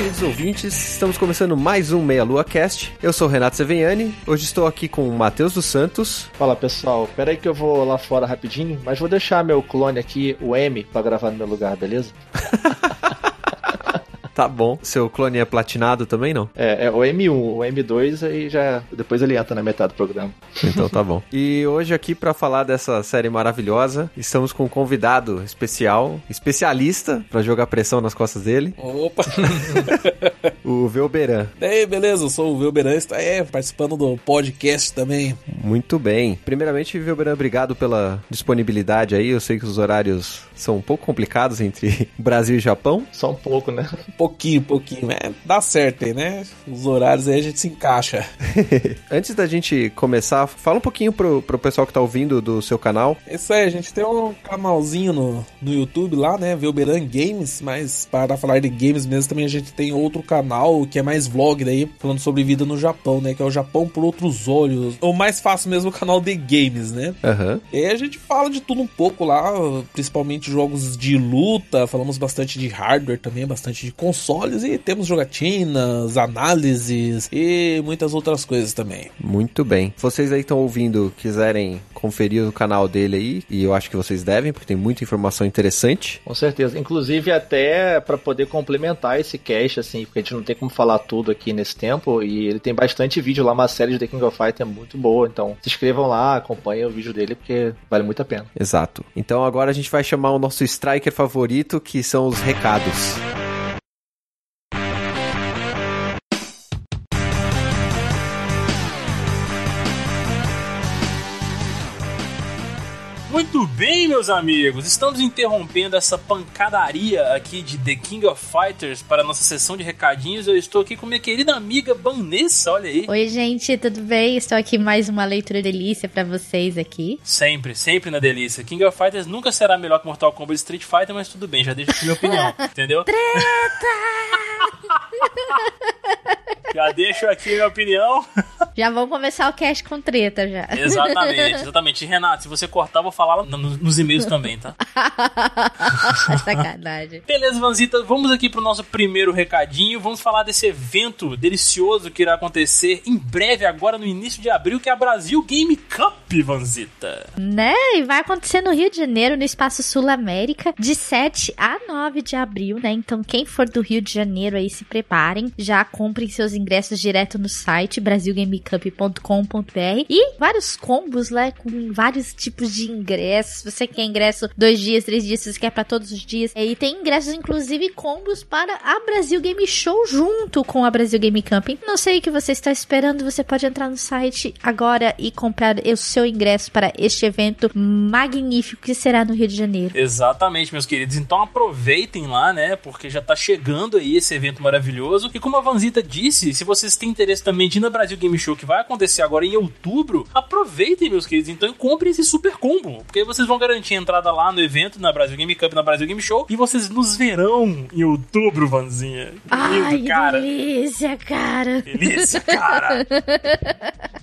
Queridos ouvintes. Estamos começando mais um Meia Lua Cast. Eu sou o Renato Seveniani. Hoje estou aqui com o Matheus dos Santos. Fala pessoal, pera aí que eu vou lá fora rapidinho, mas vou deixar meu clone aqui, o M, pra gravar no meu lugar, beleza? Tá bom. Seu clone é platinado também, não? É, é o M1, o M2 aí já. Depois ele entra na metade do programa. Então tá bom. E hoje aqui para falar dessa série maravilhosa, estamos com um convidado especial, especialista para jogar pressão nas costas dele. Opa! o Velberan. E aí, beleza? Eu sou o Velberan, está aí participando do podcast também. Muito bem. Primeiramente, Velberan, obrigado pela disponibilidade aí. Eu sei que os horários são um pouco complicados entre Brasil e Japão. Só um pouco, né? Pouquinho, pouquinho, né? Dá certo aí, né? Os horários aí a gente se encaixa. Antes da gente começar, fala um pouquinho pro, pro pessoal que tá ouvindo do seu canal. Isso aí, a gente tem um canalzinho no, no YouTube lá, né? Velberan Games, mas para falar de games mesmo, também a gente tem outro canal que é mais vlog daí, falando sobre vida no Japão, né? Que é o Japão por Outros Olhos. Ou mais fácil mesmo, o canal de games, né? Uhum. E aí a gente fala de tudo um pouco lá, principalmente jogos de luta, falamos bastante de hardware também, bastante de consoles e temos jogatinas, análises e muitas outras coisas também. Muito bem. Vocês aí estão ouvindo, quiserem conferir o canal dele aí, e eu acho que vocês devem, porque tem muita informação interessante. Com certeza. Inclusive até para poder complementar esse cast, assim, porque a gente não tem como falar tudo aqui nesse tempo, e ele tem bastante vídeo lá, uma série de The King of Fighters é muito boa, então se inscrevam lá, acompanhem o vídeo dele, porque vale muito a pena. Exato. Então agora a gente vai chamar o nosso striker favorito, que são os recados. Meus amigos, estamos interrompendo essa pancadaria aqui de The King of Fighters para a nossa sessão de recadinhos. Eu estou aqui com minha querida amiga Vanessa, olha aí. Oi, gente, tudo bem? Estou aqui mais uma leitura delícia para vocês aqui. Sempre, sempre na delícia. King of Fighters nunca será melhor que Mortal Kombat Street Fighter, mas tudo bem, já deixo aqui minha opinião, entendeu? Treta! já deixo aqui minha opinião. Já vamos começar o cast com treta já. Exatamente, exatamente. Renato, se você cortar, eu vou falar nos e-mails também, tá? Sacanagem. Beleza, Vanzita, vamos aqui pro nosso primeiro recadinho. Vamos falar desse evento delicioso que irá acontecer em breve, agora no início de abril, que é a Brasil Game Cup, Vanzita. Né? E vai acontecer no Rio de Janeiro, no Espaço Sul América, de 7 a 9 de abril, né? Então, quem for do Rio de Janeiro aí, se preparem. Já comprem seus ingressos direto no site brasilgamecup.com.br e vários combos lá com vários tipos de ingressos. Se você quer ingresso dois dias, três dias, se você quer para todos os dias. E tem ingressos, inclusive, combos para a Brasil Game Show junto com a Brasil Game Camping. Não sei o que você está esperando, você pode entrar no site agora e comprar o seu ingresso para este evento magnífico que será no Rio de Janeiro. Exatamente, meus queridos. Então aproveitem lá, né? Porque já tá chegando aí esse evento maravilhoso. E como a Vanzita disse, se vocês têm interesse também de ir na Brasil Game Show, que vai acontecer agora em outubro, aproveitem, meus queridos. Então comprem esse super combo. Porque vocês vão garantir a entrada lá no evento, na Brasil Game Cup, na Brasil Game Show. E vocês nos verão em outubro, Vanzinha. Que Ai, lindo, cara. delícia, cara. Delícia, cara.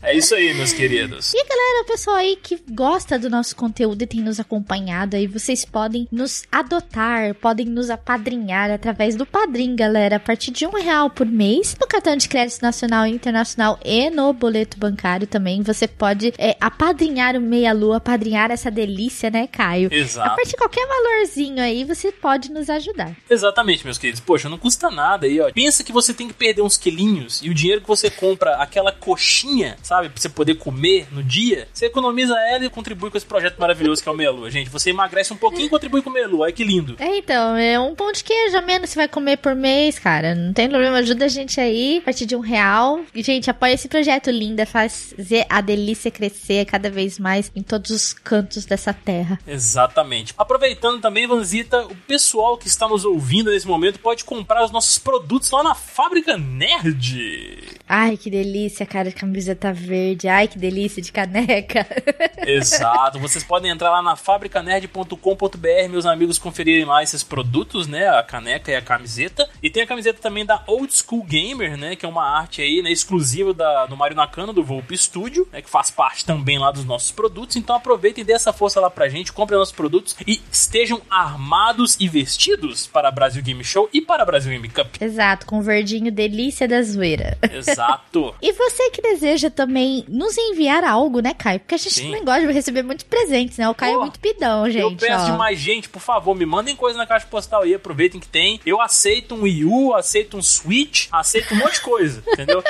é isso aí, meus queridos. E galera, o pessoal aí que gosta do nosso conteúdo e tem nos acompanhado aí, vocês podem nos adotar, podem nos apadrinhar através do Padrim, galera, a partir de um real por mês, no cartão de crédito nacional e internacional e no boleto bancário também. Você pode é, apadrinhar o Meia Lua, apadrinhar essa delícia, né, Caio? Exato. A partir de qualquer valorzinho aí, você pode nos ajudar. Exatamente, meus queridos. Poxa, não custa nada aí, ó. Pensa que você tem que perder uns quilinhos e o dinheiro que você compra aquela coxinha, sabe? Pra você poder comer no dia, você economiza ela e contribui com esse projeto maravilhoso que é o Meia Lua. Gente, você emagrece um pouquinho e contribui com o Meia Lua. Olha que lindo. É, então, é um pão de queijo a menos você vai comer por mês, cara. Não tem problema, ajuda a gente aí, a partir de um real. E, gente, apoia esse projeto lindo, fazer a delícia crescer cada vez mais em todos os cantos dessa terra. Exatamente. Aproveitando também, Vanzita, o pessoal que está nos ouvindo nesse momento pode comprar os nossos produtos lá na Fábrica Nerd. Ai, que delícia, cara, de camiseta verde. Ai, que delícia de caneca. Exato. Vocês podem entrar lá na fabricanerd.com.br, meus amigos, conferirem lá esses produtos, né? A caneca e a camiseta. E tem a camiseta também da Old School Gamer, né? Que é uma arte aí, né? Exclusiva da, do Mario Nakano, do Volpe Studio, né? Que faz parte também lá dos nossos produtos. Então aproveitem e dê essa força lá pra gente, comprem nossos produtos e estejam armados e vestidos para Brasil Game Show e para Brasil Game Cup. Exato, com o verdinho delícia da zoeira. Exato. E você que deseja também nos enviar algo, né, Caio? Porque a gente Sim. também gosta de receber muitos presentes, né? O Caio é muito pidão, gente. Eu peço ó. de mais gente, por favor, me mandem coisa na caixa postal aí, aproveitem que tem. Eu aceito um Wii U, aceito um Switch, aceito um monte de coisa, entendeu?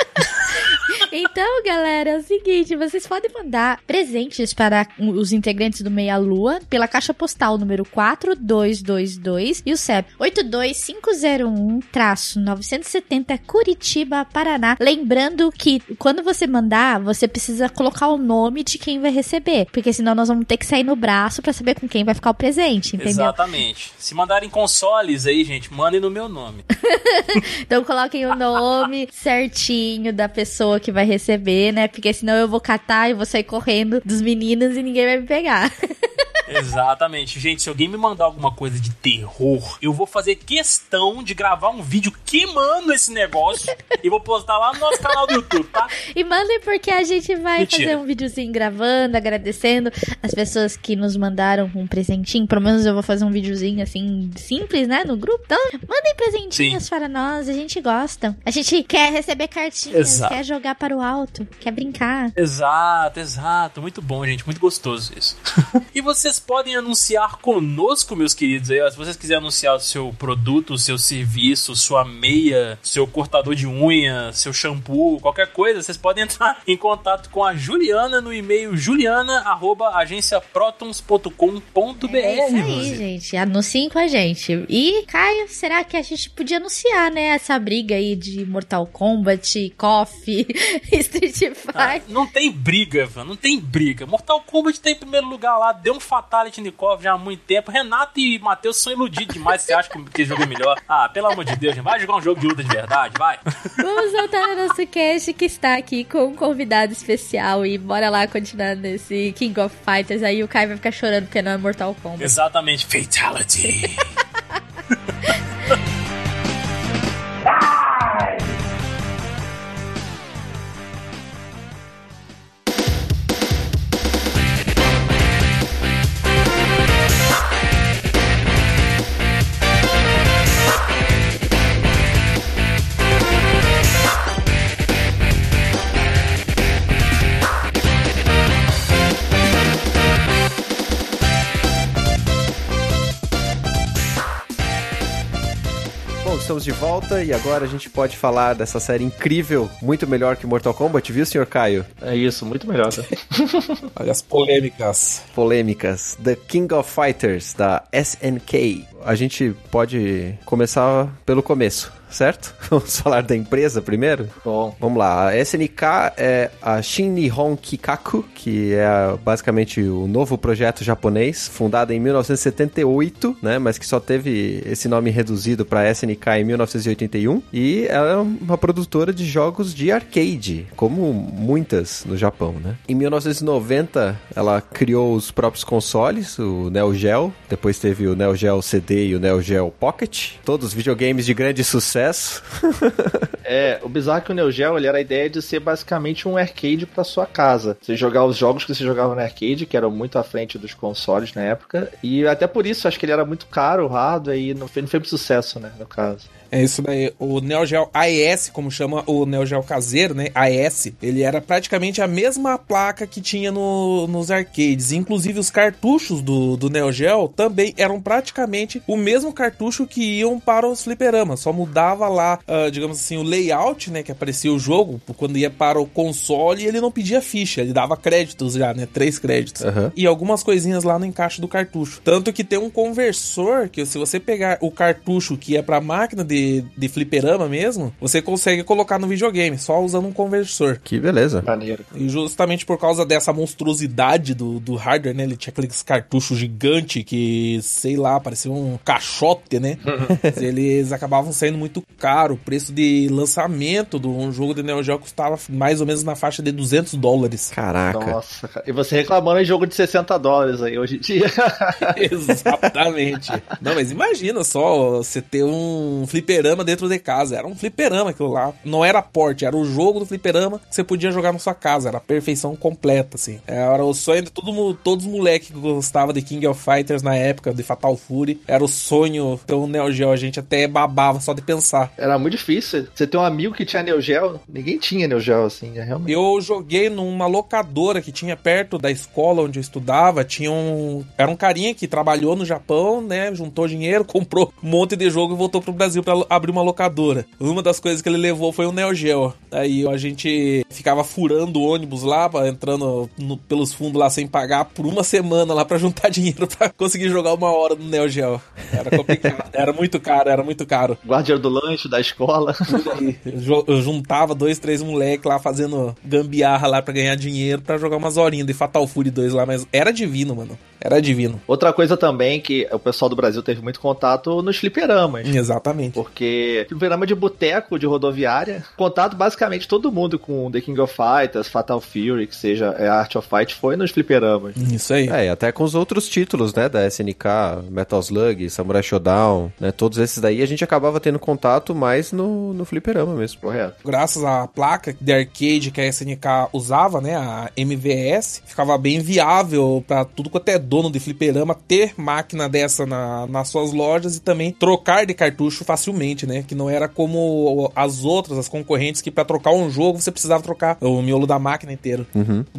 Então, galera, é o seguinte, vocês podem mandar presentes para os integrantes do Meia Lua pela caixa postal número 4222 e o CEP 82501-970 Curitiba, Paraná. Lembrando que quando você mandar, você precisa colocar o nome de quem vai receber, porque senão nós vamos ter que sair no braço para saber com quem vai ficar o presente, entendeu? Exatamente. Se mandarem consoles aí, gente, mandem no meu nome. Então coloquem o nome certinho da pessoa que vai receber, né? Porque senão eu vou catar e vou sair correndo dos meninos e ninguém vai me pegar. Exatamente. Gente, se alguém me mandar alguma coisa de terror, eu vou fazer questão de gravar um vídeo queimando esse negócio e vou postar lá no nosso canal do YouTube, tá? E mandem porque a gente vai Mentira. fazer um videozinho gravando, agradecendo as pessoas que nos mandaram um presentinho. Pelo menos eu vou fazer um videozinho assim, simples, né? No grupo. Então, mandem presentinhos para nós, a gente gosta. A gente quer receber cartinhas, Exato. quer jogar para o alto, quer brincar. Exato, exato. Muito bom, gente. Muito gostoso isso. e vocês podem anunciar conosco, meus queridos. Aí, ó, se vocês quiserem anunciar o seu produto, o seu serviço, sua meia, seu cortador de unha, seu shampoo, qualquer coisa, vocês podem entrar em contato com a Juliana no e-mail juliana.agenciaprotons.com.br. É isso aí, gente. Anunciem com a gente. E, Caio, será que a gente podia anunciar, né? Essa briga aí de Mortal Kombat, KOF, Street Ah, Fighter. não tem briga, Van, não tem briga. Mortal Kombat tá em primeiro lugar lá, deu um Fatality Nikov já há muito tempo. Renato e Matheus são iludidos demais. Você acha que esse jogo é melhor? Ah, pelo amor de Deus, gente, vai jogar um jogo de luta de verdade, vai. Vamos voltar ao nosso cast que está aqui com um convidado especial e bora lá continuar nesse King of Fighters. Aí o Caio vai ficar chorando porque não é Mortal Kombat. Exatamente, Fatality. Estamos de volta e agora a gente pode falar dessa série incrível, muito melhor que Mortal Kombat, viu, senhor Caio? É isso, muito melhor. Tá? Olha as polêmicas. Polêmicas. The King of Fighters, da SNK. A gente pode começar pelo começo, certo? Vamos falar da empresa primeiro? Bom, Vamos lá, a SNK é a Shin Nihon Kikaku, que é basicamente o novo projeto japonês, fundada em 1978, né, mas que só teve esse nome reduzido para SNK em 1981, e ela é uma produtora de jogos de arcade, como muitas no Japão, né? Em 1990, ela criou os próprios consoles, o Neo Geo, depois teve o Neo Geo CD e o Neo Geo Pocket, todos videogames de grande sucesso. é, o bizarro é que o Neo Geo ele era a ideia de ser basicamente um arcade pra sua casa. Você jogar os jogos que você jogava no arcade, que eram muito à frente dos consoles na época, e até por isso acho que ele era muito caro, o hardware, e não foi, não sucesso, né, no caso. É isso daí. O Neo Geo AES, como chama o Neo Geo caseiro, né? AES, ele era praticamente a mesma placa que tinha no, nos arcades. Inclusive, os cartuchos do, do Neo Geo também eram praticamente o mesmo cartucho que iam para os fliperamas. Só mudava lá, uh, digamos assim, o layout, né? Que aparecia o jogo quando ia para o console ele não pedia ficha, ele dava créditos já, né? Três créditos. Aham. E algumas coisinhas lá no encaixe do cartucho. Tanto que tem um conversor que, se você pegar o cartucho que é pra máquina de, de fliperama mesmo, você consegue colocar no videogame, só usando um conversor. Que beleza. Maneiro. E justamente por causa dessa monstruosidade do, do hardware, né? Ele tinha aqueles cartuchos gigantes que, sei lá, parecia um caixote, né? Eles acabavam saindo muito caro. O preço de lançamento de um jogo de Neo Geo custava mais ou menos na faixa de 200 dólares. Caraca. Nossa, cara. E você reclamando em jogo de 60 dólares aí hoje em dia. Exatamente. Não, mas imagina só você ter um fliperama dentro de casa. Era um fliperama aquilo lá. Não era porte, era o jogo do fliperama que você podia jogar na sua casa. Era a perfeição completa, assim. Era o sonho de todo, todos os moleques que gostavam de King of Fighters na época, de Fatal Fury. Era o sonho ter um Neo Geo. A gente até babava só de pensar. Era muito difícil. Você tem um amigo que tinha Neo Geo, ninguém tinha Neo Geo assim, é realmente. Eu joguei numa locadora que tinha perto da escola onde eu estudava. Tinha um. Era um carinha que trabalhou no Japão, né? Juntou dinheiro, comprou um monte de jogo e voltou pro Brasil pra abrir uma locadora. Uma das coisas que ele levou foi o Neo Geo. Aí a gente ficava furando o ônibus lá, entrando no- pelos fundos lá sem pagar por uma semana lá pra juntar dinheiro pra conseguir jogar uma hora no Neo Geo. Era complicado. era muito caro, era muito caro. Guardião do lanche da escola. Eu juntava dois, três moleques lá fazendo gambiarra lá pra ganhar dinheiro pra jogar umas horinhas de Fatal Fury 2 lá, mas era divino, mano. Era divino. Outra coisa também que o pessoal do Brasil teve muito contato nos fliperamas. Exatamente. Porque fliperama de boteco, de rodoviária, contato basicamente todo mundo com The King of Fighters, Fatal Fury, que seja é, Art of Fight, foi nos fliperamas. Isso aí. É, e até com os outros títulos, né, da SNK, Metal Slug, Samurai Shodown, né, todos esses daí a gente acabava tendo contato mais no, no fliperama mesmo. Correto. Graças à placa de arcade que a SNK usava, né, a MVS, ficava bem viável pra tudo quanto é dono de fliperama ter máquina dessa na- nas suas lojas e também trocar de cartucho facilmente, né, que não era como as outras, as concorrentes, que pra trocar um jogo você precisava trocar o miolo da máquina inteiro.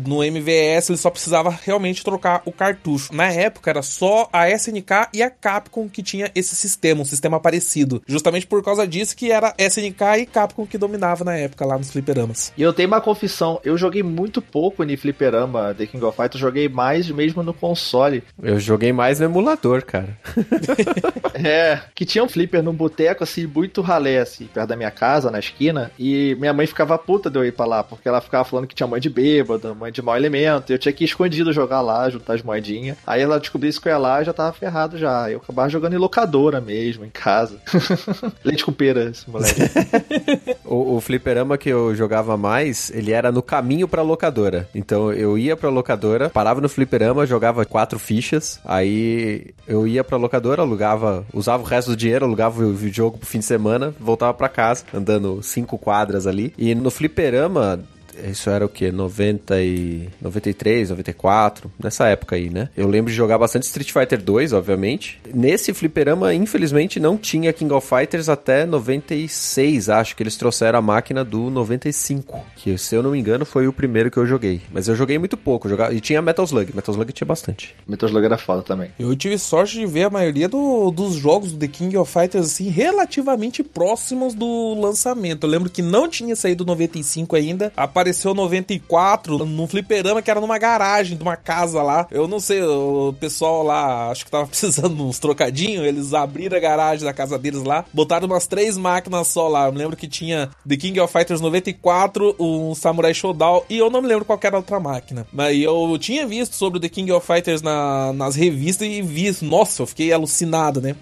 No MVS ele só precisava realmente trocar o cartucho. Na época era só a SNK e a Capcom que tinha esse sistema, um sistema parecido. Justamente por causa disso que era SNK e Capcom que dominava na época lá nos fliperamas. E eu tenho uma confissão, eu joguei muito pouco em fliperama The King of Fighters, joguei mais mesmo no console. Eu joguei mais no emulador, cara. É, que tinha um flipper num boteco, assim, muito ralé, assim, perto da minha casa, na esquina, e minha mãe ficava puta de eu ir pra lá, porque ela ficava falando que tinha mãe de bêbado, mãe de mau elemento, eu tinha que ir escondido jogar lá, juntar as moedinhas. Aí ela descobriu que eu ia lá e já tava ferrado já. Eu acabava jogando em locadora mesmo, em casa. Leite com pera, esse moleque. O, o fliperama que eu jogava mais, ele era no caminho pra locadora. Então eu ia pra locadora, parava no fliperama, jogava quatro fichas, aí eu ia pra locadora, alugava, usava o resto do dinheiro, alugava o jogo pro fim de semana, voltava pra casa, andando cinco quadras ali. E no fliperama, isso era o que? 90 e 93, 94, nessa época aí, né? Eu lembro de jogar bastante Street Fighter 2, obviamente. Nesse fliperama, infelizmente, não tinha King of Fighters até 96, acho que eles trouxeram a máquina do 95, que se eu não me engano foi o primeiro que eu joguei. Mas eu joguei muito pouco, jogava... e tinha Metal Slug, Metal Slug tinha bastante. Metal Slug era foda também. Eu tive sorte de ver a maioria do- dos jogos do The King of Fighters assim relativamente próximos do lançamento. Eu lembro que não tinha saído 95 ainda, apareceu 94 num fliperama que era numa garagem de uma casa lá. Eu não sei, o pessoal lá acho que tava precisando uns trocadinhos, eles abriram a garagem da casa deles lá, botaram umas três máquinas só lá. Eu me lembro que tinha The King of Fighters 94, um Samurai Shodown e eu não me lembro qual era a outra máquina. Mas eu tinha visto sobre The King of Fighters na- nas revistas e vi, nossa, eu fiquei alucinado, né?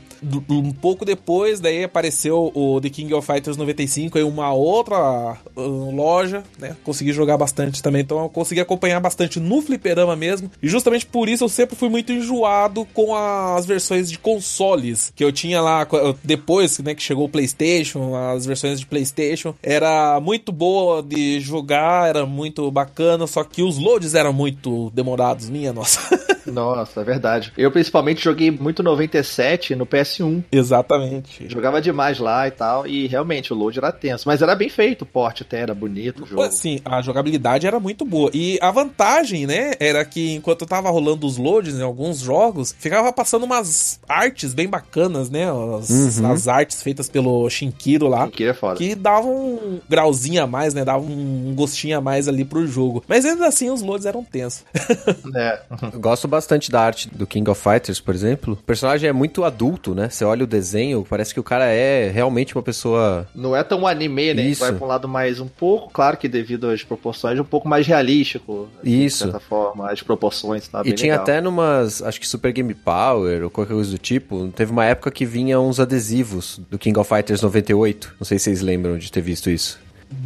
Um pouco depois, daí apareceu o The King of Fighters 95 em uma outra uh, loja, né? Consegui jogar bastante também, então eu consegui acompanhar bastante no fliperama mesmo. E justamente por isso eu sempre fui muito enjoado com as versões de consoles que eu tinha lá depois, né, que chegou o PlayStation, as versões de PlayStation, era muito boa de jogar, era muito bacana, só que os loads eram muito demorados, minha nossa. Nossa, é verdade. Eu principalmente joguei muito 97 no PS1. Exatamente. Jogava demais lá e tal, e realmente o load era tenso. Mas era bem feito, o porte até era bonito o jogo. Sim, a jogabilidade era muito boa. E a vantagem, né, era que enquanto tava rolando os loads em alguns jogos, ficava passando umas artes bem bacanas, né? As, Uhum. as artes feitas pelo Shinkiro lá. Que é foda. Que davam um grauzinho a mais, né? Davam um gostinho a mais ali pro jogo. Mas ainda assim, os loads eram tensos. É. Eu gosto bastante da arte do King of Fighters, por exemplo. O personagem é muito adulto, né? Você olha o desenho, parece que o cara é realmente uma pessoa. Não é tão anime, né? Isso. Vai pra um lado mais um pouco, claro que devido às proporções, um pouco mais realístico. assim, Isso. De certa forma, as proporções, tá e bem tinha legal. até numas, acho que Super Game Power ou qualquer coisa do tipo. Teve uma época que vinha uns adesivos do King of Fighters 98. Não sei se vocês lembram de ter visto isso.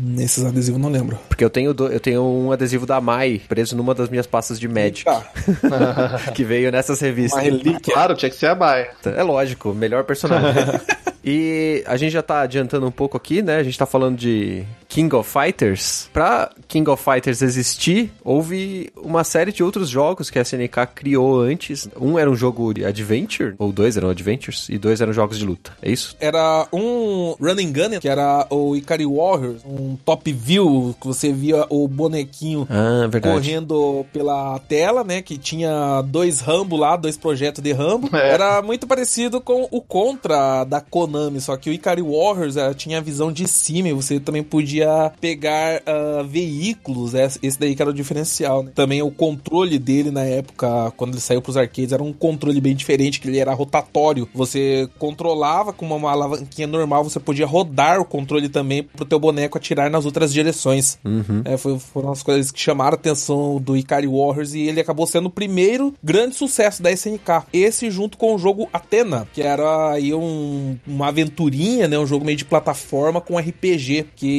Nesses adesivos não lembro. Porque eu tenho, do- eu tenho um adesivo da Mai preso numa das minhas pastas de Magic, Tá, que veio nessas revistas. Claro, tinha que ser a Maia. É lógico, melhor personagem. e a gente já tá adiantando um pouco aqui, né? A gente tá falando de King of Fighters. Pra King of Fighters existir, houve uma série de outros jogos que a SNK criou antes. Um era um jogo de adventure, ou dois eram adventures, e dois eram jogos de luta. É isso? Era um running gun, que era o Ikari Warriors, um top view, que você via o bonequinho Ah, correndo pela tela, né? Que tinha dois Rambo lá, dois projetos de Rambo. É. Era muito parecido com o Contra da Konami, só que o Ikari Warriors eh, tinha a visão de cima e você também podia pegar ah, veículos. né? Esse daí que era o diferencial, né? Também o controle dele na época, quando ele saiu pros arcades, era um controle bem diferente, que ele era rotatório. Você controlava com uma alavanquinha normal, você podia rodar o controle também pro teu boneco atirar nas outras direções. Uhum. É, foi- foram as coisas que chamaram a atenção do Ikari Warriors e ele acabou sendo o primeiro grande sucesso da SNK. Esse junto com o jogo Athena, que era aí um- uma aventurinha, né, um jogo meio de plataforma com RPG, que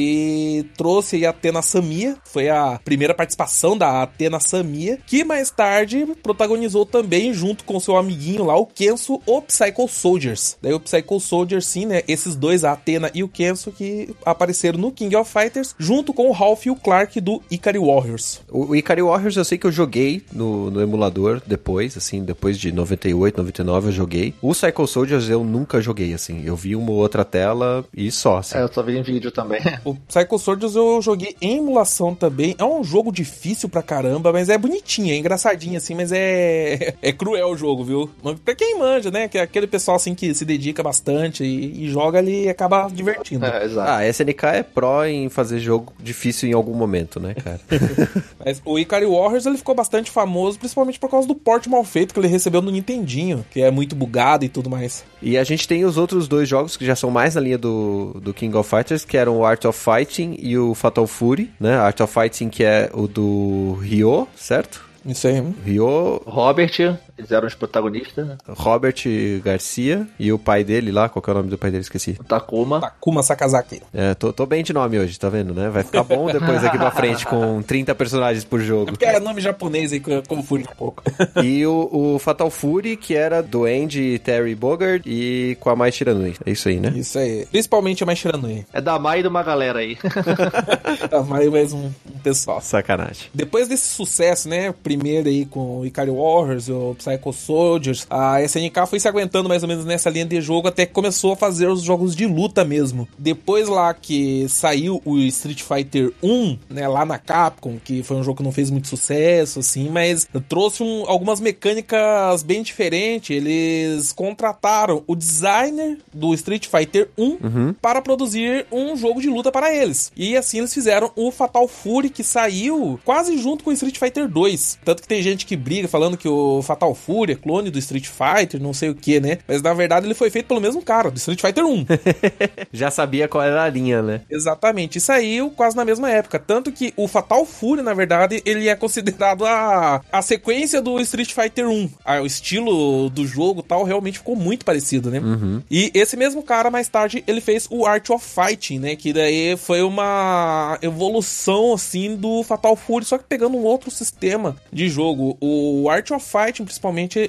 trouxe aí a Athena Samia, foi a primeira participação da Athena Samia, que mais tarde protagonizou também junto com seu amiguinho lá, o Kenso, o Psycho Soldiers. Daí o Psycho Soldiers, sim, né, esses dois, a Athena e o Kenso, que apareceram no King of Fighters, junto com o Ralph e o Clark do Ikari Warriors. O, Ikari Warriors eu sei que eu joguei no, no emulador depois, assim, depois de 98, 99 eu joguei. O Psycho Soldiers eu nunca joguei, assim. Eu vi uma ou outra tela e só, assim. É, eu só vi em vídeo também. O Psycho Soldiers eu joguei em emulação também. É um jogo difícil pra caramba, mas é bonitinho, é engraçadinho assim, mas é é cruel o jogo, viu? Mas Pra quem manja, né? Que é aquele pessoal assim que se dedica bastante e, e joga ali e acaba divertindo. É, exato. Ah, a SNK é pró em fazer jogo difícil em algum momento, né, cara? Mas o Ikari Warriors ele ficou bastante famoso, principalmente por causa do porte mal feito que ele recebeu no Nintendinho, que é muito bugado e tudo mais. e a gente tem os outros dois jogos que já são mais na linha do, do King of Fighters, que eram o Art of Fighting e o Fatal Fury, né? Art of Fighting que é o do Ryo, certo? Isso aí. Ryo, Robert, eles eram os protagonistas, né? Robert Garcia e o pai dele lá, qual que é o nome do pai dele? Esqueci. O Takuma. Takuma Sakazaki. É, tô, tô bem de nome hoje, tá vendo, né? Vai ficar bom depois aqui pra frente com 30 personagens por jogo. Porque é nome japonês aí que eu confundo um pouco. E o, o Fatal Fury, que era do Andy Terry Bogard e com a Mai Shiranui. É isso aí, né? Isso aí. Principalmente a mais Shiranui. É da Mai e de uma galera aí. Tá, mais mais um, um pessoal. Sacanagem. Depois desse sucesso, né, primeiro aí com o Ikari Warriors, o Psycho Soldiers, a SNK foi se aguentando mais ou menos nessa linha de jogo até que começou a fazer os jogos de luta mesmo. Depois lá que saiu o Street Fighter 1, né, lá na Capcom, que foi um jogo que não fez muito sucesso, assim, mas trouxe um- algumas mecânicas bem diferentes. Eles contrataram o designer do Street Fighter 1 para produzir um jogo de luta para eles. E assim eles fizeram o Fatal Fury, que saiu quase junto com o Street Fighter 2. Tanto que tem gente que briga falando que o Fatal Fury é clone do Street Fighter, não sei o que, né? Mas na verdade ele foi feito pelo mesmo cara, do Street Fighter 1. Já sabia qual era a linha, né? Exatamente, e saiu quase na mesma época. Tanto que o Fatal Fury, na verdade, ele é considerado a, a sequência do Street Fighter 1. Ah, o estilo do jogo e tal realmente ficou muito parecido, né? E esse mesmo cara, mais tarde, ele fez o Art of Fighting, né? Que daí foi uma evolução, assim, do Fatal Fury, só que pegando um outro sistema de jogo. O Art of Fighting, principalmente,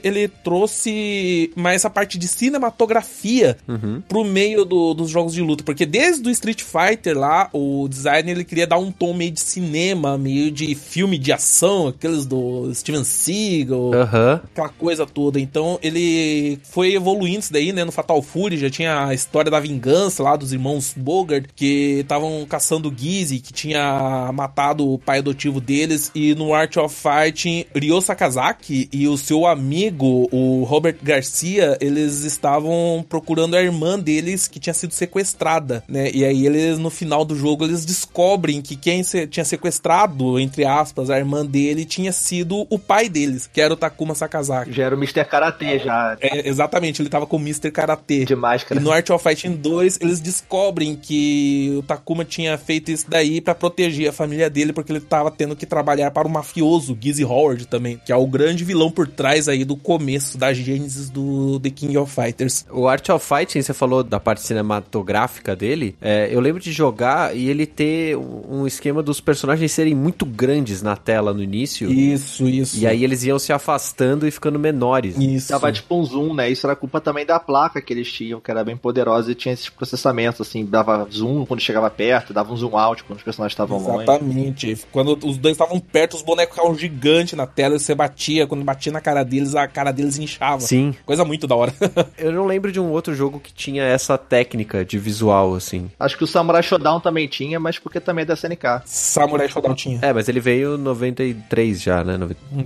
ele trouxe mais essa parte de cinematografia Uhum. pro meio do- dos jogos de luta. Porque desde o Street Fighter lá, o designer ele queria dar um tom meio de cinema, meio de filme de ação, aqueles do Steven Seagal, Aham. aquela coisa toda. Então ele foi evoluindo isso daí, né? No Fatal Fury já tinha a história da vingança lá dos irmãos Bogard, que estavam caçando o Gizzy, que tinha matado o pai adotivo deles. E no Art of Fighting, Ryo Sakazaki e o seu amigo, o Robert Garcia, eles estavam procurando a irmã deles que tinha sido sequestrada, né? E aí eles, no final do jogo, eles descobrem que quem se- tinha sequestrado, entre aspas, a irmã dele tinha sido o pai deles, que era o Takuma Sakazaki. Já era o Mr. Karate, já. É, exatamente, ele tava com o Mr. Karate. De máscara. E no Art of Fighting 2, eles descobrem que o Takuma tinha feito isso daí pra proteger a família dele, porque ele tava tendo que trabalhar para o mafioso Gizzy Howard também, que é o grande vilão por trás aí do começo da gênesis do The King of Fighters. O Art of Fighting, você falou da parte cinematográfica dele. é, eu lembro de jogar e ele ter um um esquema dos personagens serem muito grandes na tela no início. Isso, isso. E aí eles iam se afastando e ficando menores. Isso. Tava tipo um zoom, né? Isso era culpa também da placa que eles tinham, que era bem poderosa e tinha esses processamentos, assim, dava zoom quando chegava perto, dava um zoom out quando os personagens estavam longe. Exatamente. Quando os dois estavam perto, os bonecos ficavam gigantes na tela e você batia. Quando batia na cara deles, a cara deles inchava. Sim. Coisa muito da hora. Eu não lembro de um outro jogo que tinha essa técnica de visual, assim. Acho que o Samurai Shodown também tinha, mas porque também é da SNK. Samurai Shodown tinha. É, mas ele veio em 93 já, né?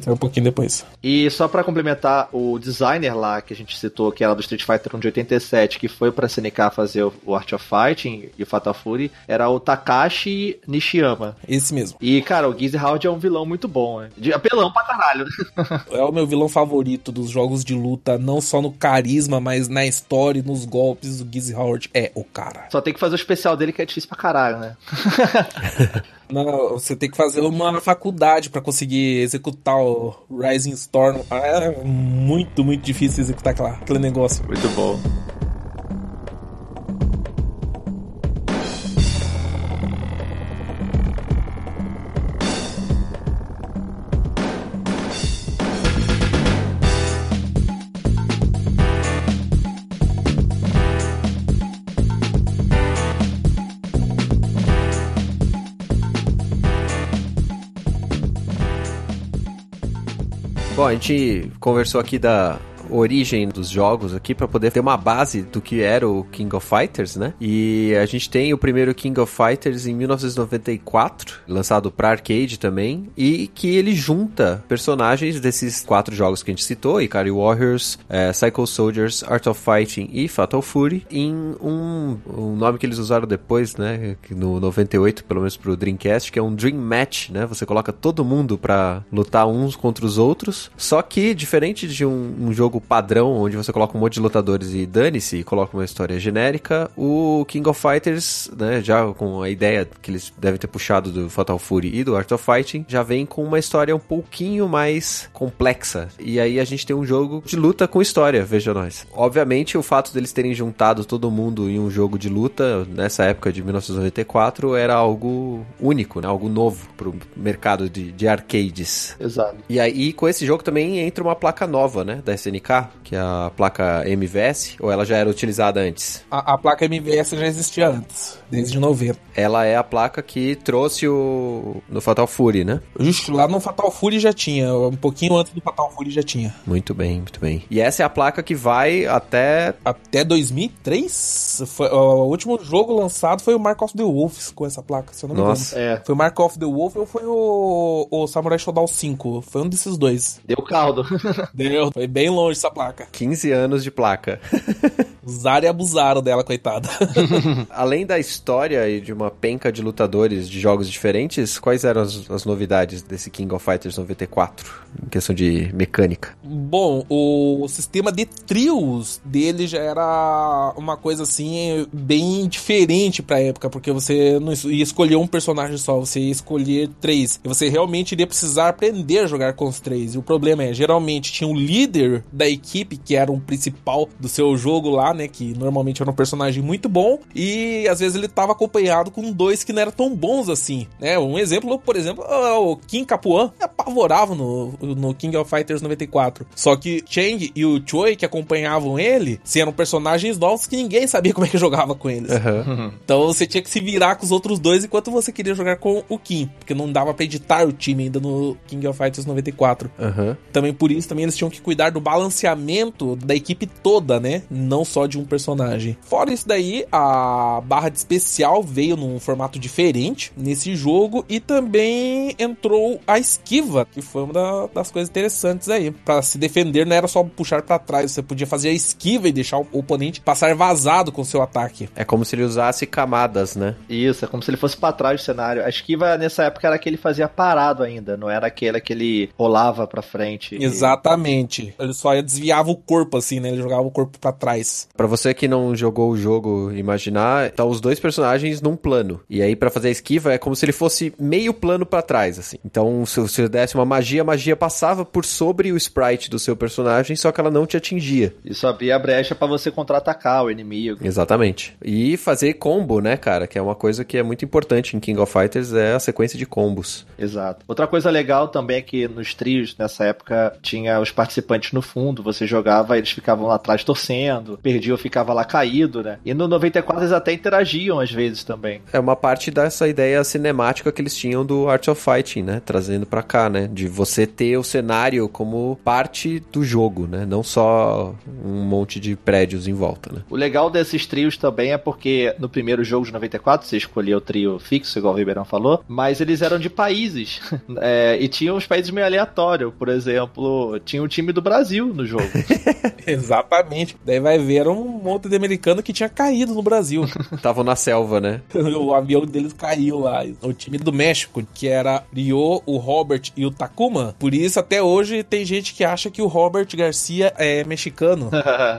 Foi um pouquinho depois. E só pra complementar, o designer lá que a gente citou, que era do Street Fighter 1 de 87, que foi pra SNK fazer o- o Art of Fighting e o Fatal Fury, era o Takashi Nishiyama. Esse mesmo. E, cara, o Gizzy Howard é um vilão muito bom, né? De apelão pra caralho. É o meu vilão favorito dos jogos de luta, não só no carisma, mas na história e nos golpes do Gizzy Howard. É o cara. Só tem que fazer o especial dele que é difícil pra caralho, né? Não, você tem que fazer uma faculdade pra conseguir executar o Rising Storm. Ah, É muito, muito difícil executar aquela, aquele negócio. Muito bom. A gente conversou aqui da origem dos jogos aqui para poder ter uma base do que era o King of Fighters, né? E a gente tem o primeiro King of Fighters em 1994, lançado para arcade também, e que ele junta personagens desses quatro jogos que a gente citou, Ikari Warriors, eh, Psycho Soldiers, Art of Fighting e Fatal Fury, em um, um nome que eles usaram depois, né? No 98, pelo menos pro Dreamcast, que é um Dream Match, né? Você coloca todo mundo pra lutar uns contra os outros. Só que, diferente de um, um jogo padrão, onde você coloca um monte de lutadores e dane-se e coloca uma história genérica, o King of Fighters, né? Já com a ideia que eles devem ter puxado do Fatal Fury e do Art of Fighting, já vem com uma história um pouquinho mais complexa. E aí a gente tem um jogo de luta com história, veja nós. Obviamente, o fato deles terem juntado todo mundo em um jogo de luta nessa época de 1994 era algo único, né? Algo novo pro mercado de, de arcades. Exato. E aí, com esse jogo também entra uma placa nova, né? Da SNK, que é a placa MVS, ou ela já era utilizada antes? A, a placa MVS já existia antes, desde 90. Ela é a placa que trouxe o. no Fatal Fury, né? Justo lá no Fatal Fury já tinha, um pouquinho antes do Fatal Fury já tinha. Muito bem, muito bem. E essa é a placa que vai até. Até 2003, foi, ó, o último jogo lançado foi o Mark of the Wolves com essa placa, se eu não me Nossa. engano. É, Foi o Mark of the Wolf ou foi o, o Samurai Shodown 5? Foi um desses dois. deu caldo. Deu, foi bem longe essa placa. 15 anos de placa. Usaram e abusaram dela, coitada. Além da história e de uma penca de lutadores de jogos diferentes, quais eram as, as novidades desse King of Fighters 94? Em questão de mecânica. Bom, o sistema de trios dele já era uma coisa assim bem diferente pra época, porque você não ia escolher um personagem só, você ia escolher três. E você realmente iria precisar aprender a jogar com os três. E o problema é, geralmente tinha um líder da equipe, que era um principal do seu jogo lá, né? Que normalmente era um personagem muito bom, e às vezes ele tava acompanhado com dois que não eram tão bons assim, né? Um exemplo, por exemplo, é o Kim Capuan. É pá, favorável no, no King of Fighters 94. Só que Chang e o Choi, que acompanhavam ele, se eram personagens novos que ninguém sabia como é que jogava com eles. Aham. Então você tinha que se virar com os outros dois enquanto você queria jogar com o Kim, porque não dava pra editar o time ainda no King of Fighters 94. Aham. Também por isso também eles tinham que cuidar do balanceamento da equipe toda, né? Não só de um personagem. Fora isso daí, a barra de especial veio num formato diferente nesse jogo e também entrou a esquiva, que foi uma da- das coisas interessantes aí. Pra se defender não era só puxar pra trás, você podia fazer a esquiva e deixar o oponente passar vazado com seu ataque. É como se ele usasse camadas, né? Isso, é como se ele fosse pra trás do cenário. A esquiva nessa época era que ele fazia parado ainda, não era aquela que ele rolava pra frente. e- Exatamente. Ele só desviava o corpo assim, né? Ele jogava o corpo pra trás. Pra você que não jogou o jogo imaginar, tá os dois personagens num plano. E aí pra fazer a esquiva é como se ele fosse meio plano pra trás, assim. Então se você desse uma magia, a magia passava por sobre o sprite do seu personagem, só que ela não te atingia. Isso abria a brecha pra você contra-atacar o inimigo. Exatamente. E fazer combo, né, cara? Que é uma coisa que é muito importante em King of Fighters, é a sequência de combos. Exato. Outra coisa legal também é que nos trios, nessa época, tinha os participantes no fundo, você jogava, eles ficavam lá atrás torcendo, perdia ou ficava lá caído, né? E no 94 eles até interagiam às vezes também. É uma parte dessa ideia cinemática que eles tinham do Art of Fighting, né? Trazendo pra cá, né? De você ter o cenário como parte do jogo, né? Não só um monte de prédios em volta, né? O legal desses trios também é porque no primeiro jogo de 94 você escolheu o trio fixo, igual o Ribeirão falou, mas eles eram de países. É, e tinham os países meio aleatórios. Por exemplo, tinha o time do Brasil no jogo. Exatamente. Daí vai ver era um monte de americano que tinha caído no Brasil. Estavam na selva, né? o avião deles caiu lá. O time do México, que era Ryo, o Robert e o Takuma. Por isso, até hoje, tem gente que acha que o Robert Garcia é mexicano.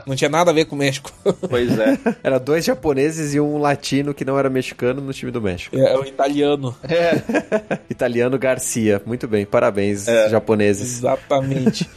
Não tinha nada a ver com o México. pois é. Era dois japoneses e um latino que não era mexicano no time do México. É o italiano. É, Italiano Garcia. Muito bem, parabéns, japoneses. Exatamente.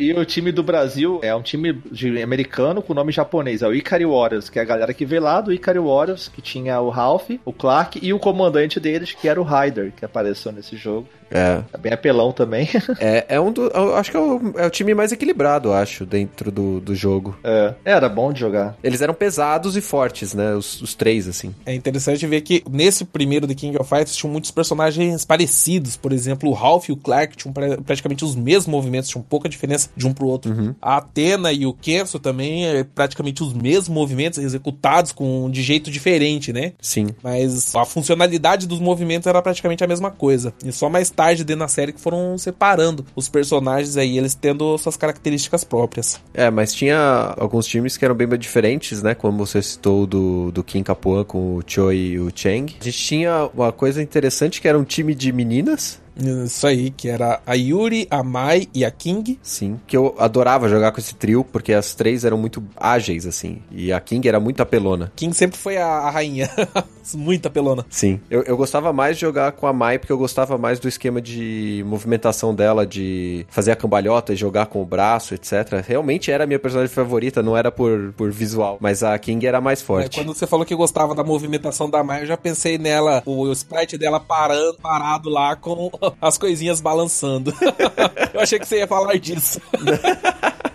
E o time do Brasil é um time americano com nome japonês, é o Ikari Warriors, que é a galera que veio lá do Ikari Warriors, que tinha o Ralph, o Clark e o comandante deles, que era o Ryder, que apareceu nesse jogo. É, É bem apelão também. é, é um do. eu Acho que é o, é o time mais equilibrado, eu acho, dentro do, do jogo. É, era bom de jogar. Eles eram pesados e fortes, né? Os, os três, assim. É interessante ver que nesse primeiro The King of Fighters tinham muitos personagens parecidos. Por exemplo, o Ralph e o Clark tinham pra- praticamente os mesmos movimentos, tinham pouca diferença de um pro outro. A Athena e o Kenso também é praticamente os mesmos movimentos executados com de jeito diferente, né? Sim. Mas a funcionalidade dos movimentos era praticamente a mesma coisa. E só mais tarde dentro da série que foram separando os personagens aí, eles tendo suas características próprias. É, mas tinha alguns times que eram bem diferentes, né? Como você citou do, do Kim Kapuan com o Choi e o Cheng. A gente tinha uma coisa interessante que era um time de meninas. Isso aí, que era a Yuri, a Mai e a King. Sim, que eu adorava jogar com esse trio, porque as três eram muito ágeis, assim. E a King era muito apelona. King sempre foi a, a rainha. Muita pelona. Sim. Eu, eu gostava mais de jogar com a Mai, porque eu gostava mais do esquema de movimentação dela, de fazer a cambalhota e jogar com o braço, etc. Realmente era a minha personagem favorita, não era por, por visual. Mas a King era mais É, forte. quando você falou que gostava da movimentação da Mai, eu já pensei nela, o, o sprite dela parando, parado lá com as coisinhas balançando. eu achei que você ia falar disso.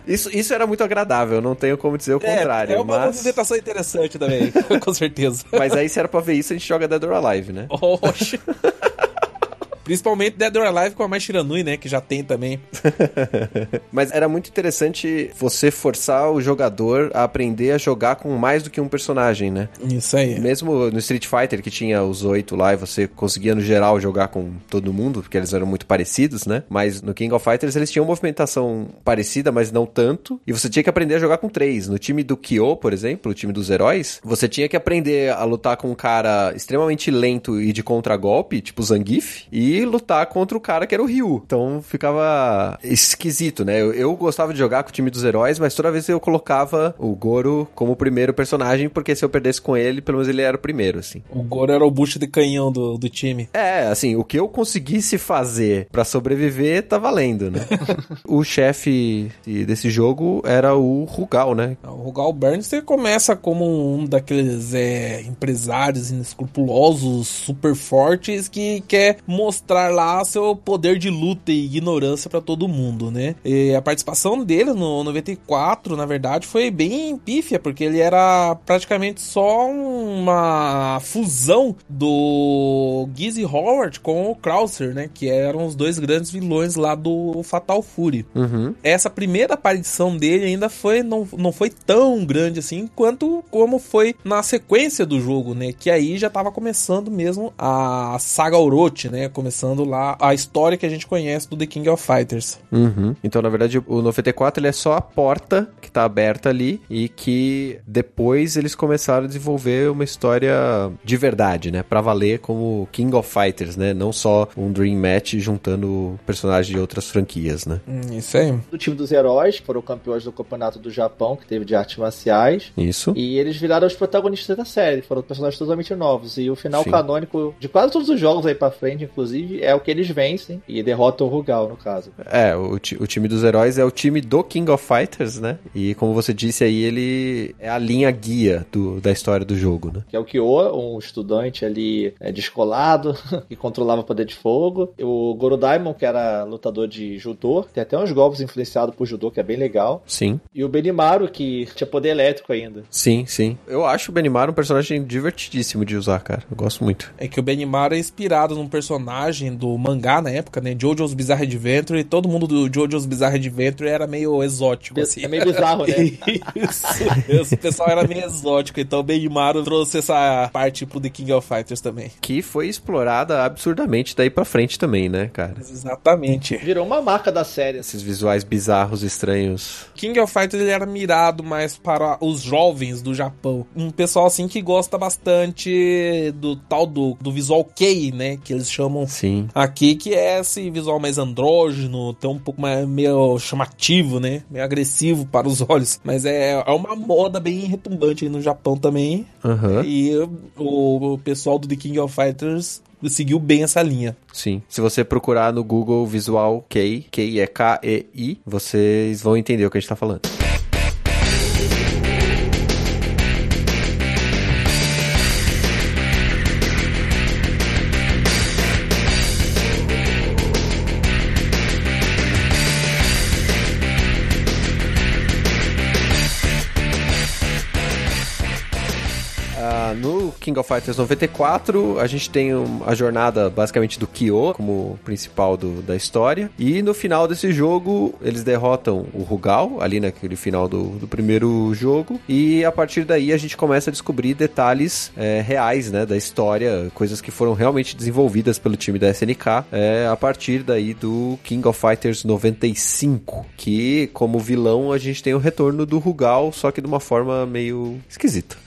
Isso, isso era muito agradável, não tenho como dizer o contrário. é, é uma mas, movimentação interessante também, com certeza. mas aí se era pra ver isso, a gente joga Dead or Alive, né? Oxe. Principalmente Dead or Alive com a Mai Shiranui, né? Que já tem também. Mas era muito interessante você forçar o jogador a aprender a jogar com mais do que um personagem, né? Isso aí. Mesmo no Street Fighter, que tinha os oito lá, e você conseguia, no geral, jogar com todo mundo, porque eles eram muito parecidos, né? Mas no King of Fighters eles tinham movimentação parecida, mas não tanto. E você tinha que aprender a jogar com três. No time do Kyo, por exemplo, o time dos heróis, você tinha que aprender a lutar com um cara extremamente lento e de contragolpe, tipo Zangief, e lutar contra o cara que era o Ryu. Então ficava esquisito, né? Eu, eu gostava de jogar com o time dos heróis, mas toda vez eu colocava o Goro como o primeiro personagem, porque se eu perdesse com ele, pelo menos ele era o primeiro, assim. O Goro era o bucho de canhão do, do time. É, assim, o que eu conseguisse fazer pra sobreviver tá valendo, né? o chefe desse jogo era o Rugal, né? O Rugal Bernstein começa como um daqueles é, empresários inescrupulosos, super fortes, que quer mostrar mostrar lá seu poder de luta e ignorância para todo mundo, né? E a participação dele no 94, na verdade, foi bem pífia, porque ele era praticamente só uma fusão do Gizzy Howard com o Krauser, né? Que eram os dois grandes vilões lá do Fatal Fury. Uhum. Essa primeira aparição dele ainda foi não, não foi tão grande assim quanto como foi na sequência do jogo, né? Que aí já tava começando mesmo a saga Orochi, né? Começando lá a história que a gente conhece do The King of Fighters. Uhum. Então, na verdade, o 94 ele é só a porta que tá aberta ali e que depois eles começaram a desenvolver uma história de verdade, né? Pra valer como King of Fighters, né? Não só um Dream Match juntando personagens de outras franquias, né? Hum, isso aí. Do time dos heróis, que foram campeões do campeonato do Japão, que teve de artes marciais. Isso. E eles viraram os protagonistas da série, foram personagens totalmente novos. E o final Sim. canônico de quase todos os jogos aí pra frente, inclusive, é o que eles vencem e derrotam o Rugal, no caso. É, o, o time dos heróis é o time do King of Fighters, né? E como você disse aí, ele é a linha guia do, da história do jogo, né? Que é o Kyo, um estudante ali é, descolado, que controlava o poder de fogo. O Gorodaimon, que era lutador de judô, tem até uns golpes influenciados por judô, que é bem legal. Sim, E o Benimaru, que tinha poder elétrico ainda. sim, sim. Eu acho o Benimar um personagem divertidíssimo de usar, cara. Eu gosto muito. É que o Benimaru é inspirado num personagem do mangá na época, né? Jojo's Bizarre Adventure, e todo mundo do Jojo's Bizarre Adventure era meio exótico, assim. É meio bizarro, né? Isso. Esse pessoal era meio exótico, então o Benimaru trouxe essa parte pro The King of Fighters também. Que foi explorada absurdamente daí pra frente também, né, cara? Exatamente. Virou uma marca da série. Esses visuais bizarros, estranhos. King of Fighters ele era mirado mais para os jovens do Japão. Um pessoal assim que gosta bastante do tal do, do visual Kei, né? Que eles chamam Sim. aqui, que é esse visual mais andrógeno, tão um pouco mais meio chamativo, né? Meio agressivo para os olhos. Mas é, é uma moda bem retumbante aí no Japão também. Aham. E o, o pessoal do The King of Fighters seguiu bem essa linha. Sim. Se você procurar no Google Visual Kei, Kei é K-E-I, vocês vão entender o que a gente tá falando. King of Fighters 94, a gente tem um- a jornada basicamente do Kyo como principal do- da história. E no final desse jogo, eles derrotam o Rugal, ali naquele final do, do primeiro jogo. E a partir daí a gente começa a descobrir detalhes é, reais né, da história, coisas que foram realmente desenvolvidas pelo time da SNK é, a partir daí do King of Fighters 95. Que como vilão a gente tem o retorno do Rugal, só que de uma forma meio esquisita.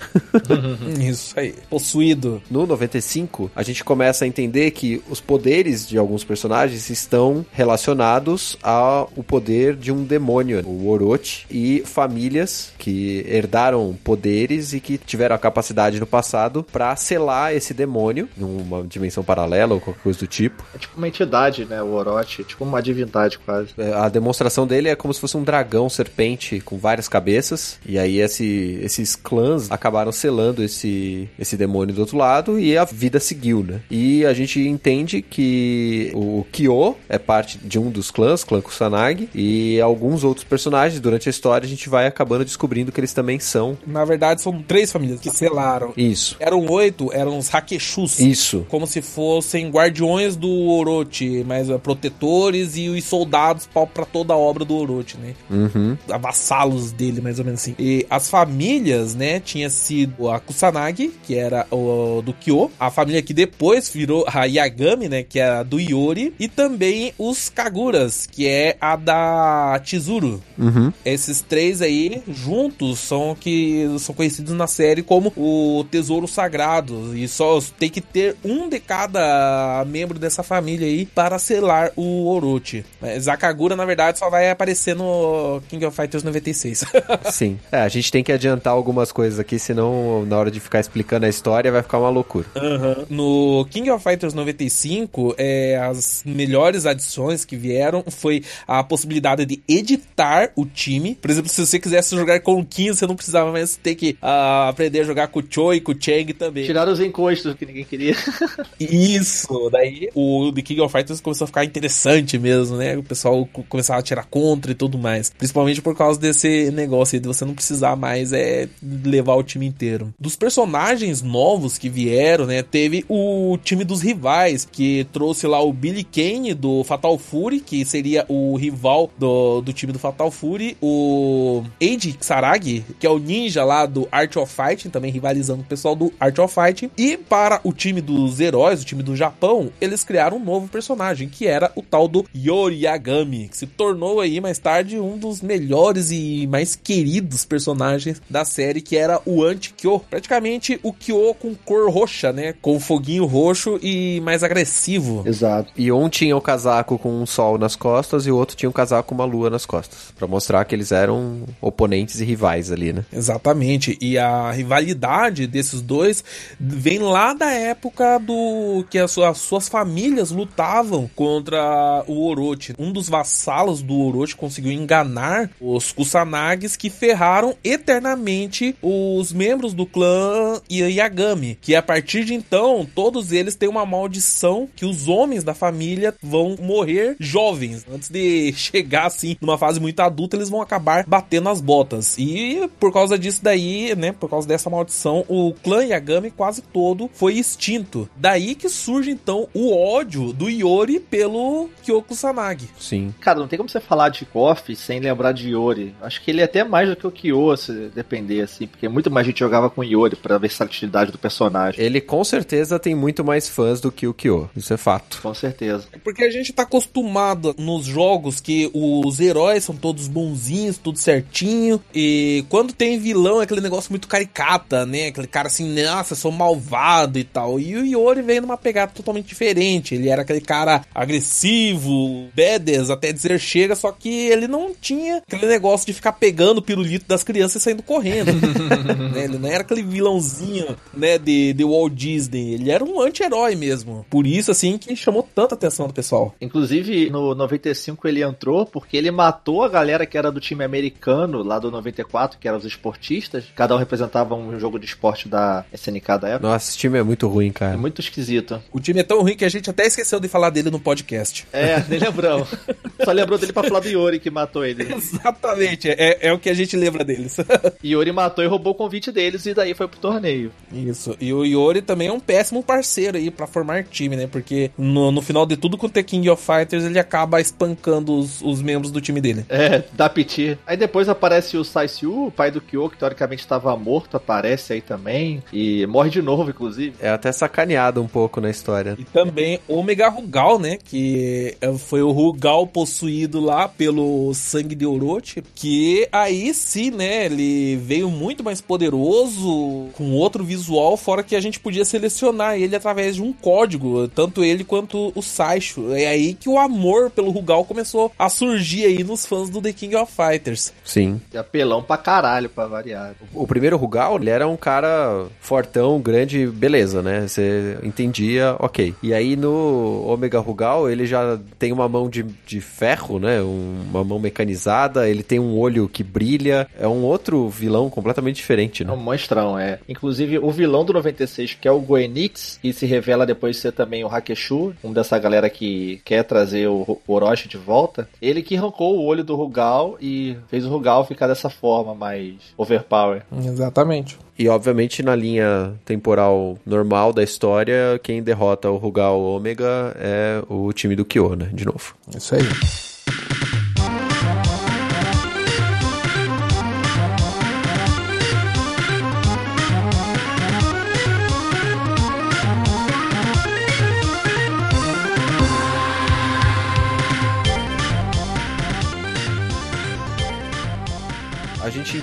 Isso aí. Possuído. No 95, a gente começa a entender que os poderes de alguns personagens estão relacionados ao poder de um demônio, o Orochi, e famílias que herdaram poderes e que tiveram a capacidade no passado para selar esse demônio numa dimensão paralela ou qualquer coisa do tipo. É tipo uma entidade, né? O Orochi. Tipo uma divindade, quase. É, A demonstração dele é como se fosse um dragão serpente com várias cabeças. E aí esse- esses clãs acabaram selando esse, esse demônio do outro lado e a vida seguiu, né? E a gente entende que o Kyo é parte de um dos clãs, clã Kusanagi, e alguns outros personagens durante a história a gente vai acabando descobrindo que eles também são Na verdade, são três famílias que selaram. isso. Eram oito, eram os Hakeshus. Isso. Como se fossem guardiões do Orochi, mas é, protetores e os soldados pau pra toda a obra do Orochi, né? Uhum. Vassalos dele, mais ou menos assim. E as famílias, né? Tinha sido a Kusanagi, que era o do Kyo. A família que depois virou a Yagami, né? Que é a do Iori. E também os Kaguras, que é a da Chizuru. Uhum. Esses três aí, juntos, são que são conhecidos na série como o Tesouro Sagrado. E só tem que ter um de cada membro dessa família aí para selar o Orochi. Mas a Kagura, na verdade, só vai aparecer no King of Fighters 96. Sim. É, a gente tem que adiantar algumas coisas aqui, senão na hora de ficar explicando a história vai ficar uma loucura. Uhum. No King of Fighters 95, é, as melhores adições que vieram foi a possibilidade de editar o time. Por exemplo, se você quisesse jogar com o Kim, você não precisava mais ter que uh, aprender a jogar com o Choi e com o Chang também. Tiraram os encostos que ninguém queria. Isso, daí o The King of Fighters começou a ficar interessante mesmo, né? O pessoal começava a tirar contra e tudo mais. Principalmente por causa desse negócio aí de você não precisar mais é, levar o time inteiro. Dos personagens novos que vieram, né? Teve o time dos rivais, que trouxe lá o Billy Kane do Fatal Fury, que seria o rival do, do time do Fatal Fury, o Eiji Saragi, que é o ninja lá do Art of Fighting, também rivalizando com o pessoal do Art of Fighting. E para o time dos heróis, o time do Japão, eles criaram um novo personagem, que era o tal do Yori Yagami, que se tornou aí mais tarde um dos melhores e mais queridos personagens da série, que era o Anti-Kyo. Praticamente o Kyo com cor roxa, né? Com foguinho roxo e mais agressivo. Exato. E um tinha o casaco com um sol nas costas e o outro tinha um casaco com uma lua nas costas. para mostrar que eles eram oponentes e rivais ali, né? Exatamente. E a rivalidade desses dois vem lá da época do que as suas, as suas famílias lutavam contra o Orochi. Um dos vassalos do Orochi conseguiu enganar os Kusanages que ferraram eternamente os membros do clã Yagami, que a partir de então todos eles têm uma maldição que os homens da família vão morrer jovens. Antes de chegar assim numa fase muito adulta, eles vão acabar batendo as botas. E por causa disso daí, né, por causa dessa maldição, o clã Yagami quase todo foi extinto. Daí que surge então o ódio do Yori pelo Kyoko Sanagi. Sim. Cara, não tem como você falar de KOF sem lembrar de Yori. Acho que ele é até mais do que o Kyo, se depender, assim, porque muito mais gente jogava com Yori pra versatilidade do personagem. Ele com certeza tem muito mais fãs do que o Kyo. Isso é fato. Com certeza. Porque a gente tá acostumado nos jogos que os heróis são todos bonzinhos, tudo certinho. E quando tem vilão, é aquele negócio muito caricata, né? Aquele cara assim, nossa, eu sou malvado e tal. E o Yori vem numa pegada totalmente diferente. Ele era aquele cara agressivo, badass, até dizer chega, só que ele não tinha aquele negócio de ficar pegando o pirulito das crianças e saindo correndo. né? Ele não era aquele vilãozinho, né, de, de Walt Disney. Ele era um anti-herói mesmo. Por isso, assim, que chamou tanta atenção do pessoal. Inclusive, no 95 ele entrou porque ele matou a galera que era do time americano, lá do 94, que eram os esportistas. Cada um representava um jogo de esporte da SNK da época. Nossa, esse time é muito ruim, cara. É muito esquisito. O time é tão ruim que a gente até esqueceu de falar dele no podcast. É, nem lembramos. Só lembrou dele pra falar do Yori que matou ele. Exatamente, é, é o que a gente lembra deles. Yori matou e roubou o convite deles e daí foi pro torneio. Isso, e o Yori também é um péssimo parceiro aí para formar time, né? Porque no, no final de tudo, com The King of Fighters, ele acaba espancando os, os membros do time dele. É, dá piti. Aí depois aparece o Saisyu, o pai do Kyo, que teoricamente estava morto, aparece aí também. E morre de novo, inclusive. É até sacaneado um pouco na história. E também Omega Rugal, né? Que foi o Rugal possuído lá pelo sangue de Orochi. Que aí sim, né? Ele veio muito mais poderoso, com outro visual, fora que a gente podia selecionar ele através de um código, tanto ele quanto o Saisho. É aí que o amor pelo Rugal começou a surgir aí nos fãs do The King of Fighters. Sim. E apelão pra caralho, pra variar. O primeiro Rugal, ele era um cara fortão, grande, beleza, né? Você entendia, ok. E aí no Omega Rugal, ele já tem uma mão de, de ferro, né? Um, uma mão mecanizada, ele tem um olho que brilha. É um outro vilão completamente diferente, É né? um monstrão, é. Inclusive, o vilão do 96, que é o Goenix, e se revela depois ser também o Hakeshu, um dessa galera que quer trazer o o Orochi de volta, ele que arrancou o olho do Rugal e fez o Rugal ficar dessa forma, mais overpower. Exatamente. E obviamente na linha temporal normal da história, quem derrota o Rugal Ômega é o time do Kyo, né? De novo. Isso aí.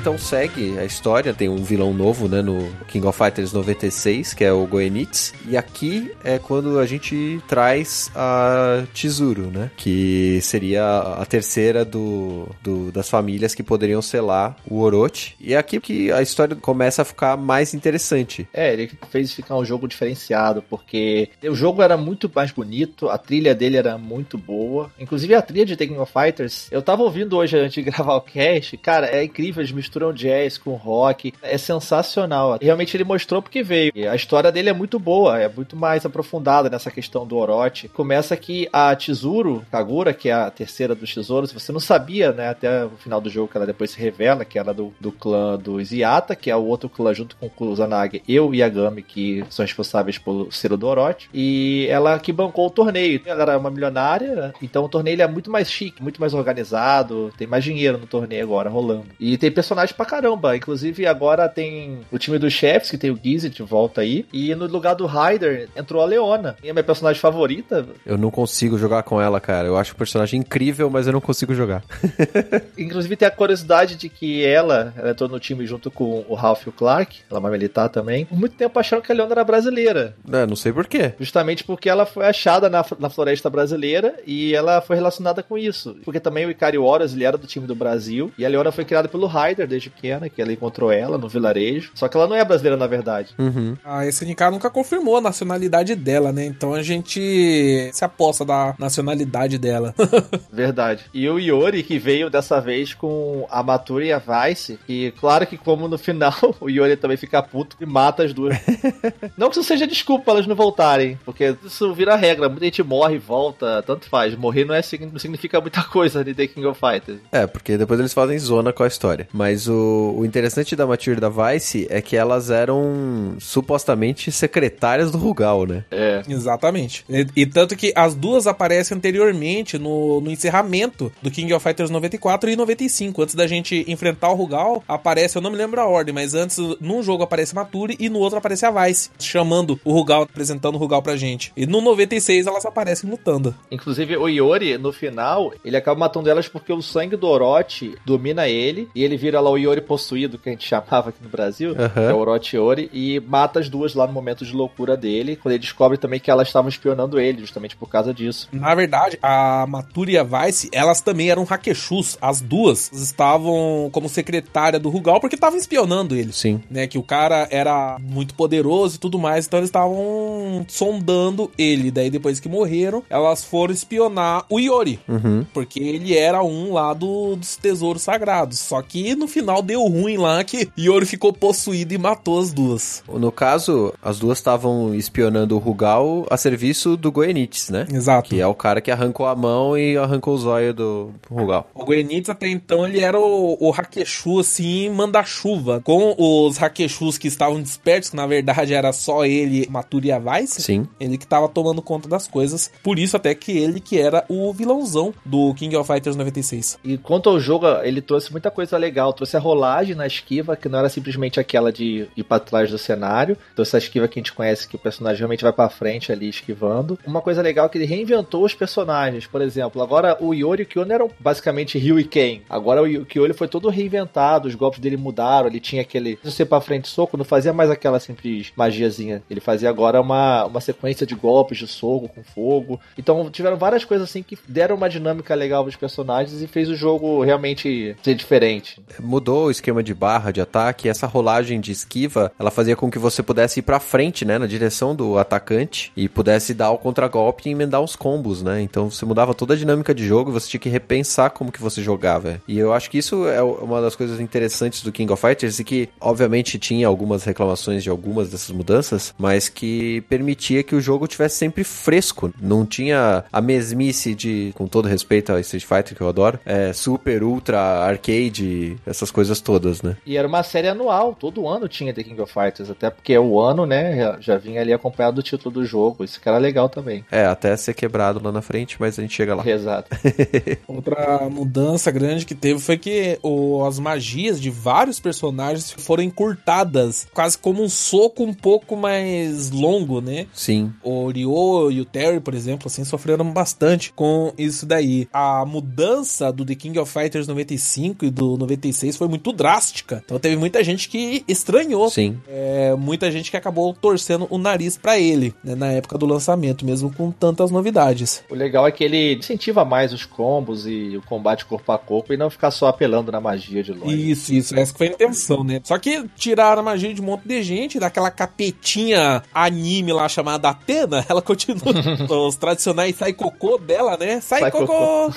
Então segue a história, tem um vilão novo, né, no King of Fighters 96, que é o Goenitz, e aqui é quando a gente traz a Chizuru, né, que seria a terceira do, do das famílias que poderiam selar o Orochi, e é aqui que a história começa a ficar mais interessante. É, ele fez ficar um jogo diferenciado, porque o jogo era muito mais bonito, a trilha dele era muito boa, inclusive a trilha de King of Fighters, eu tava ouvindo hoje antes de gravar o cast, cara, é incrível, eles misturam jazz com rock, é sensacional. Realmente ele mostrou porque veio. A história dele é muito boa, é muito mais aprofundada nessa questão do Orochi. Começa que a Tizuru Kagura, que é a terceira dos tesouros, você não sabia, né, até o final do jogo que ela depois se revela que ela é do, do clã dos Yata, que é o outro clã junto com o Kusanagi e o Yagami, que são responsáveis pelo selo do Orochi. E ela que bancou o torneio. Ela era uma milionária, então o torneio é muito mais chique, muito mais organizado, tem mais dinheiro no torneio agora rolando. E tem personagens pra caramba, inclusive agora tem o time dos chefes, que tem o Gizzy de volta aí, e no lugar do Ryder entrou a Leona, e é minha personagem favorita. Eu não consigo jogar com ela, cara. Eu acho o personagem incrível, mas eu não consigo jogar. inclusive tem a curiosidade de que ela, ela entrou no time junto com o Ralph e o Clark, ela é uma militar também. Por muito tempo acharam que a Leona era brasileira. É, não sei porquê. Justamente porque ela foi achada na, na floresta brasileira e ela foi relacionada com isso. Porque também o Ikari Horus, ele era do time do Brasil, e a Leona foi criada pelo Ryder desde pequena, que ela encontrou ela no vilarejo. Só que ela não é brasileira, na verdade. Uhum. A SNK nunca confirmou a nacionalidade dela, né? Então a gente se aposta da nacionalidade dela. Verdade. E o Yori, que veio dessa vez com a Matura e a Vice, e claro que como no final o Yori também fica puto e mata as duas. não que isso seja desculpa pra elas não voltarem, porque isso vira regra. Muita gente morre e volta, tanto faz. Morrer não, é, não significa muita coisa de The King of Fighters. É, porque depois eles fazem zona com a história. Mas o, o interessante da Matilda da Vice é que elas eram supostamente secretárias do Rugal, né? É. Exatamente. E, e, tanto que as duas aparecem anteriormente no, no encerramento do King of Fighters 94 e 95. Antes da gente enfrentar o Rugal, aparece, eu não me lembro a ordem, mas antes, num jogo aparece a Mature e no outro aparece a Vice, chamando o Rugal, apresentando o Rugal pra gente. E no 96 elas aparecem lutando. Inclusive, o Yori, no final, ele acaba matando elas porque o sangue do Orochi domina ele e ele vira lá o Yori possuído, que a gente chamava aqui no Brasil, Uhum. que é o Orochi Yori, e mata as duas lá no momento de loucura dele, quando ele descobre também que elas estavam espionando ele, justamente por causa disso. Na verdade, a Mature e a Vice, elas também eram Hakeshus. As duas estavam como secretária do Rugal porque estavam espionando ele. Sim. Né, que o cara era muito poderoso e tudo mais, então eles estavam sondando ele. Daí depois que morreram, elas foram espionar o Yori, Uhum. porque ele era um lá do- dos tesouros sagrados. Só que no final deu ruim lá que Yori ficou possuído e matou as duas. No caso, as duas estavam espionando o Rugal a serviço do Goenitz, né? Exato. Que é o cara que arrancou a mão e arrancou os olhos do Rugal. O Goenitz até então ele era o, o Hakeshu assim, manda-chuva. Com os Hakeshus que estavam despertos, que na verdade era só ele, Maturi e a Vice. Sim. Ele que tava tomando conta das coisas. Por isso até que ele que era o vilãozão do King of Fighters 96. E quanto ao jogo, ele trouxe muita coisa legal. Trouxe a rolagem na esquiva, que não era simplesmente aquela de ir pra trás do cenário. Trouxe a esquiva que a gente conhece, que o personagem realmente vai pra frente ali esquivando. Uma coisa legal é que ele reinventou os personagens. Por exemplo, agora o Yori e o Kyo eram basicamente Ryu e Ken. Agora o Kyo ele foi todo reinventado, os golpes dele mudaram. Ele tinha aquele. Você pra frente soco, não fazia mais aquela simples magiazinha. Ele fazia agora uma, uma sequência de golpes de soco com fogo. Então tiveram várias coisas assim que deram uma dinâmica legal pros personagens e fez o jogo realmente ser diferente. Mudou o esquema de barra de ataque, essa rolagem de esquiva, ela fazia com que você pudesse ir pra frente, né, na direção do atacante e pudesse dar o contragolpe e emendar os combos, né? Então você mudava toda a dinâmica de jogo você tinha que repensar como que você jogava. E eu acho que isso é uma das coisas interessantes do King of Fighters e que, obviamente, tinha algumas reclamações de algumas dessas mudanças, mas que permitia que o jogo tivesse sempre fresco. Não tinha a mesmice de, com todo respeito ao Street Fighter, que eu adoro, é, super, ultra, arcade, essas coisas todas, né? E era uma série anual, todo ano tinha The King of Fighters, até porque o ano, né, já, já vinha ali acompanhado do título do jogo. Isso que era legal também. É, até ser quebrado lá na frente, mas a gente chega lá. Exato. Outra mudança grande que teve foi que o- as magias de vários personagens foram encurtadas, quase como um soco um pouco mais longo, né? Sim. O Ryo e o Terry, por exemplo, assim, sofreram bastante com isso daí. A mudança do The King of Fighters 95 e do 96 96 foi muito drástica. Então teve muita gente que estranhou. Sim. É, muita gente que acabou torcendo o nariz pra ele, né, na época do lançamento, mesmo com tantas novidades. O legal é que ele incentiva mais os combos e o combate corpo a corpo e não ficar só apelando na magia de longe. Isso, isso, essa que foi a intenção, né? Só que tiraram a magia de um monte de gente, daquela capetinha anime lá chamada Atena, ela continua os tradicionais sai cocô dela, né? Sai, Sai cocô!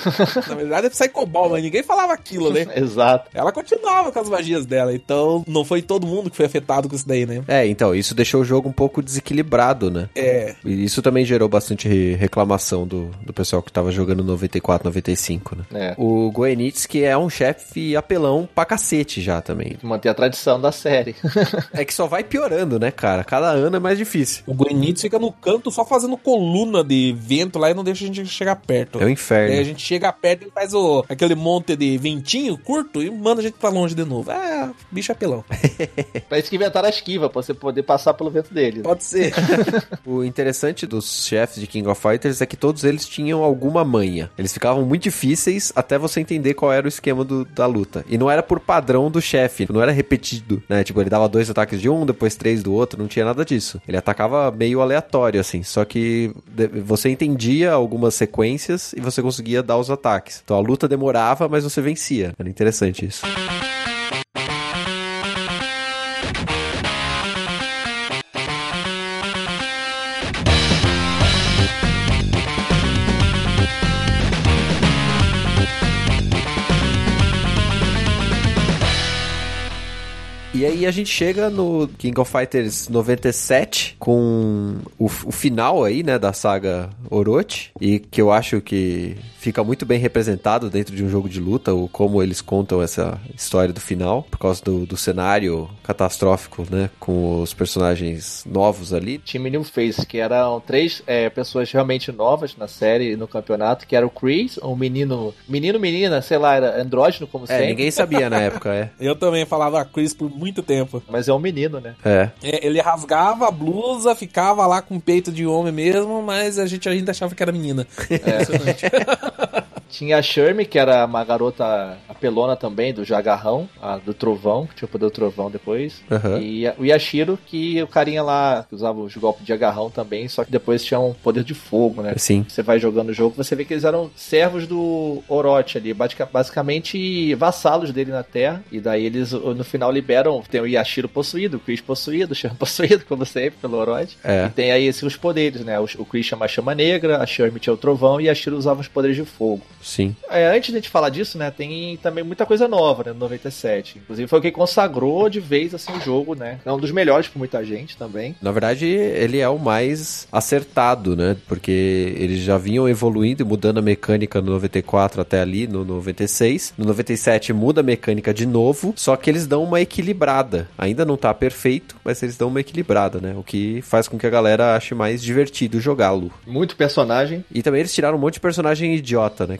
Na verdade é sai cobol, mas ninguém falava aquilo, né? Exato. Ela continuava com as magias dela, então não foi todo mundo que foi afetado com isso daí, né? É, então, isso deixou o jogo um pouco desequilibrado, né? É, E isso também gerou bastante re- reclamação do, do pessoal que tava jogando 94, 95, né? É. O Goenitz, é um chefe apelão pra cacete já também. Manter a tradição da série. É que só vai piorando, né, cara? Cada ano é mais difícil. o Goenitz fica no canto só fazendo coluna de vento lá e não deixa a gente chegar perto. É o Aí a inferno. gente chega perto e faz o, aquele monte de ventinho curto e manda a gente pra longe de novo. É, bicho apelão. pra isso que inventaram a esquiva, pra você poder passar pelo vento dele. Pode ser. O interessante dos chefes de King of Fighters é que todos eles tinham alguma manha. Eles ficavam muito difíceis até você entender qual era o esquema do- da luta. E não era por padrão do chefe, não era repetido, né? Tipo, ele dava dois ataques de um, depois três do outro, não tinha nada disso. Ele atacava meio aleatório, assim. Só que você entendia algumas sequências e você conseguia dar os ataques. Então a luta demorava, mas você vencia. Era interessante isso. Thank you. E aí a gente chega no King of Fighters 97 com o, o final aí, né, da saga Orochi e que eu acho que fica muito bem representado dentro de um jogo de luta, o como eles contam essa história do final, por causa do, do cenário catastrófico, né, com os personagens novos ali. Time New Face, que eram três é, pessoas realmente novas na série e no campeonato, que era o Chris, um menino, menino, menina, sei lá, era andrógeno como É, sempre, ninguém sabia na época, é. Eu também falava Chris por muito tempo. mas é um menino, né? É. É, ele rasgava a blusa, ficava lá com peito de homem mesmo, mas a gente ainda achava que era menina. Impressionante. Tinha a Shermie, que era uma garota apelona também, do Jagarrão, a do Trovão, que tinha o poder do Trovão depois. Aham. E a- o Yashiro, que o carinha lá, que usava os golpes de agarrão também, só que depois tinha um poder de fogo, né? Sim. Você vai jogando o jogo, você vê que eles eram servos do Orochi ali, basica- basicamente vassalos dele na Terra. E daí eles no final liberam, tem o Yashiro possuído, o Chris possuído, o Shan possuído, como sempre, pelo Orochi. É. E tem aí esses os poderes, né? O, o Chris chama a chama negra, a Shermie tinha o trovão e a Yashiro usava os poderes de fogo. Sim. É, antes de a gente falar disso, né, tem também muita coisa nova, né, no 97. Inclusive foi o que consagrou de vez, assim, o jogo, né. É um dos melhores por muita gente também. Na verdade, ele é o mais acertado, né? Porque eles já vinham evoluindo e mudando a mecânica no 94 até ali, no 96. No 97 muda a mecânica de novo, só que eles dão uma equilibrada. Ainda não tá perfeito, mas eles dão uma equilibrada, né? O que faz com que a galera ache mais divertido jogá-lo. Muito personagem. E também eles tiraram um monte de personagem idiota, né?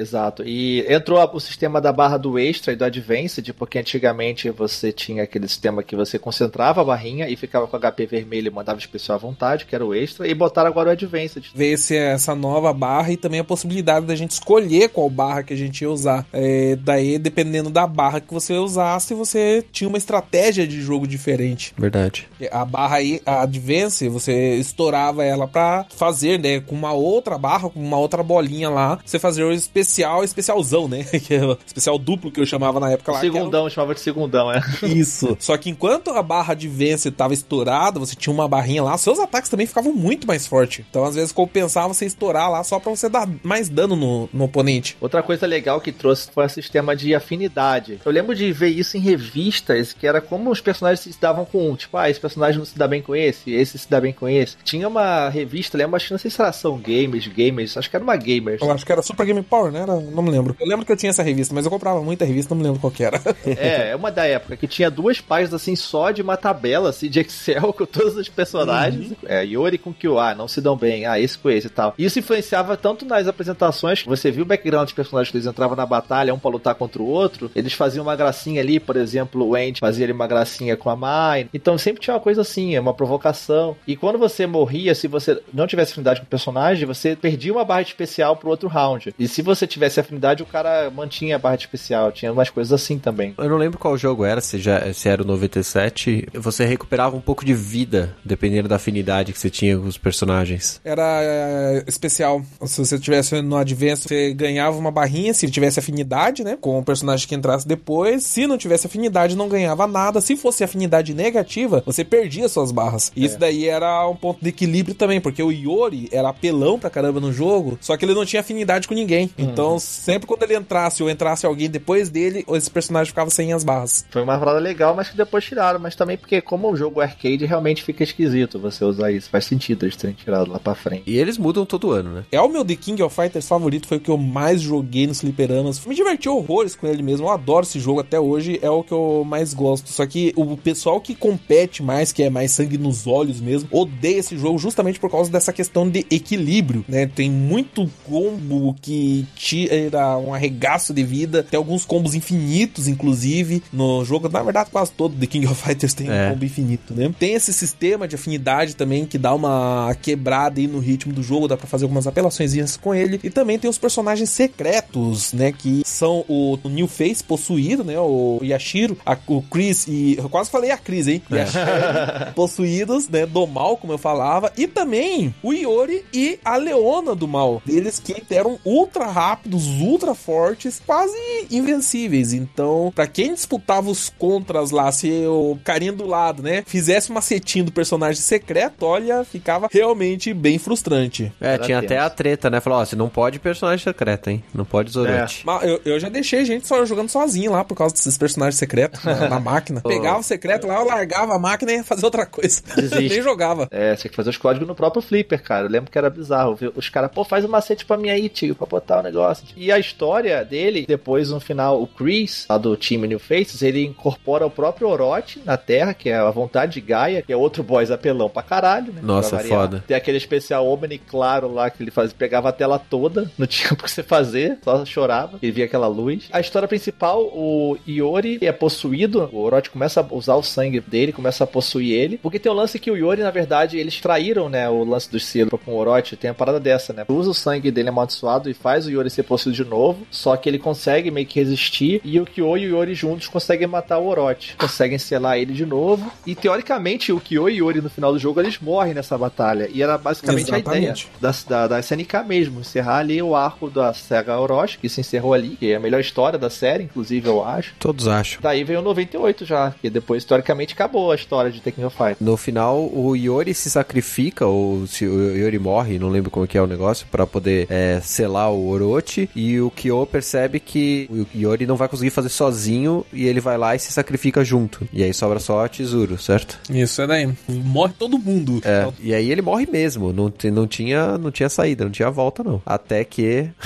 Exato. E entrou o sistema da barra do Extra e do Advanced, porque antigamente você tinha aquele sistema que você concentrava a barrinha e ficava com HP vermelho e mandava especial à vontade, que era o Extra, e botaram agora o Advanced. Ver se essa nova barra e também a possibilidade da gente escolher qual barra que a gente ia usar. É, daí, dependendo da barra que você usasse, você tinha uma estratégia de jogo diferente. Verdade. A barra aí, a Advance, você estourava ela pra fazer, né, com uma outra barra, com uma outra bolinha lá, você fazer o especial, especialzão, né? Que é o especial duplo que eu chamava na época lá. era o- Segundão, chamava de segundão, é. Isso. Só que enquanto a barra de vence tava estourada, você tinha uma barrinha lá, seus ataques também ficavam muito mais fortes. Então, às vezes, compensava você estourar lá só pra você dar mais dano no, no oponente. Outra coisa legal que trouxe foi o sistema de afinidade. Eu lembro de ver isso em revistas, que era como os personagens se davam com um. Tipo, ah, esse personagem não se dá bem com esse, esse se dá bem com esse. Tinha uma revista, lembro, acho que não sei se era Ação Gamers, Gamers, acho que era uma Gamers. Eu acho que era Super Game Power, né? Era, não me lembro. Eu lembro que eu tinha essa revista, mas eu comprava muita revista, não me lembro qual que era. É, é uma da época que tinha duas páginas assim só de uma tabela assim, de Excel com todos os personagens. É, Yori com Kyoa, não se dão bem. Ah, esse com esse e tal. Isso influenciava tanto nas apresentações, que você viu o background dos personagens que eles entravam na batalha, um pra lutar contra o outro. Eles faziam uma gracinha ali, por exemplo, o Andy fazia ali uma gracinha com a Mai. Então sempre tinha uma coisa assim, é uma provocação. E quando você morria, se você não tivesse afinidade com o personagem, você perdia uma barra especial pro outro round. E se você tivesse afinidade, o cara mantinha a barra de especial. Tinha umas coisas assim também. Eu não lembro qual jogo era, se, já, se era o 97. Você recuperava um pouco de vida, dependendo da afinidade que você tinha com os personagens. Era é, especial. Se você tivesse no Advance, você ganhava uma barrinha se tivesse afinidade, né? Com o personagem que entrasse depois. Se não tivesse afinidade, não ganhava nada. Se fosse afinidade negativa, você perdia suas barras. E É. isso daí era um ponto de equilíbrio também, porque o Iori era apelão pra caramba no jogo, só que ele não tinha afinidade com ninguém. Uhum. Então, sempre quando ele entrasse ou entrasse alguém depois dele, esse personagem ficava sem as barras. Foi uma parada legal, mas que depois tiraram. Mas também porque, como o jogo arcade, realmente fica esquisito você usar isso. Faz sentido eles terem tirado lá pra frente. E eles mudam todo ano, né? É o meu The King of Fighters favorito, foi o que eu mais joguei nos fliperamas. Me diverti horrores com ele mesmo. Eu adoro esse jogo até hoje, é o que eu mais gosto. Só que o pessoal que compete mais, que é mais sangue nos olhos mesmo, odeia esse jogo justamente por causa dessa questão de equilíbrio, né? Tem muito combo que tira um arregaço de vida, tem alguns combos infinitos, inclusive, no jogo. Na verdade, quase todo The King of Fighters tem É. um combo infinito, né? Tem esse sistema de afinidade também que dá uma quebrada aí no ritmo do jogo, dá pra fazer algumas apelações com ele. E também tem os personagens secretos, né? Que são o, New Face possuído, né? O Yashiro, a- o Chris e. Eu quase falei a Chris, hein? E a Sherry, possuídos, né? Do mal, como eu falava. E também o Iori e a Leona do mal. Eles que eram ultra rápidos, ultra fortes, quase invencíveis. Então, pra quem disputava os contras lá, se o carinha do lado, né? Fizesse uma setinha do personagem secreto, olha, ficava realmente bem frustrante. É, Era tinha até a treta, né? Falou, ó, você não pode personagem secreto, hein? Não pode Zorote. Mas eu, eu já deixei gente só jogando sozinho lá por causa desses personagens secretos na, na máquina. Pegava o secreto lá, eu largava a máquina e ia fazer outra coisa. Nem jogava. É, tinha que fazer os códigos no próprio Flipper, cara. Eu lembro que era bizarro. viu? Os caras, pô, faz um macete pra mim aí, tio, pra botar o negócio. E a história dele, depois no final, o Chris, lá do time New Faces, ele incorpora o próprio Orochi na Terra, que é a vontade de Gaia, que é outro boss apelão pra caralho, né? Nossa, variar. foda. Tem aquele especial Omni claro lá que ele fazia, pegava a tela toda, não tinha o que você fazer, só chorava, ele via aquela luz. A história principal, o Iori é possuído, o Orochi começa a usar o sangue dele, começa a possuir ele, porque tem o lance que o Iori, na verdade, eles traíram, né, o lance dos selos com o Orochi, tem a parada dessa, né, usa o sangue dele amaldiçoado e faz o Iori ser possuído de novo, só que ele consegue meio que resistir, e o Kyo e o Iori juntos conseguem matar o Orochi, conseguem selar ele de novo, e teoricamente o Kyo e o Iori no final do jogo, eles morrem nessa batalha, e era basicamente a ideia Exatamente. da, da, da SNK mesmo, encerrar ali o arco da Sega Orochi, que se encerrou ali, que é a melhor história da série, inclusive, eu acho. Todos acham. Daí veio o 98 já, que depois, teoricamente, acabou a história de Tekken of Fight. No final, o Iori se sacrifica, ou se o Iori morre, não lembro como que é o negócio, pra poder é, selar o Orochi. E o Kyo percebe que o Iori não vai conseguir fazer sozinho e ele vai lá e se sacrifica junto. E aí sobra só a Tesouro, certo? Isso é daí. Morre todo mundo. É. E aí ele morre mesmo. Não, não, tinha, não tinha saída, não tinha volta, não. Até que.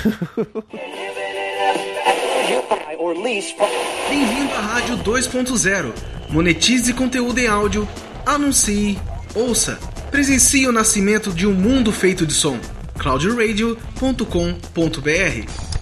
Bem-vindo à Rádio 2.0. Monetize conteúdo em áudio, anuncie, ouça, presencie o nascimento de um mundo feito de som. cloudradio.com.br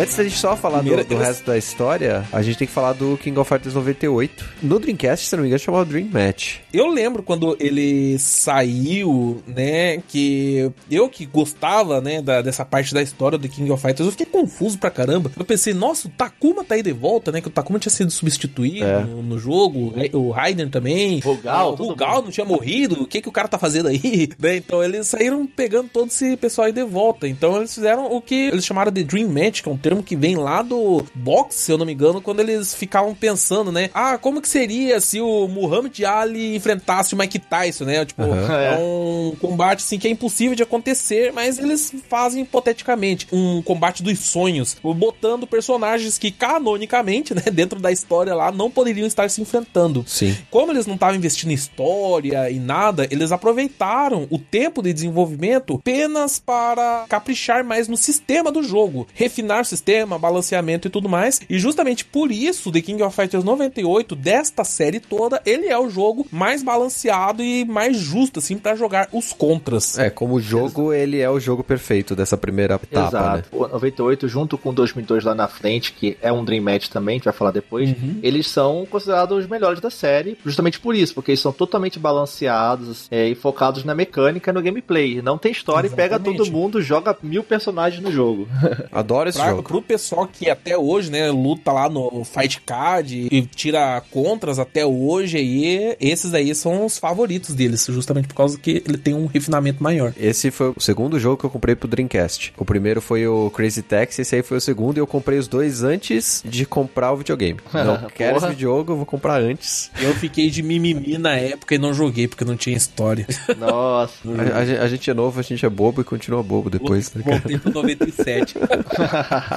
Antes da gente só falar do, do resto da história, a gente tem que falar do King of Fighters 98. No Dreamcast, se não me engano, chamava Dream Match. Eu lembro quando ele saiu, né, que eu que gostava, né, da- dessa parte da história do King of Fighters, eu fiquei confuso pra caramba. Eu pensei, nossa, o Takuma tá aí de volta, né, que o Takuma tinha sido substituído É. no, no jogo, o Raiden também. Rugal, o todo Rugal não tinha morrido, o que que o cara tá fazendo aí? Né, Então eles saíram pegando todo esse pessoal aí de volta. Então eles fizeram o que eles chamaram de Dream Match, que é um termo que vem lá do boxe, se eu não me engano, quando eles ficavam pensando, né, ah, como que seria se o Muhammad Ali enfrentasse o Mike Tyson, né? Tipo, Aham. é um combate assim que é impossível de acontecer, mas eles fazem hipoteticamente um combate dos sonhos, botando personagens que canonicamente, né, dentro da história lá, não poderiam estar se enfrentando. Sim. Como eles não estavam investindo em história e nada, eles aproveitaram o tempo de desenvolvimento apenas para caprichar mais no sistema do jogo, refinar o sistema sistema, balanceamento e tudo mais. E justamente por isso, The King of Fighters 98, desta série toda, ele é o jogo mais balanceado e mais justo, assim, para jogar os contras. É, como jogo, ele é o jogo perfeito dessa primeira etapa, Exato. né? O 98, junto com 2002 lá na frente, que é um Dream Match também, a gente vai falar depois, eles são considerados os melhores da série, justamente por isso, porque eles são totalmente balanceados é, e focados na mecânica e no gameplay. Não tem história e pega Exatamente. todo mundo, joga mil personagens no jogo. Adoro esse Pra, jogo. Pro pessoal que até hoje, né, luta lá no Fight Card e tira contras até hoje, aí, esses aí são os favoritos deles, justamente por causa que ele tem um refinamento maior. Esse foi o segundo jogo que eu comprei pro Dreamcast. O primeiro foi o Crazy Taxi, esse aí foi o segundo, e eu comprei os dois antes de comprar o videogame. Não quero esse jogo, eu vou comprar antes. Eu fiquei de mimimi na época e não joguei porque não tinha história. Nossa. A, a a gente é novo, a gente é bobo e continua bobo depois, né? Voltei pro 97.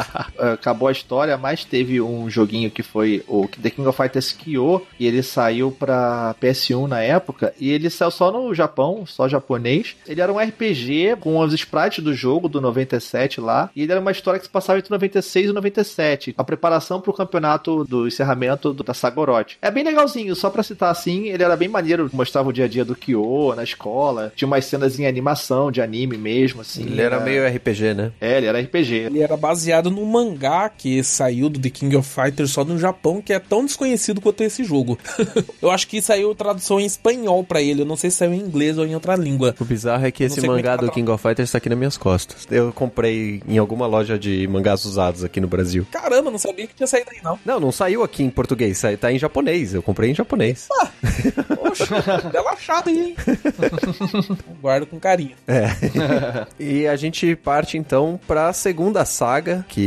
Acabou a história, mas teve um joguinho que foi o The King of Fighters Kyo, e ele saiu pra PS1 na época, e ele saiu só no Japão, só japonês. Ele era um RPG com os sprites do jogo do 97 lá, e ele era uma história que se passava entre 96 e 97, a preparação pro campeonato do encerramento do- da Sagoroth. É bem legalzinho, só pra citar assim, ele era bem maneiro, mostrava o dia a dia do Kyo na escola, tinha umas cenas em animação, de anime mesmo, assim. Ele era meio RPG, né? É, ele era RPG. Ele era baseado num mangá que saiu do The King of Fighters só no Japão, que é tão desconhecido quanto esse jogo. eu acho que saiu tradução em espanhol pra ele, eu não sei se saiu em inglês ou em outra língua. O bizarro é que Eu esse é que mangá do King of Fighters tá aqui nas minhas costas. Eu comprei em alguma loja de mangás usados aqui no Brasil. Caramba, não sabia que tinha saído aí não. Não, não saiu aqui em português, sai- tá em japonês. Eu comprei em japonês. Poxa, bela achada aí, hein? Guardo com carinho. E a gente parte então pra segunda saga, que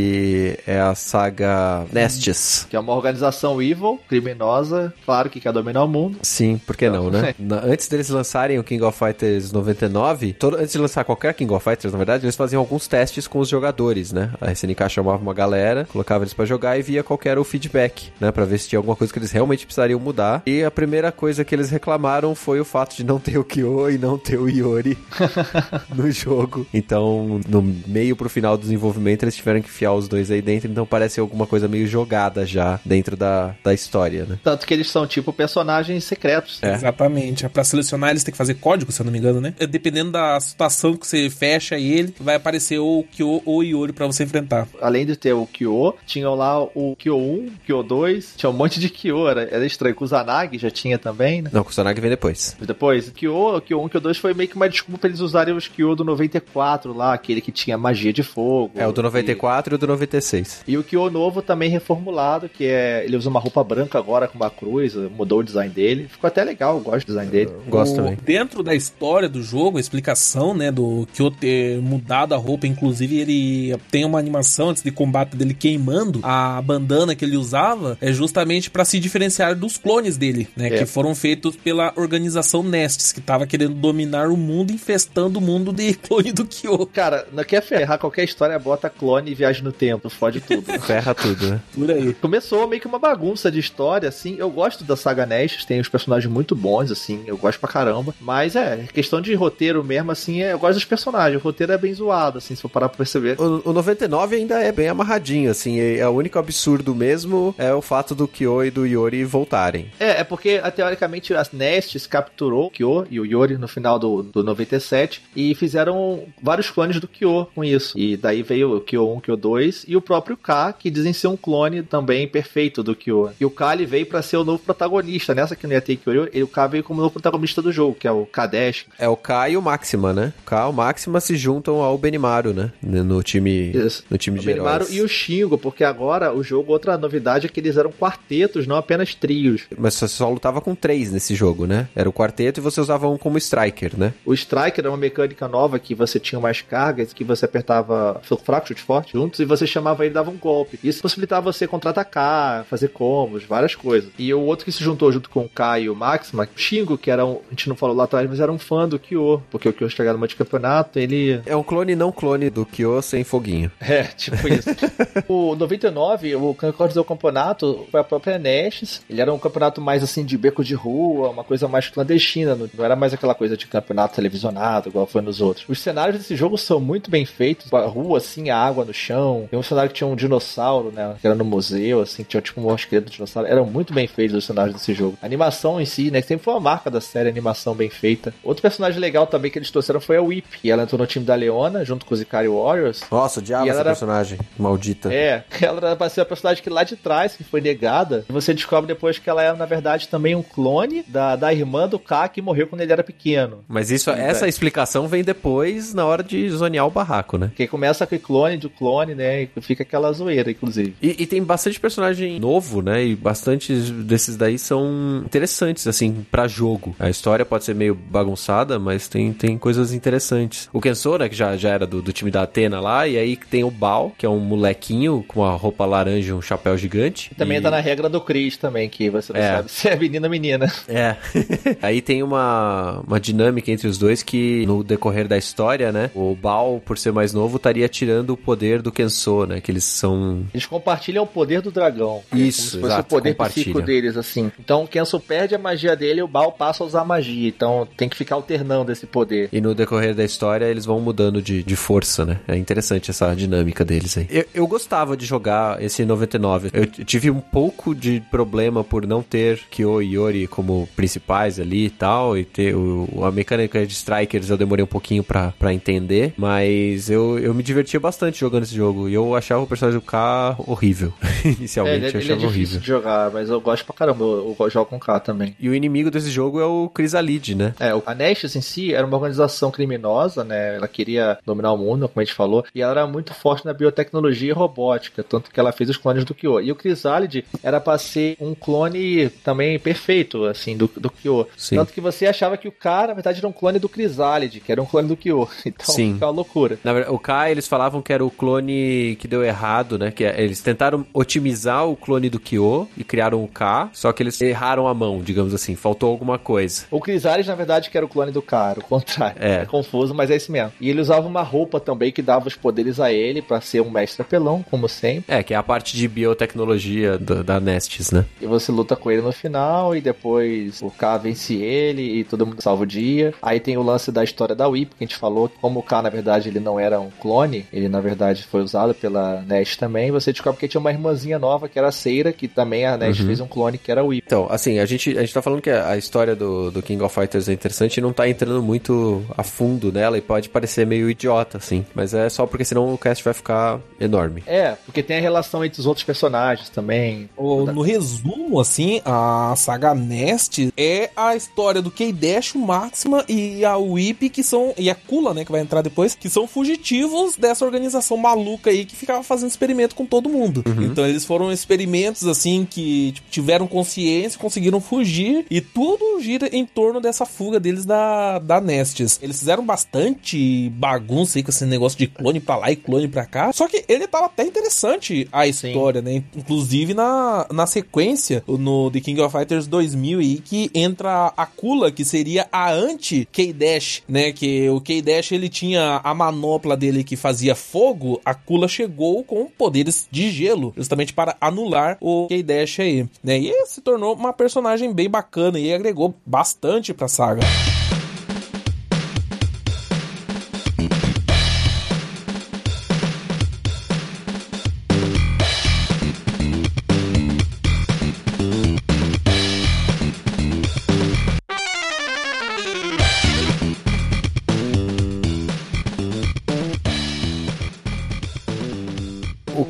é a saga Nestes. Que é uma organização evil, criminosa, claro que quer dominar o mundo. Sim, por que não, né? Na- antes deles lançarem o King of Fighters 99, todo, antes de lançar qualquer King of Fighters, na verdade, eles faziam alguns testes com os jogadores, né? A SNK chamava uma galera, colocava eles pra jogar e via qual que era o feedback, né? Pra ver se tinha alguma coisa que eles realmente precisariam mudar. E a primeira coisa que eles reclamaram foi o fato de não ter o Kyo e não ter o Iori no jogo. Então, no meio pro final do desenvolvimento, eles tiveram que enfiar os dois aí dentro, então parece alguma coisa meio jogada já dentro da, da história, né? Tanto que eles são tipo personagens secretos. É. Exatamente. Pra selecionar eles tem que fazer código, se eu não me engano, né? É, Dependendo da situação que você fecha ele, vai aparecer ou o Kyo ou o Yori pra você enfrentar. Além de ter o Kyo, tinham lá o Kyo 1, Kyo 2, tinha um monte de Kyo, era, era estranho. Kusanagi já tinha também, né? Não, Kusanagi vem depois. Depois, Kyo, Kyo 1, Kyo 2 foi meio que uma desculpa pra eles usarem os Kyo do 94 lá, aquele que tinha magia de fogo. É o do 94 e o do 96. E, o Kyo novo também reformulado, que é. Ele usa uma roupa branca agora com uma cruz, mudou o design dele. Ficou até legal, eu gosto do design dele. Gosto O- também. Dentro da história do jogo, a explicação, né, do Kyo ter mudado a roupa, inclusive ele tem uma animação antes de combate dele queimando a bandana que ele usava, é justamente pra se diferenciar dos clones dele, né, É. que foram feitos pela organização Nestes, que tava querendo dominar o mundo, infestando o mundo de clone do Kyo. Cara, não quer ferrar qualquer história, bota clone e viagem no tempo, fode tudo. Ferra tudo, né? Por aí. Começou meio que uma bagunça de história, assim. Eu gosto da saga Nestes, tem os personagens muito bons, assim. Eu gosto pra caramba. Mas é, questão de roteiro mesmo, assim, é, eu gosto dos personagens. O roteiro é bem zoado, assim, se for parar pra perceber. O, o 99 ainda é bem amarradinho, assim. E, é o único absurdo mesmo é o fato do Kyo e do Yori voltarem. É, é porque, ah, teoricamente, as Nestes capturou o Kyo e o Yori no final do, do 97 e fizeram vários clones do Kyo com isso. E daí veio o Kyo 1, Kyo 2 e o próprio K, que dizem ser um clone também perfeito do Kyo. E o K, ele veio pra ser o novo protagonista. Nessa que não ia ter Kyo, ele, o K veio como novo protagonista do jogo, que é o Kadesh. É o K e o Máxima, né? O K e o Máxima se juntam ao Benimaru, né? No time, Isso. no time O de Benimaru heróis. e o Shingo, porque agora o jogo, outra novidade é que eles eram quartetos, não apenas trios. Mas você só lutava com três nesse jogo, né? Era o quarteto e você usava um como striker, né? O Striker era uma mecânica nova que você tinha mais cargas, que você apertava fraco, chute forte juntos, e você chamava ele e dava um golpe. Isso possibilitava você contra-atacar, fazer combos, várias coisas. E o outro que se juntou junto com o Kai e o Maxima, o Shingo, que era um, a gente não falou lá atrás, mas era um fã do Kyo, porque o Kyo chegava no de campeonato, ele É um clone não clone do Kyo sem foguinho. É, tipo isso. o 99, o que organizou o campeonato foi a própria Nestes. Ele era um campeonato mais assim de beco de rua, uma coisa mais clandestina, não não era mais aquela coisa de campeonato televisionado, igual foi nos outros. Os cenários desse jogo são muito bem feitos, a rua assim, a água no chão, dragão. Tem um cenário que tinha um dinossauro, né? Que era no museu, assim, que tinha tipo um mosquedo do dinossauro. Eram muito bem feitos os cenários desse jogo. A animação em si, né? Que sempre foi uma marca da série, animação bem feita. Outro personagem legal também que eles trouxeram foi a Whip. E ela entrou no time da Leona, junto com os Ikari Warriors. Nossa, o diabo essa era- personagem maldita. É, ela era pra ser a personagem que lá de trás, que foi negada. E você descobre depois que ela era, na verdade, também um clone da, da irmã do K que morreu quando ele era pequeno. Mas isso, essa explicação vem depois, na hora de zonear o barraco, né? Porque começa com o clone do clone, né? E fica aquela zoeira, inclusive. E, e tem bastante personagem novo, né? E bastantes desses daí são interessantes, assim, pra jogo. A história pode ser meio bagunçada, mas tem, tem coisas interessantes. O Kenso, né? Que já, já era do, do time da Atena lá. E aí tem o Bao, que é um molequinho com uma roupa laranja e um chapéu gigante. E também e... tá na regra do Chris também, que você não É. sabe se é menina ou menina. É. Aí tem uma, uma dinâmica entre os dois que, no decorrer da história, né? O Bao, por ser mais novo, estaria tirando o poder do Kenso, né? Que eles são. Eles compartilham o poder do dragão. É Isso, exato, o poder psíquico deles, assim. Então o Kenso perde a magia dele e o Baal passa a usar magia. Então tem que ficar alternando esse poder. E no decorrer da história eles vão mudando de, de força, né? É interessante essa dinâmica deles aí. Eu, eu gostava de jogar esse 99. Eu tive um pouco de problema por não ter Kyo e Yori como principais ali e tal. E ter o, a mecânica de Strikers eu demorei um pouquinho pra, pra entender. Mas eu, eu me divertia bastante jogando esse jogo. E eu achava o personagem do K horrível. É, Inicialmente ele, eu ele é achava difícil horrível. de jogar, mas eu gosto pra caramba. Eu, eu jogo com K também. E o inimigo desse jogo é o Chrysalid, né? É, o- a Nestes em si era uma organização criminosa, né? Ela queria dominar o mundo, como a gente falou, e ela era muito forte na biotecnologia e robótica, tanto que ela fez os clones do Kyo. E o Chrysalid era pra ser um clone também perfeito, assim, do, do Kyo. Sim. Tanto que você achava que o cara, na verdade, era um clone do Chrysalid, que era um clone do Kyo. Então, Sim. fica uma loucura. Na verdade, o K, eles falavam que era o clone que deu errado, né? Que é- eles tentaram otimizar o clone do Kyo e criaram o K, só que eles erraram a mão, digamos assim. Faltou alguma coisa. O Chrysalis, na verdade, que era o clone do cara, o contrário. É. confuso, mas é isso mesmo. E ele usava uma roupa também que dava os poderes a ele pra ser um mestre apelão, como sempre. É, que é a parte de biotecnologia do- da Nestes, né? E você luta com ele no final e depois o K vence ele e todo mundo salva o dia. Aí tem o lance da história da Whip, que a gente falou, que como o K, na verdade, ele não era um clone, ele na verdade foi usado pela Nest também. Você descobre que tinha uma irmãzinha nova, que era a Seira, que também a Nest fez um clone, que era a Whip. Então, assim, a gente, a gente tá falando que a a história do, do King of Fighters é interessante e não tá entrando muito a fundo nela e pode parecer meio idiota, assim. Mas é só porque senão o cast vai ficar enorme. É, porque tem a relação entre os outros personagens também. O- no resumo, assim, a saga Nest é a história do K-Dash, o Máxima e a Whip, que são. E a Kula, né, que vai entrar depois, que são fugitivos dessa organização maluca aí que ficava fazendo experimento com todo mundo. Então eles foram experimentos, assim, que tipo, tiveram consciência, conseguiram fugir e tudo gira em torno dessa fuga deles da, da Nestes. Eles fizeram bastante bagunça aí com esse negócio de clone pra lá e clone pra cá. Só que ele tava até interessante a história, né? Inclusive na, na sequência, no The King of Fighters 2000 aí, que entra a Kula, que seria a anti-K-Dash, né? Que o K-Dash ele tinha a manopla dele que fazia fogo, a Kula chegou com poderes de gelo, justamente para anular o K-Dash aí, né? E se tornou uma personagem bem bacana e agregou bastante pra saga.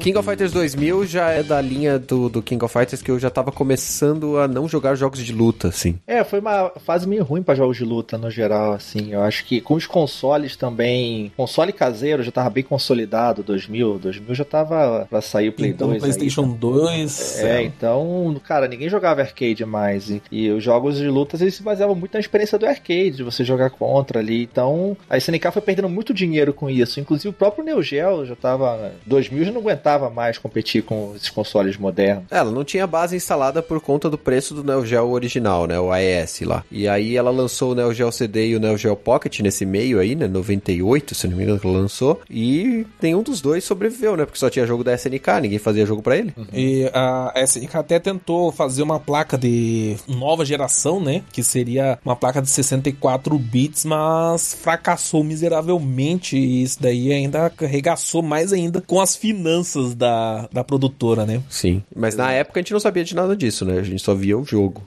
King of Fighters 2000 já é da linha do, do King of Fighters que eu já tava começando a não jogar jogos de luta, assim. É, foi uma fase meio ruim pra jogos de luta no geral, assim. Eu acho que com os consoles também. Console caseiro já tava bem consolidado, 2000. 2000 já tava pra sair o Play então, 2. aí, PlayStation 2. É, então, cara, ninguém jogava arcade mais. E, e os jogos de lutas eles se baseavam muito na experiência do arcade, de você jogar contra ali. Então, a SNK foi perdendo muito dinheiro com isso. Inclusive, o próprio Neo Geo já tava. 2000 já não aguentava aguentava mais competir com esses consoles modernos. Ela não tinha base instalada por conta do preço do Neo Geo original, né? O AES lá. E aí ela lançou o Neo Geo CD e o Neo Geo Pocket nesse meio aí, né? 98, se não me engano, que ela lançou. E nenhum dos dois sobreviveu, né? Porque só tinha jogo da SNK, ninguém fazia jogo para ele. E a SNK até tentou fazer uma placa de nova geração, né? Que seria uma placa de 64 bits, mas fracassou miseravelmente. E isso daí ainda arregaçou mais ainda com as finanças da, da produtora, né? Sim. Mas na época a gente não sabia de nada disso, né? A gente só via o jogo.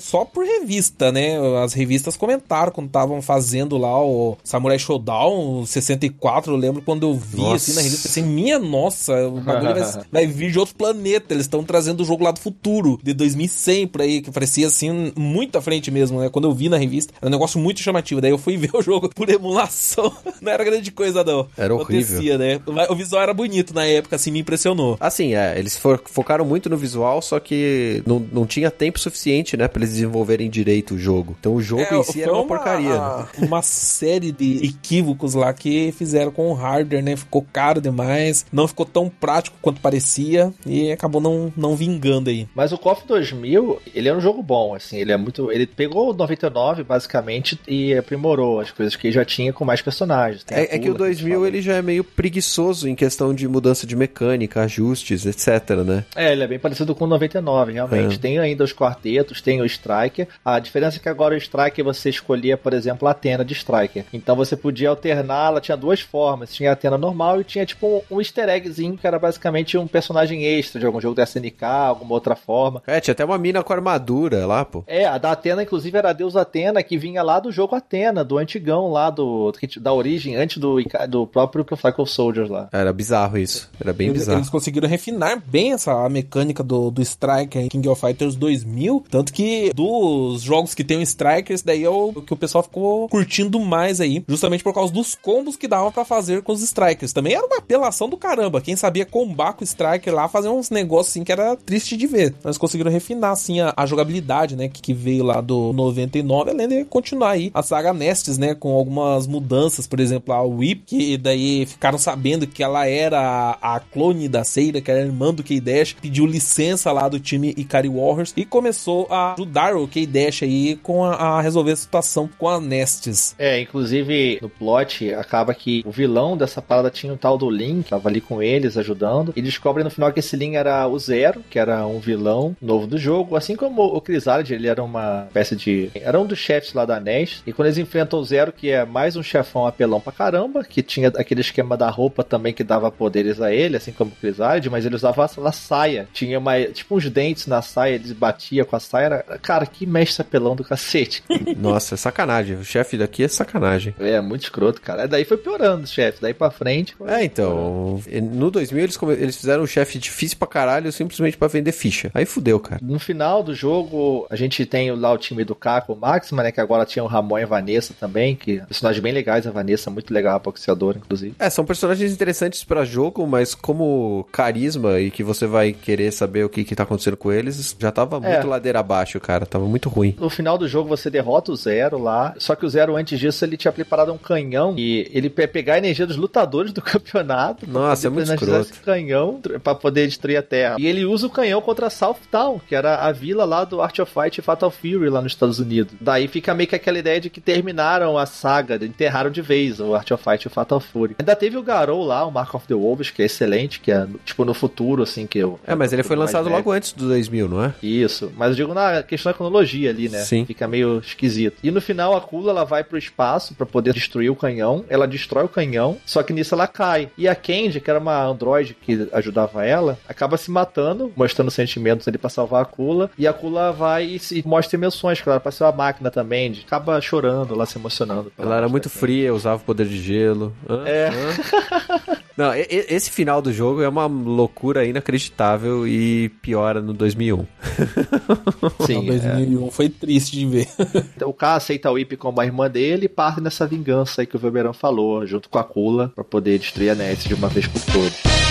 Só por revista, né? As revistas comentaram quando estavam fazendo lá o Samurai Showdown 64. Eu lembro quando eu vi Nossa. assim na revista, assim, minha nossa, o bagulho vai, vai vir de outro planeta. Eles estão trazendo o jogo lá do futuro, de 2100 por aí, que parecia assim, muito à frente mesmo, né? Quando eu vi na revista, era um negócio muito chamativo. Daí eu fui ver o jogo por emulação. Não era grande coisa, não. Era horrível. Acontecia, né? O visual era bonito na época, assim, me impressionou. Assim, é, eles fo- focaram muito no visual, só que não, não tinha tempo suficiente, né, pra eles desenvolverem direito o jogo. Então o jogo É, em si era foi uma, porcaria. né? Uma série de equívocos lá que fizeram com o hardware, né? Ficou caro demais, não ficou tão prático quanto parecia e acabou não, não vingando aí. Mas o KOF 2000, ele é um jogo bom, assim, ele é muito... Ele pegou o 99, basicamente, e aprimorou as coisas que ele já tinha com mais personagens. Tem a É, é que o Pula, 2000 falou. ele já é meio preguiçoso em questão de mudança de mecânica, ajustes, etc, né? É, ele é bem parecido com o 99, realmente. É. Tem ainda os quartetos, tem o Striker. A diferença é que agora o Striker você escolhia, por exemplo, a Atena de Striker. Então você podia alternar, ela tinha duas formas. Tinha a Atena normal e tinha tipo um, um easter eggzinho que era basicamente um personagem extra de algum jogo da SNK, alguma outra forma. É, tinha até uma mina com armadura lá, pô. É, a da Atena, inclusive, era a deusa Atena, que vinha lá do jogo Atena, do antigão lá, do da origem, antes do, do próprio Flaco Soldiers lá. Era bizarro isso. Era bem Eles, bizarro. eles conseguiram refinar bem essa mecânica do, do Striker em King of Fighters 2000. Tanto que dos jogos que tem o Striker, esse daí é o que o pessoal ficou curtindo mais aí. Justamente por causa dos combos que dava pra fazer com os Strikers. Também era uma apelação do caramba. Quem sabia combar com o Striker lá, fazer uns negócios assim que era triste de ver. Mas conseguiram refinar assim a, a jogabilidade, né? Que, que veio lá do 99, além de continuar aí a saga Nestes, né? Com algumas mudanças, por exemplo, a Whip, que daí ficaram sabendo que ela era a clone da Seira, que era irmã do K-Dash, pediu licença lá do time Ikari Warriors e começou a ajudar o K-Dash aí com a, a resolver a situação com a Nestes. É, inclusive no plot acaba que o vilão dessa parada tinha o tal do Lin, que tava ali com eles ajudando, e descobre no final que esse Lin era o Zero, que era um vilão novo do jogo, assim como o Crisard, ele era uma espécie de. Era um dos chefes lá da NES, e quando eles enfrentam o Zero, que é mais um chefão apelão pra caramba, que tinha aquele esquema da roupa também que dava poderes a ele, assim como o Crisard, mas ele usava a saia, tinha uma, tipo uns dentes na saia, eles batia com a saia, era, cara, que mestre apelão do cacete. Nossa, é sacanagem. O chefe daqui é sacanagem. É, muito escroto, cara. Daí foi piorando, chefe. Daí pra frente. foi- É, então. No 2000 eles, eles fizeram um chefe difícil pra caralho simplesmente pra vender ficha. Aí fudeu, cara. No final do jogo, a gente tem lá o time do Caco, o Maxima, né? Que agora tinha o Ramon e a Vanessa também, que personagens bem legais. A Vanessa, muito legal, a boxeadora, inclusive. É, são personagens interessantes pra jogo, mas como carisma e que você vai querer saber o que, que tá acontecendo com eles, já tava É. muito ladeira abaixo, cara. Tava muito ruim. No final do jogo, você derrota o Zero lá. Só que o Zero, antes disso, ele tinha preparado um canhão e ele ia pegar a energia dos lutadores do campeonato. Nossa, é muito escroto. esse canhão pra poder destruir a Terra. E ele usa o canhão contra South Town, que era a vila lá do Art of Fight e Fatal Fury lá nos Estados Unidos. Daí fica meio que aquela ideia de que terminaram a saga, enterraram de vez o Art of Fight e o Fatal Fury. Ainda teve o Garou lá, o Mark of the Wolves, que é excelente, que é tipo no futuro, assim, que eu. É, mas ele foi lançado logo antes do 2000, não é? Isso, mas eu digo na questão da cronologia ali, né? Sim. Fica meio esquisito. E no final a Kula ela vai pro espaço pra poder destruir o canhão. Ela destrói o canhão, só que nisso ela cai. E a Candy, que era uma androide que ajudava ela, acaba se matando, mostrando sentimentos ali pra salvar a Kula. E a Kula vai e se mostra emoções, claro, pra ser uma máquina também. de- Acaba chorando lá, se emocionando. Ela era muito fria, usava o poder de gelo. Hã? É. Não, esse final do jogo é uma loucura inacreditável e piora no 2001. Sim, Então, 2001 foi triste de ver. Então, o K aceita a Whip como a irmã dele e parte nessa vingança aí que o Weberão falou, junto com a Kula, pra poder destruir a Ness de uma vez por todas.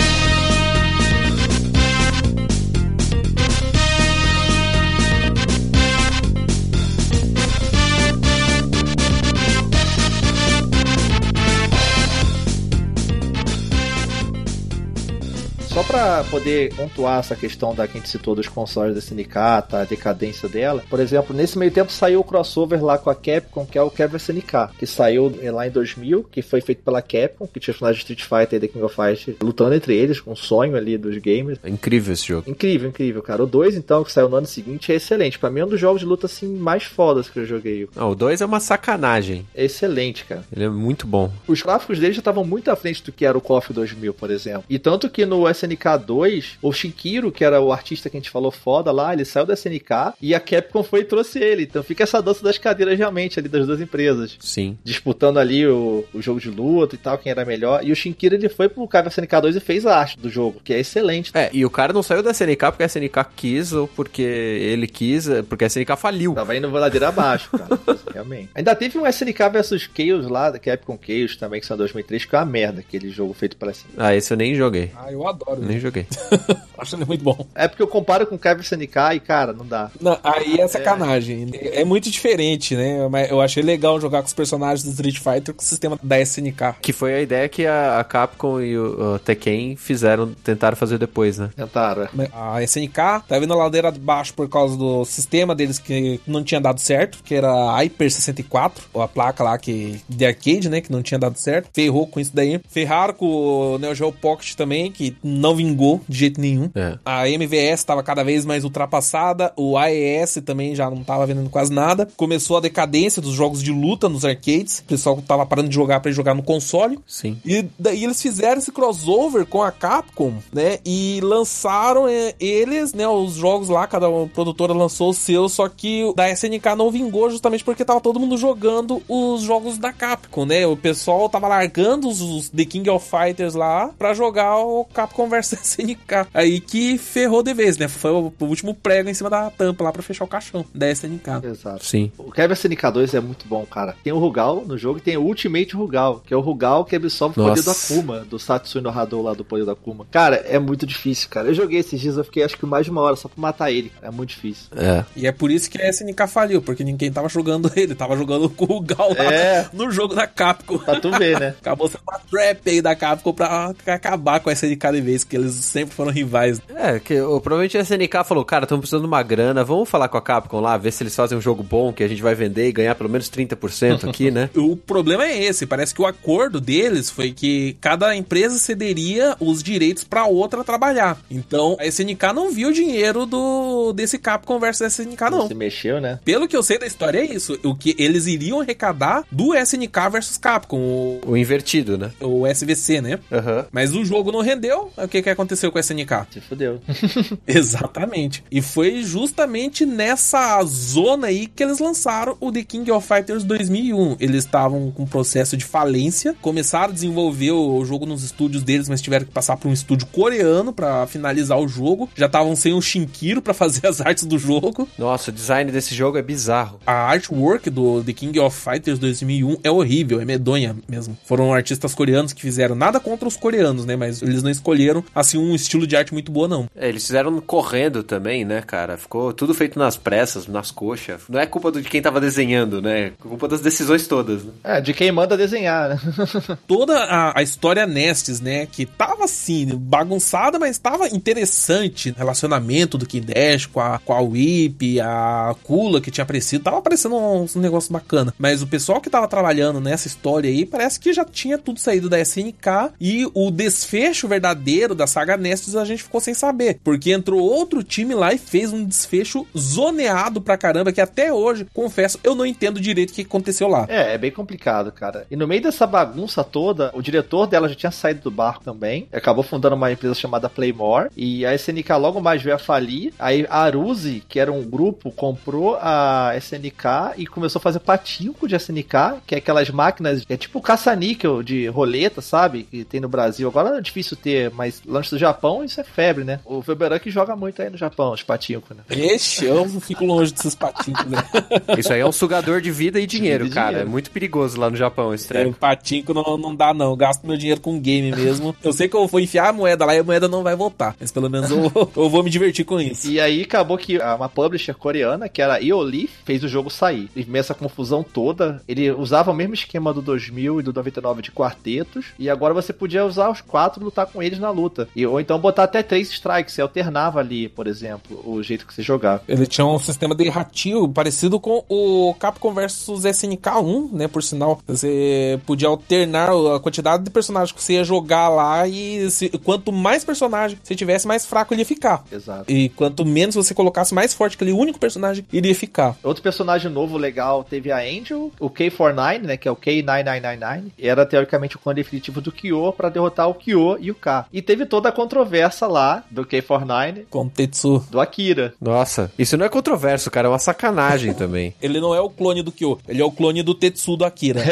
Pra poder pontuar essa questão da que a gente citou dos consoles da SNK, tá, a decadência dela, por exemplo, nesse meio tempo saiu o crossover lá com a Capcom, que é o Kevin SNK, que saiu lá em 2000, que foi feito pela Capcom, que tinha os finais de Street Fighter e The King of Fighters lutando entre eles, com um sonho ali dos gamers. É incrível esse jogo. Incrível, incrível, cara. O 2, então, que saiu no ano seguinte, é excelente. Pra mim é um dos jogos de luta, assim, mais fodas que eu joguei. Não, o 2 é uma sacanagem. É excelente, cara. Ele é muito bom. Os gráficos dele já estavam muito à frente do que era o KOF 2000, por exemplo. E tanto que no SNK 2, o Shinkiro, que era o artista que a gente falou foda lá, ele saiu da SNK e a Capcom foi e trouxe ele. Então fica essa dança das cadeiras realmente ali das duas empresas. Sim. Disputando ali o, o jogo de luta e tal, quem era melhor. E o Shinkiro, ele foi pro Kaiba SNK 2 e fez a arte do jogo, que é excelente. É, e o cara não saiu da SNK porque a SNK quis ou porque ele quis, porque a SNK faliu. Tava indo ladeira abaixo, cara. realmente. Ainda teve um SNK vs Chaos lá, da Capcom Chaos também, que saiu em 2003, que é uma merda, aquele jogo feito pela SNK. Ah, esse eu nem joguei. Ah, eu adoro. Nem joguei. Acho ele muito bom. É porque eu comparo com o Kevin SNK e, cara, não dá. Não, aí é sacanagem. É. é muito diferente, né? Mas eu achei legal jogar com os personagens do Street Fighter com o sistema da SNK. Que foi a ideia que a, Capcom e o, o Tekken fizeram, tentaram fazer depois, né? Tentaram. é. A SNK tá vindo a ladeira abaixo por causa do sistema deles que não tinha dado certo, que era a Hyper 64, ou a placa lá que de arcade, né, que não tinha dado certo. Ferrou com isso daí. Ferraram com o Neo Geo Pocket também, que não vingou de jeito nenhum. É. A MVS estava cada vez mais ultrapassada, o AES também já não estava vendendo quase nada. Começou a decadência dos jogos de luta nos arcades. O pessoal tava parando de jogar para jogar no console. Sim. E daí eles fizeram esse crossover com a Capcom, né? E lançaram é, eles, né? Os jogos lá, cada produtora lançou o seu, só que da SNK não vingou justamente porque tava todo mundo jogando os jogos da Capcom, né? O pessoal tava largando os, os The King of Fighters lá pra jogar o Capcom vs SNK. Aí que ferrou de vez, né? Foi o, o último prego em cima da tampa lá pra fechar o caixão da SNK. Exato. Sim. O Kevin SNK 2 é muito bom, cara. Tem o Rugal no jogo e tem o Ultimate Rugal, que é o Rugal que absorve o poder do Nossa. Akuma, do Satsui no Hadou lá do poder do Akuma. Cara, é muito difícil, cara. Eu joguei esses dias, eu fiquei acho que mais de uma hora só pra matar ele. É muito difícil. É. E é por isso que a SNK faliu, porque ninguém tava jogando ele, tava jogando com o Gal lá É. no jogo da Capcom. Pra tu ver, né? Acabou sendo uma trap aí da Capcom pra acabar com a SNK de vez, que eles sempre foram rivais. É, que o- provavelmente a SNK falou, cara, estamos precisando de uma grana, vamos falar com a Capcom lá, ver se eles fazem um jogo bom que a gente vai vender e ganhar pelo menos 30% aqui, né? O problema é esse, parece que o acordo deles foi que cada empresa cederia os direitos pra outra trabalhar. Então a SNK não viu o dinheiro do desse Capcom versus SNK não. Se mexeu, né? Pelo que eu sei da história é isso, o que eles iriam arrecadar do SNK versus Capcom, o, O invertido, né? o SVC, né? Aham. Mas o jogo não rendeu, o que que aconteceu com a SNK? Se fudeu. Exatamente. E foi justamente nessa zona aí que eles lançaram o The King of Fighters 2001. Eles estavam com um processo de falência, começaram a desenvolver o jogo nos estúdios deles, mas tiveram que passar por um estúdio coreano pra finalizar o jogo. Já estavam sem o Shinkiro pra fazer as artes do jogo. Nossa, o design desse jogo é bizarro. A artwork do The King of Fighters 2001 é horrível, é medonha mesmo. Foram artistas coreanos que fizeram nada contra os coreanos, né? Mas eles não escolheram assim um estilo de arte muito boa não. É, eles fizeram correndo também, né, cara? Ficou tudo feito nas pressas, nas coxas. Não é culpa de quem tava desenhando, né? É culpa das decisões todas, né? É, de quem manda desenhar, né? toda a, a história Nestes, né? Que tava assim, bagunçada, mas tava interessante. Relacionamento do Kid Dash com a, com a Whip, a Kula que tinha aparecido, tava aparecendo um, um negócio bacana. Mas o pessoal que tava trabalhando nessa história aí parece que já tinha tudo saído da SNK e o desfecho verdadeiro da saga Nestes a gente ficou sem saber. Porque entrou outro time lá e fez um desfecho zoneado pra caramba que até hoje, confesso, eu não entendo direito o que aconteceu lá. É, é bem complicado, cara. E no meio dessa bagunça toda, o diretor dela já tinha saído do barco também. Acabou fundando uma empresa chamada Playmore. E a SNK logo mais veio a falir. Aí a Aruzi, que era um grupo, comprou a SNK e começou a fazer patinco de SNK, que é aquelas máquinas, é tipo caça-níquel de roleta, sabe? Que tem no Brasil. Agora é difícil ter, mas lanche do Japão, isso é febre, né? O Weberan que joga muito aí no Japão, os patinco, né? Ixi, eu fico longe desses patinhos, né? Isso aí é um sugador de vida e dinheiro, Vida e cara. dinheiro. É muito perigoso lá no Japão esse É, treco. patinco não, não dá, não. Eu gasto meu dinheiro com game mesmo. Eu sei que eu vou enfiar a moeda lá e a moeda não vai voltar. Mas pelo menos eu, eu vou me divertir com isso. E aí acabou que uma publisher coreana, que era Eolif, fez o jogo sair. E essa confusão toda. Ele usava o mesmo esquema do 2000 e do 99 de quartetos. E agora você podia usar os quatro e lutar com eles na luta. E, ou então botar até três strikes, você alternava ali, por exemplo, o jeito que você jogava. Ele tinha um sistema de ratio parecido com o Capcom vs SNK1, né? Por sinal, você podia alternar a quantidade de personagens que você ia jogar lá e se- quanto mais personagem você tivesse, mais fraco ele ia ficar. Exato. E quanto menos você colocasse, mais forte aquele único personagem iria ficar. Outro personagem novo legal teve a Angel, o K49, né, que é o K9999, e era teoricamente o clone definitivo do Kyo pra derrotar o Kyo e o K. E teve toda a controvérsia lá do K49 Com o Tetsu. do Akira. Nossa, isso não é controverso, cara, é uma sacanagem também. Ele não é o clone do Kyo, ele é o clone do Tetsu do Akira.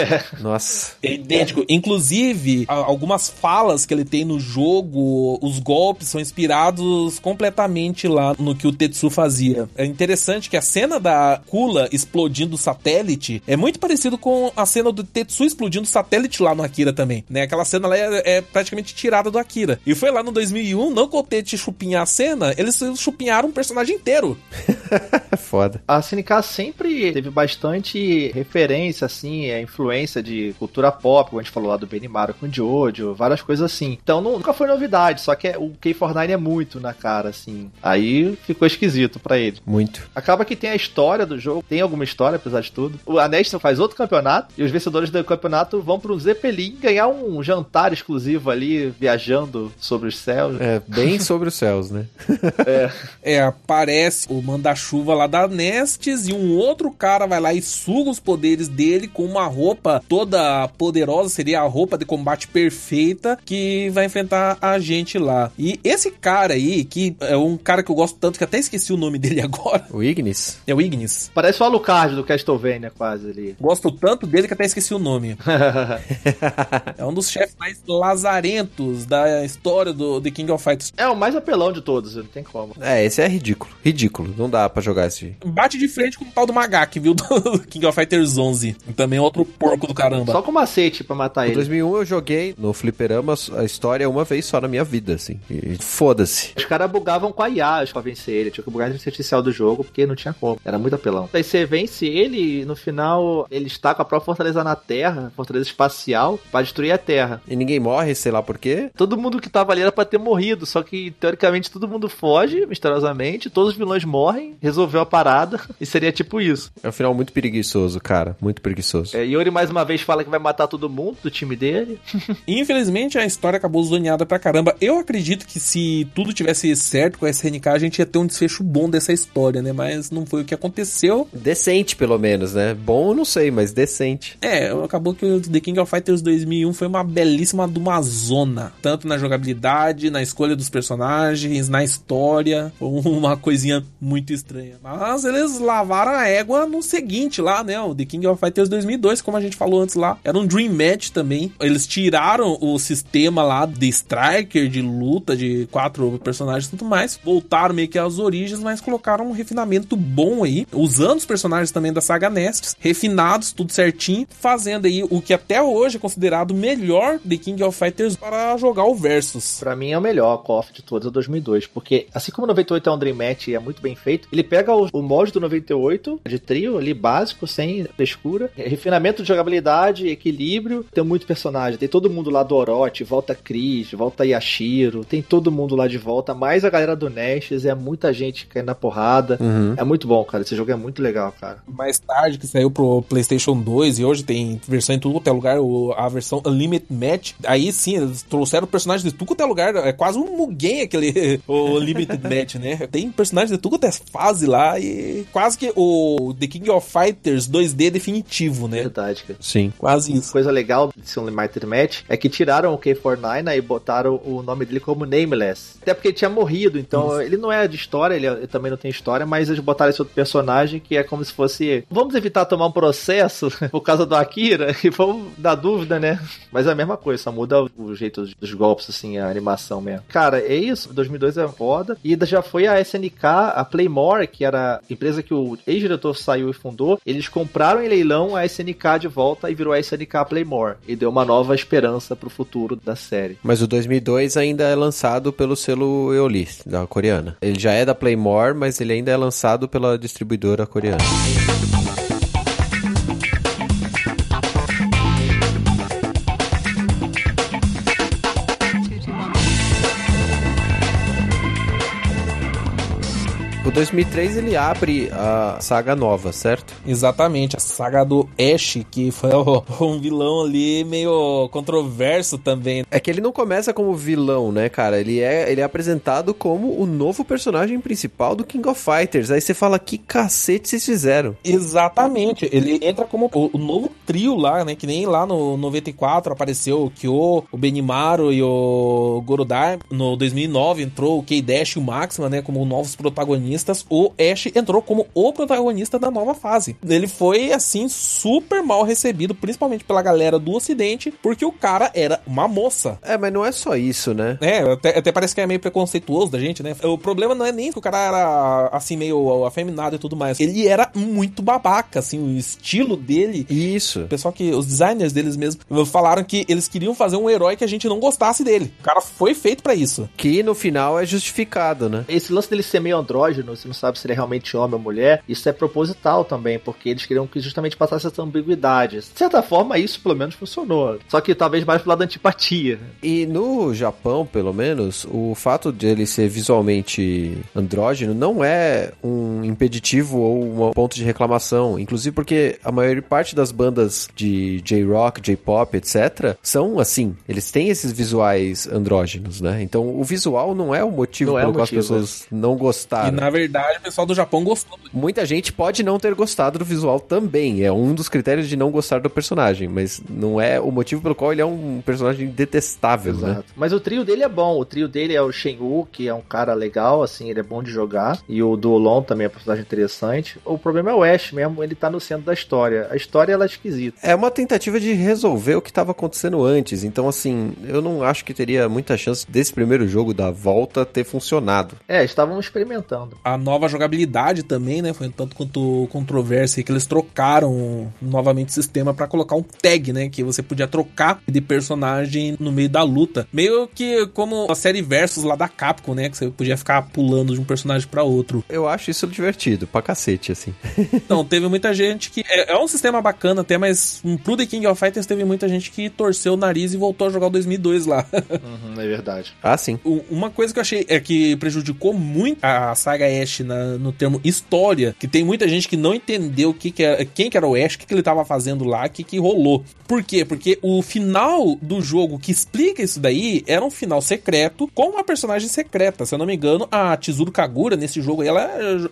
Nossa. É idêntico. Inclusive, a- algumas falas que ele tem no jogo, os golpes são inspirados completamente lá no que o Tetsu fazia. É interessante que a cena da Kula explodindo o satélite é muito parecido com a cena do Tetsu explodindo o satélite lá no Akira também, né? Aquela cena lá é, é praticamente tirada do Akira. E foi lá no 2001, não contente de chupinhar a cena, eles chupinharam um personagem inteiro. É foda. A SNK sempre teve bastante referência, assim, a influência de cultura pop, como a gente falou lá do Benimaru com Jojo, várias coisas assim. Então nu- nunca foi novidade, só que é- o K49 é muito na cara, assim. Aí ficou esquisito pra ele. Muito. Acaba que tem a história do jogo, tem alguma história, apesar de tudo. O Anestor faz outro campeonato e os vencedores do campeonato vão pro Zeppelin ganhar um jantar exclusivo ali, viajando sobre os céus. É bem sobre os céus, né? É, aparece o manda-chuva lá da Nestes e um outro cara vai lá e suga os poderes dele com uma roupa toda poderosa, seria a roupa de combate perfeita que vai enfrentar a gente lá. E esse cara aí, que é um cara que eu gosto tanto que até esqueci o nome dele agora, O Ignis. é o Ignis. Parece o Alucard do Castlevania, quase ali. Gosto tanto dele que até esqueci o nome. É um dos chefes mais lazarentos da história do The King of Fighters. é o mais apelão de todos, não tem como. É, esse é ridículo. Ridículo. Não dá pra jogar esse. Bate de frente com o tal do Magak, viu? Do King of Fighters 11. Também é outro porco do caramba. Só com macete pra matar Em ele. 2001 eu joguei no fliperama a história uma vez só na minha vida, assim. E foda-se. Os caras bugavam com a IA pra vencer ele. Tinha que bugar a inteligência artificial do jogo, porque não tinha como. Era muito apelão. Aí você vence ele e no final ele está com a própria fortaleza na Terra, fortaleza espacial, pra destruir a Terra. E ninguém morre, sei lá por quê. Todo mundo que tava ali era pra ter morrido, só que teoricamente todo mundo foge, misteriosamente, todos os vilões morrem, resolveu a parada, e seria tipo isso. É um final muito preguiçoso, cara. Muito preguiçoso. É, Yori mais uma vez fala que vai matar todo mundo do time dele. Infelizmente, a história acabou zoneada pra caramba. Eu acredito que se tudo tivesse certo com a SNK, a gente ia ter um desfecho bom dessa história, né? Mas não foi o que aconteceu. Decente, pelo menos, né? Bom, eu não sei, mas decente. É, acabou que o The King of Fighters 2001 foi uma belíssima de uma zona. Tanto na jogabilidade, na escolha dos personagens, na história. Uma coisinha muito estranha. Mas eles lavaram a égua no seguinte lá, né? O The King of Fighters 2002, como a gente falou antes lá. Era um Dream Match também. Eles tiraram o sistema lá de Striker, de luta, de quatro personagens e tudo mais. Voltaram meio que às origens, mas colocaram um refinamento bom aí. Usando os personagens também da saga Nestes. Refinados, tudo certinho. Fazendo aí o que até hoje é considerado melhor The King of Fighters para jogar o Versus. Pra mim é o melhor KOF de todos, é o 2002, porque assim como o 98 é um Dream Match e é muito bem feito, ele pega o, o mod do 98 de trio ali básico, sem frescura, é, refinamento de jogabilidade, equilíbrio, tem muito personagem, tem todo mundo lá do Orochi, volta Chris, volta Yashiro, tem todo mundo lá de volta, mais a galera do Nestes, é muita gente caindo na porrada. Uhum. É muito bom, cara, esse jogo é muito legal, cara. mais tarde, que saiu pro PlayStation 2 e hoje tem versão em tudo quanto é lugar, a versão Unlimited Match. Aí sim, eles trouxeram personagens de tudo quanto é lugar. É quase um Mugen aquele o Unlimited Match, né? Tem personagens de tudo quanto é fase lá e quase que o The King of Fighters 2D definitivo, né? Verdade, cara. Sim. Quase isso. Coisa legal desse Unlimited Match é que tiraram o K49 né, e botaram o nome dele como Nameless. Até porque ele tinha morrido, então ele não é de história, ele, ele também não tem história, mas eles botaram esse outro personagem que é como se fosse. Vamos evitar tomar um processo por causa do Akira e vamos dar dúvida, né? Mas é a mesma coisa, só muda o, jeito dos, dos golpes, assim, a animação mesmo. Cara, é isso. 2002 é foda. E já foi a SNK, a Playmore, que era a empresa que o ex-diretor saiu e fundou. Eles compraram em leilão a SNK de volta e virou a SNK Playmore. E deu uma nova esperança pro futuro da série. Mas o 2002 ainda é lançado pelo selo Eoli, da coreana. Ele já é da Playmore, mas ele ainda é lançado pela distribuidora coreana. 2003 ele abre a saga nova, certo? Exatamente, a saga do Ash, que foi um vilão ali meio controverso também. É que ele não começa como vilão, né, cara? Ele é, ele é apresentado como o novo personagem principal do King of Fighters. Aí você fala, que cacete vocês fizeram? Exatamente, ele entra como o, novo trio lá, né? Que nem lá no 94 apareceu o Kyo, o Benimaru e o Gorodar. No 2009 entrou o K-Dash e o Maxima, né? Como novos protagonistas. O Ash entrou como o protagonista da nova fase. Ele foi, assim, super mal recebido, principalmente pela galera do Ocidente, porque o cara era uma moça. É, mas não é só isso, né? É, até, até parece que é meio preconceituoso da gente, né? O problema não é nem que o cara era, assim, meio afeminado e tudo mais. Ele era muito babaca, assim, o estilo dele. Isso. O pessoal que, os designers deles mesmos, falaram que eles queriam fazer um herói que a gente não gostasse dele. O cara foi feito para isso. Que no final é justificado, né? Esse lance dele ser meio andrógeno, você não sabe se ele é realmente homem ou mulher, isso é proposital também, porque eles queriam que justamente passasse essa ambiguidade. De certa forma, isso pelo menos funcionou. Só que talvez mais pro lado da antipatia. E no Japão, pelo menos, o fato de ele ser visualmente andrógeno não é um impeditivo ou um ponto de reclamação. Inclusive porque a maior parte das bandas de J-rock, J-pop, etc., são assim. Eles têm esses visuais andrógenos, né? Então o visual não é o motivo Não é pelo o qual as motivo, pessoas não E gostaram. na verdade, o pessoal do Japão gostou. Muita gente pode não ter gostado do visual também. É um dos critérios de não gostar do personagem, mas não é o motivo pelo qual ele é um personagem detestável, né? Exato. Mas o trio dele é bom. O trio dele é o Shenwu, que é um cara legal, assim, ele é bom de jogar. E o Duolon também é um personagem interessante. O problema é o Ash mesmo, ele tá no centro da história. A história ela é esquisita. É uma tentativa de resolver o que estava acontecendo antes. Então, assim, eu não acho que teria muita chance desse primeiro jogo da volta ter funcionado. É, estavam experimentando. A nova jogabilidade também, né? Foi um tanto quanto controvérsia que eles trocaram novamente o sistema pra colocar um tag, né? Que você podia trocar de personagem no meio da luta. Meio que como a série Versus lá da Capcom, né? Que você podia ficar pulando de um personagem pra outro. Eu acho isso divertido, pra cacete, assim. Então, teve muita gente que. É, é um sistema bacana até, mas hum, pro The King of Fighters teve muita gente que torceu o nariz e voltou a jogar o 2002 lá. Uhum, é verdade. Ah, sim. Uma coisa que eu achei é que prejudicou muito a saga Na- no termo história, que tem muita gente que não entendeu o que, que era, quem que era o Ash, o que, que ele tava fazendo lá, o que, que rolou. Por quê? Porque o final do jogo que explica isso daí era um final secreto com uma personagem secreta. Se eu não me engano, a Chizuru Kagura nesse jogo aí, ela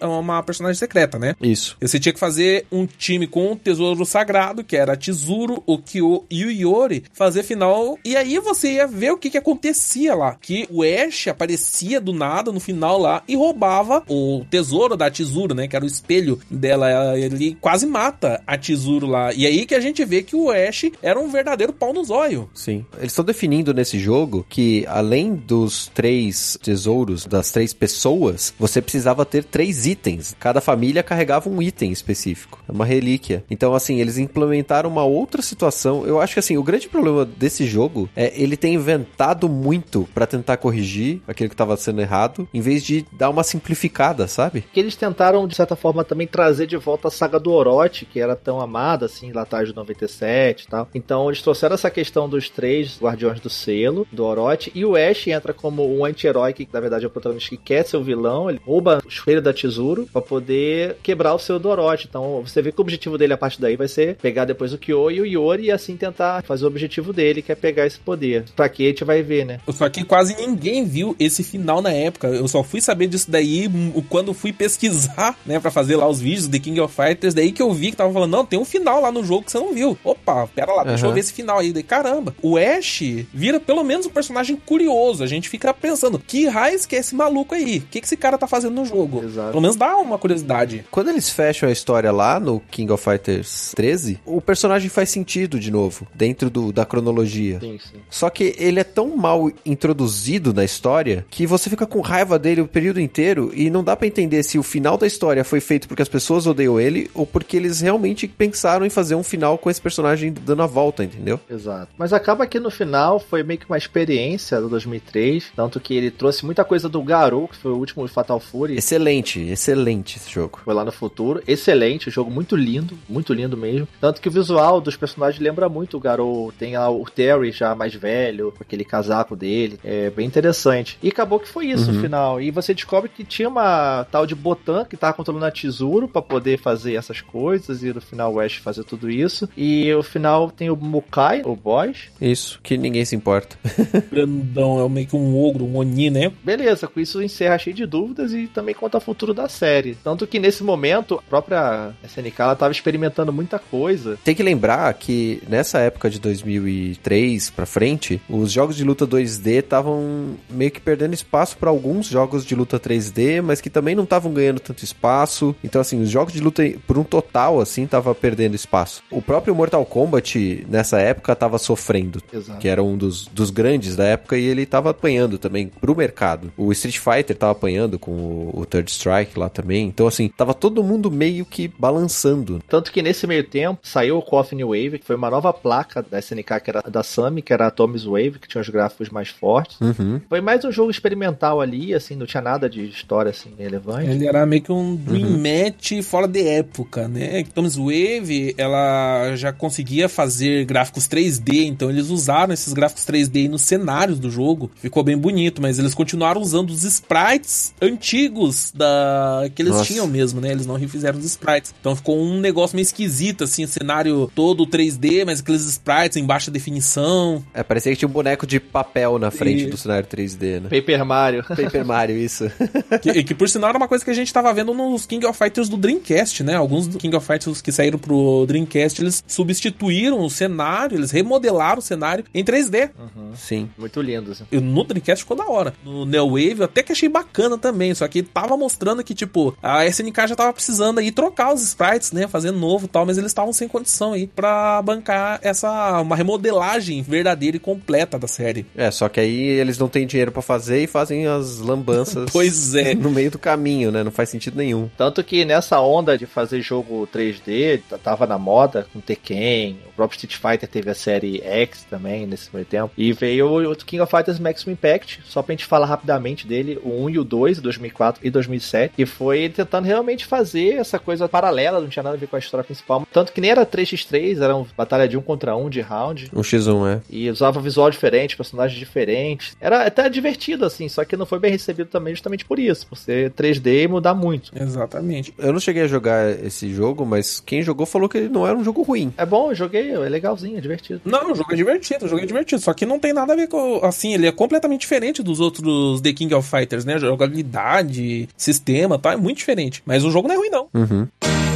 é uma personagem secreta, né? Isso. Você tinha que fazer um time com um tesouro sagrado, que era a Tizuru, o Kyo e o Yori, fazer final. E aí você ia ver o que, que acontecia lá. Que o Ash aparecia do nada no final lá e roubava o tesouro da Tizuru, né? Que era o espelho dela. Ele quase mata a Tizuru lá. E aí que a gente vê que o Ash era um verdadeiro pau no zóio. Sim. Eles estão definindo nesse jogo que, além dos três tesouros, das três pessoas, você precisava ter três itens. Cada família carregava um item específico. É uma relíquia. Então, assim, eles implementaram uma outra situação. Eu acho que, assim, o grande problema desse jogo é ele ter inventado muito pra tentar corrigir aquilo que tava sendo errado, em vez de dar uma sabe? Que eles tentaram, de certa forma, também trazer de volta a saga do Orochi, que era tão amada, assim, lá atrás de 97 e tal. Então, eles trouxeram essa questão dos três guardiões do selo, do Orochi, e o Ash entra como um anti-herói, que na verdade é o protagonista que quer ser o vilão, ele rouba o espelho da Tesouro pra poder quebrar o selo do Orochi. Então, você vê que o objetivo dele a partir daí vai ser pegar depois o Kyo e o Yori e assim tentar fazer o objetivo dele, que é pegar esse poder. Pra que a gente vai ver, né? Só que quase ninguém viu esse final na época. Eu só fui saber disso daí quando fui pesquisar, né, Pra fazer lá os vídeos do The King of Fighters. Daí que eu vi que tava falando, não, tem um final lá no jogo que você não viu. Opa, pera lá, deixa eu ver esse final aí. Daí, caramba, o Ash vira pelo menos um personagem curioso. A gente fica pensando, que raiz que é esse maluco aí? O que, que esse cara tá fazendo no jogo? Exato. Pelo menos dá uma curiosidade. Quando eles fecham a história lá no King of Fighters 13, o personagem faz sentido de novo, dentro do, da cronologia. Sim, sim. Só que ele é tão mal introduzido na história que você fica com raiva dele o período inteiro e não dá pra entender se o final da história foi feito porque as pessoas odeiam ele ou porque eles realmente pensaram em fazer um final com esse personagem dando a volta, entendeu? Exato. Mas acaba que no final foi meio que uma experiência do 2003, tanto que ele trouxe muita coisa do Garou, que foi o último Fatal Fury. Excelente, excelente esse jogo. Foi lá no futuro. Excelente, jogo muito lindo, muito lindo mesmo. Tanto que o visual dos personagens lembra muito o Garou. Tem lá o Terry já mais velho, com aquele casaco dele. É bem interessante. E acabou que foi isso no final. E você descobre que tinha uma uma tal de Botan que tava controlando a Tesouro pra poder fazer essas coisas e no final o Ash fazer tudo isso. E no final tem o Mukai, o boss. Isso, que ninguém se importa. Grandão, é meio que um ogro, um Oni, né? Beleza, com isso encerra cheio de dúvidas e também conta o futuro da série. Tanto que nesse momento, a própria SNK ela tava experimentando muita coisa. Tem que lembrar que nessa época de 2003 pra frente, os jogos de luta 2D estavam meio que perdendo espaço pra alguns jogos de luta 3D, mas que também não estavam ganhando tanto espaço. Então assim, os jogos de luta por um total assim tava perdendo espaço. O próprio Mortal Kombat nessa época tava sofrendo, Exato. que era um dos, dos grandes da época e ele tava apanhando também pro mercado. O Street Fighter tava apanhando com o, o Third Strike lá também. Então assim, tava todo mundo meio que balançando. Tanto que nesse meio tempo saiu o Coffin Wave, que foi uma nova placa da SNK, que era da Sammy, que era a Tommy's Wave, que tinha os gráficos mais fortes. Uhum. Foi mais um jogo experimental ali, assim, não tinha nada de história assim relevante. Ele era meio que um Dream Match fora de época, né? Thomas Wave, ela já conseguia fazer gráficos 3D, então eles usaram esses gráficos 3D nos cenários do jogo. Ficou bem bonito, mas eles continuaram usando os sprites antigos da que eles Nossa. tinham mesmo, né? Eles não refizeram os sprites. Então ficou um negócio meio esquisito, assim, o cenário todo 3D, mas aqueles sprites em baixa definição. É, parecia que tinha um boneco de papel na frente E- do cenário 3D, né? Paper Mario. Paper Mario, isso. Que, que por sinal era uma coisa que a gente tava vendo nos King of Fighters do Dreamcast, né? Alguns King of Fighters que saíram pro Dreamcast, eles substituíram o cenário, eles remodelaram o cenário em 3D. Sim. Muito lindo, assim. E no Dreamcast ficou da hora. No Neo Wave eu até que achei bacana também, só que tava mostrando que, tipo, a SNK já tava precisando aí trocar os sprites, né? Fazer novo e tal, mas eles estavam sem condição aí pra bancar essa, uma remodelagem verdadeira e completa da série. É, só que aí eles não têm dinheiro pra fazer e fazem as lambanças Pois é. no meio do caminho, né? Não faz sentido nenhum. Tanto que nessa onda de fazer jogo 3D, t- tava na moda com Tekken, o próprio Street Fighter teve a série X também nesse meio tempo. E veio o King of Fighters Maximum Impact, só pra gente falar rapidamente dele, o 1 e o 2, 2004 e 2007, que foi tentando realmente fazer essa coisa paralela, não tinha nada a ver com a história principal. Tanto que nem era 3x3, era uma batalha de um contra um de round. Um X1, é. E usava visual diferente, personagens diferentes. Era até divertido, assim, só que não foi bem recebido também justamente por isso, por ser 3D e mudar muito. Exatamente. Eu não cheguei a jogar esse jogo, mas quem jogou falou que ele não era um jogo ruim. É bom, eu joguei, é legalzinho, é divertido. Não, o jogo é divertido, o jogo é divertido. Só que não tem nada a ver com. Assim, ele é completamente diferente dos outros The King of Fighters, né? Jogabilidade, sistema, tá? É muito diferente. Mas o jogo não é ruim, não. Uhum.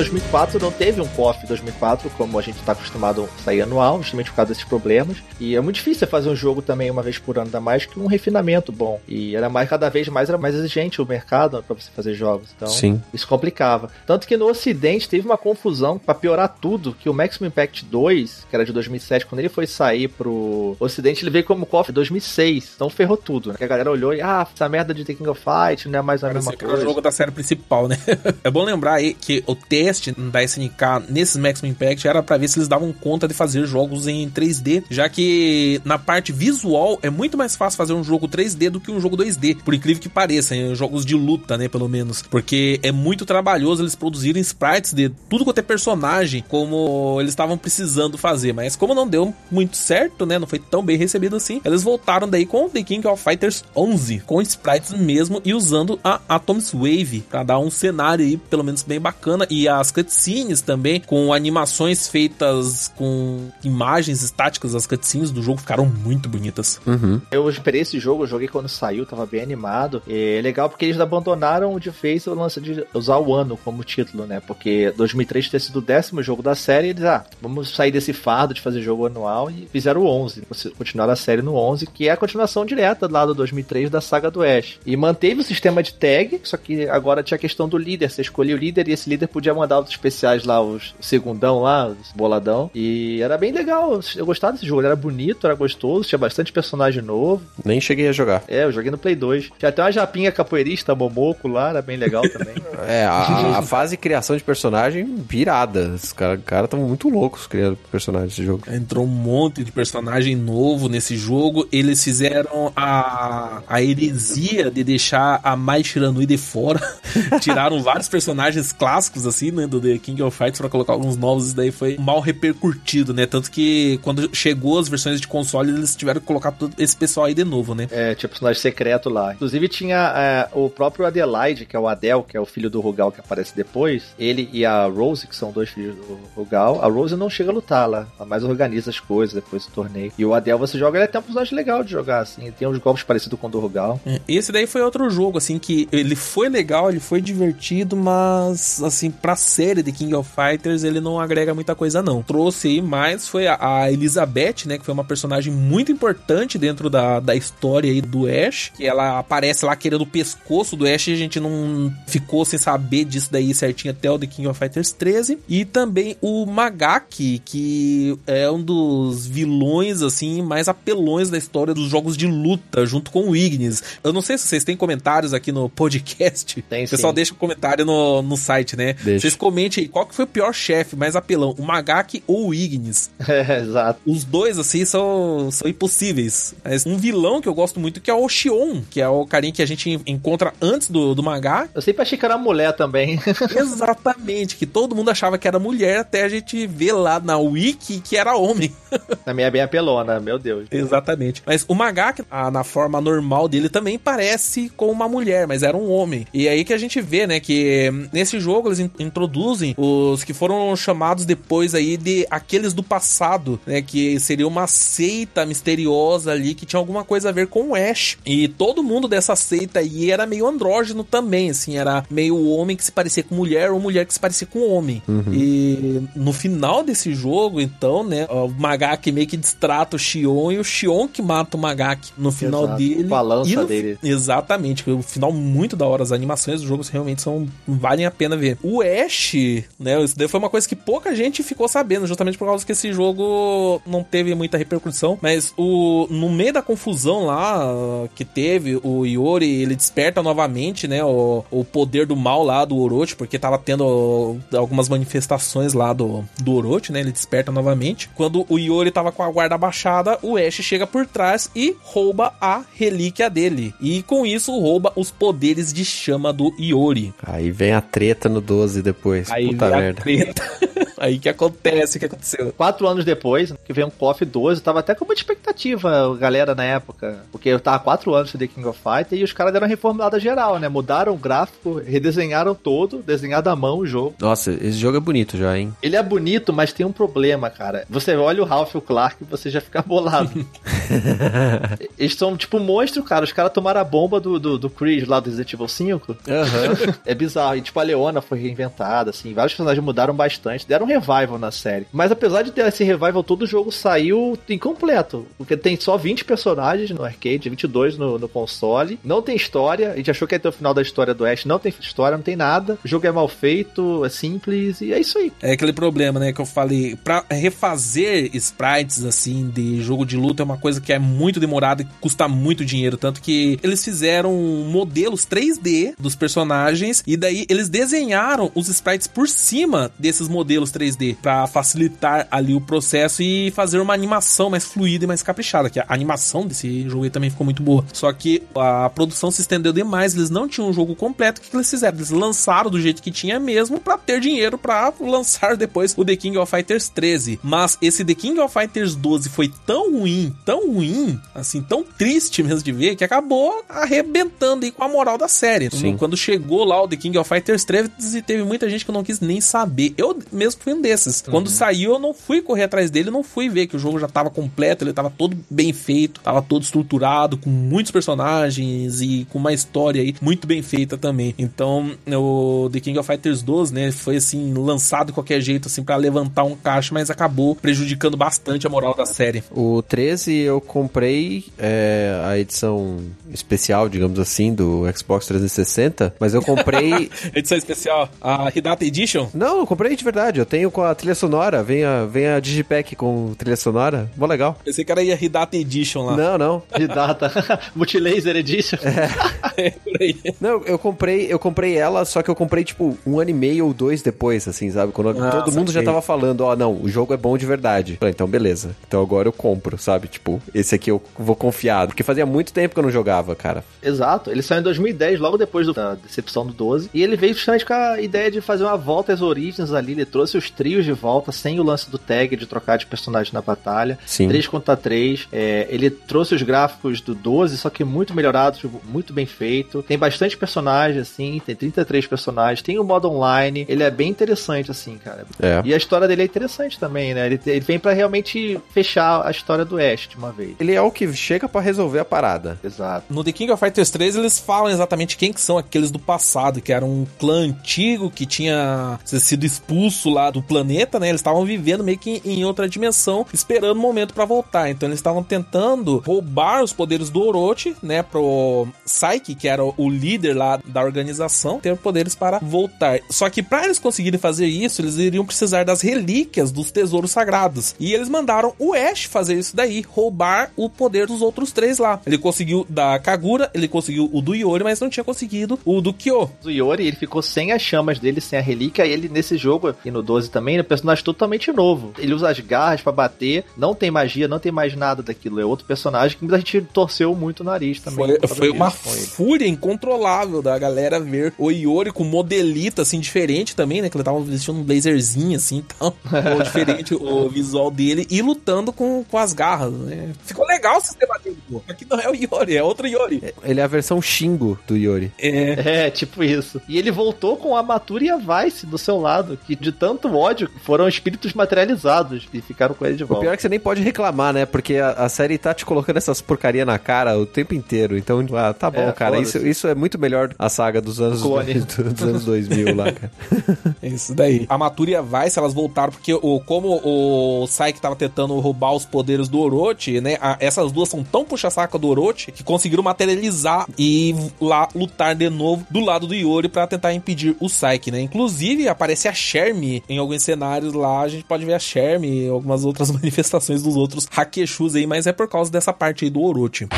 2004 não teve um KOF 2004 como a gente está acostumado a sair anual, justamente por causa desses problemas. E é muito difícil fazer um jogo também uma vez por ano, ainda mais que um refinamento bom. E era mais cada vez mais era mais exigente o mercado para você fazer jogos. Então Sim. isso complicava. Tanto que no Ocidente teve uma confusão para piorar tudo, que o Maximum Impact 2, que era de 2007, quando ele foi sair pro Ocidente, ele veio como KOF 2006. Então ferrou tudo, né? Que a galera olhou e ah, essa merda de The King of Fight não é mais a mesma que era o coisa. jogo da série principal, né? é bom lembrar aí que o teste da SNK nesses Maximum Impact era pra ver se eles davam conta de fazer jogos em 3D, já que na parte visual é muito mais fácil fazer um jogo 3D do que um jogo 2D, por incrível que pareça, em jogos de luta, né, pelo menos, porque é muito trabalhoso eles produzirem sprites de tudo quanto é personagem, como eles estavam precisando fazer, mas como não deu muito certo, né, não foi tão bem recebido assim, eles voltaram daí com The King of Fighters 11, com sprites mesmo e usando a Atom's Wave pra dar um cenário aí, pelo menos bem bacana, e as cutscenes também, com animações feitas com imagens estáticas das cutscenes do jogo, ficaram muito bonitas. Uhum. Eu esperei esse jogo, eu joguei quando saiu, tava bem animado. E é legal porque eles abandonaram de vez o lance de usar o ano como título, né? Porque 2003 ter sido o décimo jogo da série, eles, ah, vamos sair desse fardo de fazer jogo anual e fizeram o 11. Continuaram a série no 11, que é a continuação direta lá do 2003 da saga do Ash. E manteve o sistema de tag, só que agora tinha a questão do líder. Você escolhia o líder e esse líder podia mandar dava os especiais lá, os segundão lá, os boladão. E era bem legal. Eu gostava desse jogo. Ele era bonito, era gostoso, tinha bastante personagem novo. Nem cheguei a jogar. É, eu joguei no Play 2. Tinha até uma japinha capoeirista, Momoco lá, era bem legal também. É, a, a fase de criação de personagem virada. Os caras cara estavam muito loucos criando personagens desse jogo. Entrou um monte de personagem novo nesse jogo. Eles fizeram a, a heresia de deixar a Mai Shiranui de fora. Tiraram vários personagens clássicos, assim, né? Do The King of Fighters pra colocar alguns novos. Isso daí foi mal repercutido, né? Tanto que quando chegou as versões de console, eles tiveram que colocar todo esse pessoal aí de novo, né? É, tinha personagem secreto lá. Inclusive tinha é, o próprio Adelaide, que é o Adel, que é o filho do Rugal que aparece depois. Ele e a Rose, que são dois filhos do Rugal. A Rose não chega a lutar lá, ela mais organiza as coisas depois do torneio. E o Adel você joga, ele é até um personagem legal de jogar, assim. Tem uns golpes parecidos com o do Rugal. É, Esse daí foi outro jogo, assim, que ele foi legal, ele foi divertido, mas, assim, pra série de King of Fighters, ele não agrega muita coisa, não. Trouxe aí mais foi a, Elizabeth, né, que foi uma personagem muito importante dentro da, da história aí do Ash, que ela aparece lá querendo o pescoço do Ash e a gente não ficou sem saber disso daí certinho até o The King of Fighters 13. E também o Magaki, que é um dos vilões, assim, mais apelões da história dos jogos de luta, junto com o Ignis. Eu não sei se vocês têm comentários aqui no podcast. Tem o pessoal sim. deixa um comentário no, no site, né? Deixa. Vocês comentem aí, qual que foi o pior chefe, mais apelão, o Magaki ou o Ignis? É, exato. Os dois, assim, são, são impossíveis. Mas um vilão que eu gosto muito que é o Shion, que é o carinha que a gente encontra antes do, do mangá. Eu sempre achei que era mulher também. Exatamente, que todo mundo achava que era mulher, até a gente ver lá na wiki que era homem. Também é bem apelona, meu Deus. Exatamente. Mas o Magaki, ah, na forma normal dele, também parece com uma mulher, mas era um homem. E aí que a gente vê, né, que hum, nesse jogo eles in- introduzem os que foram chamados depois aí de aqueles do passado, né, que seria uma seita misteriosa ali que tinha alguma coisa a ver com o Ash. E todo mundo dessa seita aí era meio andrógeno também, assim, era meio homem que se parecia com mulher ou mulher que se parecia com homem. E no final desse jogo, então, né, o Magaki meio que distrata o Shion e o Shion que mata o Magaki no final Exato, dele. com a lança E no- dele. Exatamente, o final muito da hora. As animações dos jogos realmente são valem a pena ver. O Ash, né, isso daí foi uma coisa que pouca gente ficou sabendo, justamente por causa que esse jogo não teve muita repercussão, mas o no meio da confusão lá que teve, o Iori, ele desperta novamente, né, o, o poder do mal lá do Orochi, porque tava tendo algumas manifestações lá do, do Orochi, né, ele desperta novamente. Quando o Iori tava com a guarda baixada, o Ash chega por trás e rouba a relíquia dele. E com isso rouba os poderes de chama do Iori. Aí vem a treta no 12 depois. Aí Puta merda. treta. Aí que acontece, o que aconteceu? Quatro anos depois, que veio um KOF 12, tava até com muita expectativa, galera na época. Porque eu tava quatro anos de The King of Fighter e os caras deram uma reformulada geral, né? Mudaram o gráfico, redesenharam todo, desenhado à mão o jogo. Nossa, esse jogo é bonito já, hein? Ele é bonito, mas tem um problema, cara. Você olha o Ralph e o Clark e você já fica bolado. Eles são tipo monstro, cara. Os caras tomaram a bomba do, do, do Chris lá do Resident Evil 5. Aham. É bizarro. E tipo, a Leona foi reinventada, assim. Vários personagens mudaram bastante. Deram um revival na série. Mas apesar de ter esse revival, todo o jogo saiu incompleto. Porque tem só 20 personagens no arcade, 22 no, no console. Não tem história. A gente achou que ia ter o final da história do Ash. Não tem história, não tem nada. O jogo é mal feito, é simples. E é isso aí. É aquele problema, né, que eu falei, Pra refazer sprites assim de jogo de luta é uma coisa que é muito demorada e custa muito dinheiro, tanto que eles fizeram modelos 3D dos personagens e daí eles desenharam os sprites por cima desses modelos 3D Pra facilitar ali o processo e fazer uma animação mais fluida e mais caprichada, que a animação desse jogo aí também ficou muito boa. Só que a produção se estendeu demais, eles não tinham um jogo completo, o que eles fizeram? Eles lançaram do jeito que tinha mesmo pra ter dinheiro pra lançar depois o The King of Fighters 13. Mas esse The King of Fighters 12 foi tão ruim, tão ruim, assim, tão triste mesmo de ver, que acabou arrebentando aí com a moral da série. Sim. Quando chegou lá o The King of Fighters 13, teve muita gente que não quis nem saber. Eu mesmo fui um desses. Quando saiu, eu não fui correr atrás dele, não fui ver que o jogo já tava completo, ele tava todo bem feito, tava todo estruturado, com muitos personagens e com uma história aí muito bem feita também. Então, o The King of Fighters 12, né, foi assim, lançado de qualquer jeito, assim, para levantar um caixa, mas acabou prejudicando bastante a moral da série. O 13 eu comprei é, a edição especial, digamos assim, do Xbox 360, mas eu comprei. Edição especial, a Hidata Edition. Não, eu comprei de verdade. Eu tenho com a trilha sonora. Vem a, vem a Digipack com trilha sonora. Mó legal. Pensei que era a Hidata Edition lá. Não, não. De data. Multilaser Edition. É, por aí. Não, eu comprei, eu comprei ela, só que eu comprei, tipo, um ano e meio ou dois depois, assim, sabe? Quando Ah, todo mundo já tava falando, ó, não, o jogo é bom de verdade. Falei, então beleza. Então agora eu compro, sabe? Tipo, esse aqui eu vou confiar. Porque fazia muito tempo que eu não jogava, cara. Exato, ele saiu em 2010, logo depois do- da decepção do 12. E ele veio justamente com a ideia de fazer uma volta às origens ali. Ele trouxe os trios de volta, sem o lance do tag, de trocar de personagem na batalha. Sim. 3 contra 3. É, ele trouxe os gráficos do 12, só que muito melhorados, tipo, muito bem feito. Tem bastante personagem, assim, tem 33 personagens. Tem o modo online. Ele é bem interessante, assim, cara. É. E a história dele é interessante também, né? Ele, ele vem pra realmente fechar a história do Ash de uma vez. Ele é o que chega pra resolver a parada. Exato. No The King of Fighters 3, eles falam exatamente quem que são aqueles do passado, que era um clã antigo que tinha sido expulso lá do planeta, né? Eles estavam vivendo meio que em outra dimensão, esperando o momento pra voltar. Então eles estavam tentando roubar os poderes do Orochi, né, pro Psyche, que era o líder lá da organização, ter poderes para voltar. Só que para eles conseguirem fazer isso, eles iriam precisar das relíquias dos tesouros sagrados. E eles mandaram o Ash fazer isso daí, roubar o poder dos outros três lá. Ele conseguiu da Kagura, ele conseguiu o do Iori, mas não tinha conseguido o do Kyo. O Yori, ele ficou sem as chamas dele, sem a relíquia, e ele nesse jogo, e no 12 também, é um personagem totalmente novo. Ele usa as garras pra bater, não tem magia, não tem mais nada daquilo. É outro personagem que muita gente torceu muito o nariz também. Foi, foi uma fúria incontrolável da galera ver o Iori com modelito, assim, diferente também, né? Que ele tava vestindo um blazerzinho, assim, então, ficou diferente o visual dele e lutando com, com as garras, né? Ficou legal o sistema dele, pô. Aqui não é o Iori, é outro Iori. Ele é a versão Shingo do Yori. É, É, tipo isso. E ele voltou com a Matura e a Vice do seu lado, que de tanto ódio foram espíritos materializados e ficaram com ele de O volta. pior é que você nem pode reclamar, né? Porque a, a série tá te colocando essas porcaria na cara o tempo inteiro. Então, ah, tá bom, É, cara. Isso, isso é muito melhor a saga dos anos, Clone. dos anos 2000 lá, cara. É isso daí. A Matura e a Vice, elas voltaram porque o, como o Saik tava tentando roubar os poderes do Orochi, né? a- essas duas são tão puxa-saca do Orochi que conseguiram materializar e lá lutar de novo do lado do Yori pra tentar impedir o Saik, né? Inclusive, aparece a Shermie em alguns cenários lá. A gente pode ver a Shermie e algumas outras manifestações dos outros Hakeshus aí, mas é por causa dessa parte aí do Orochi.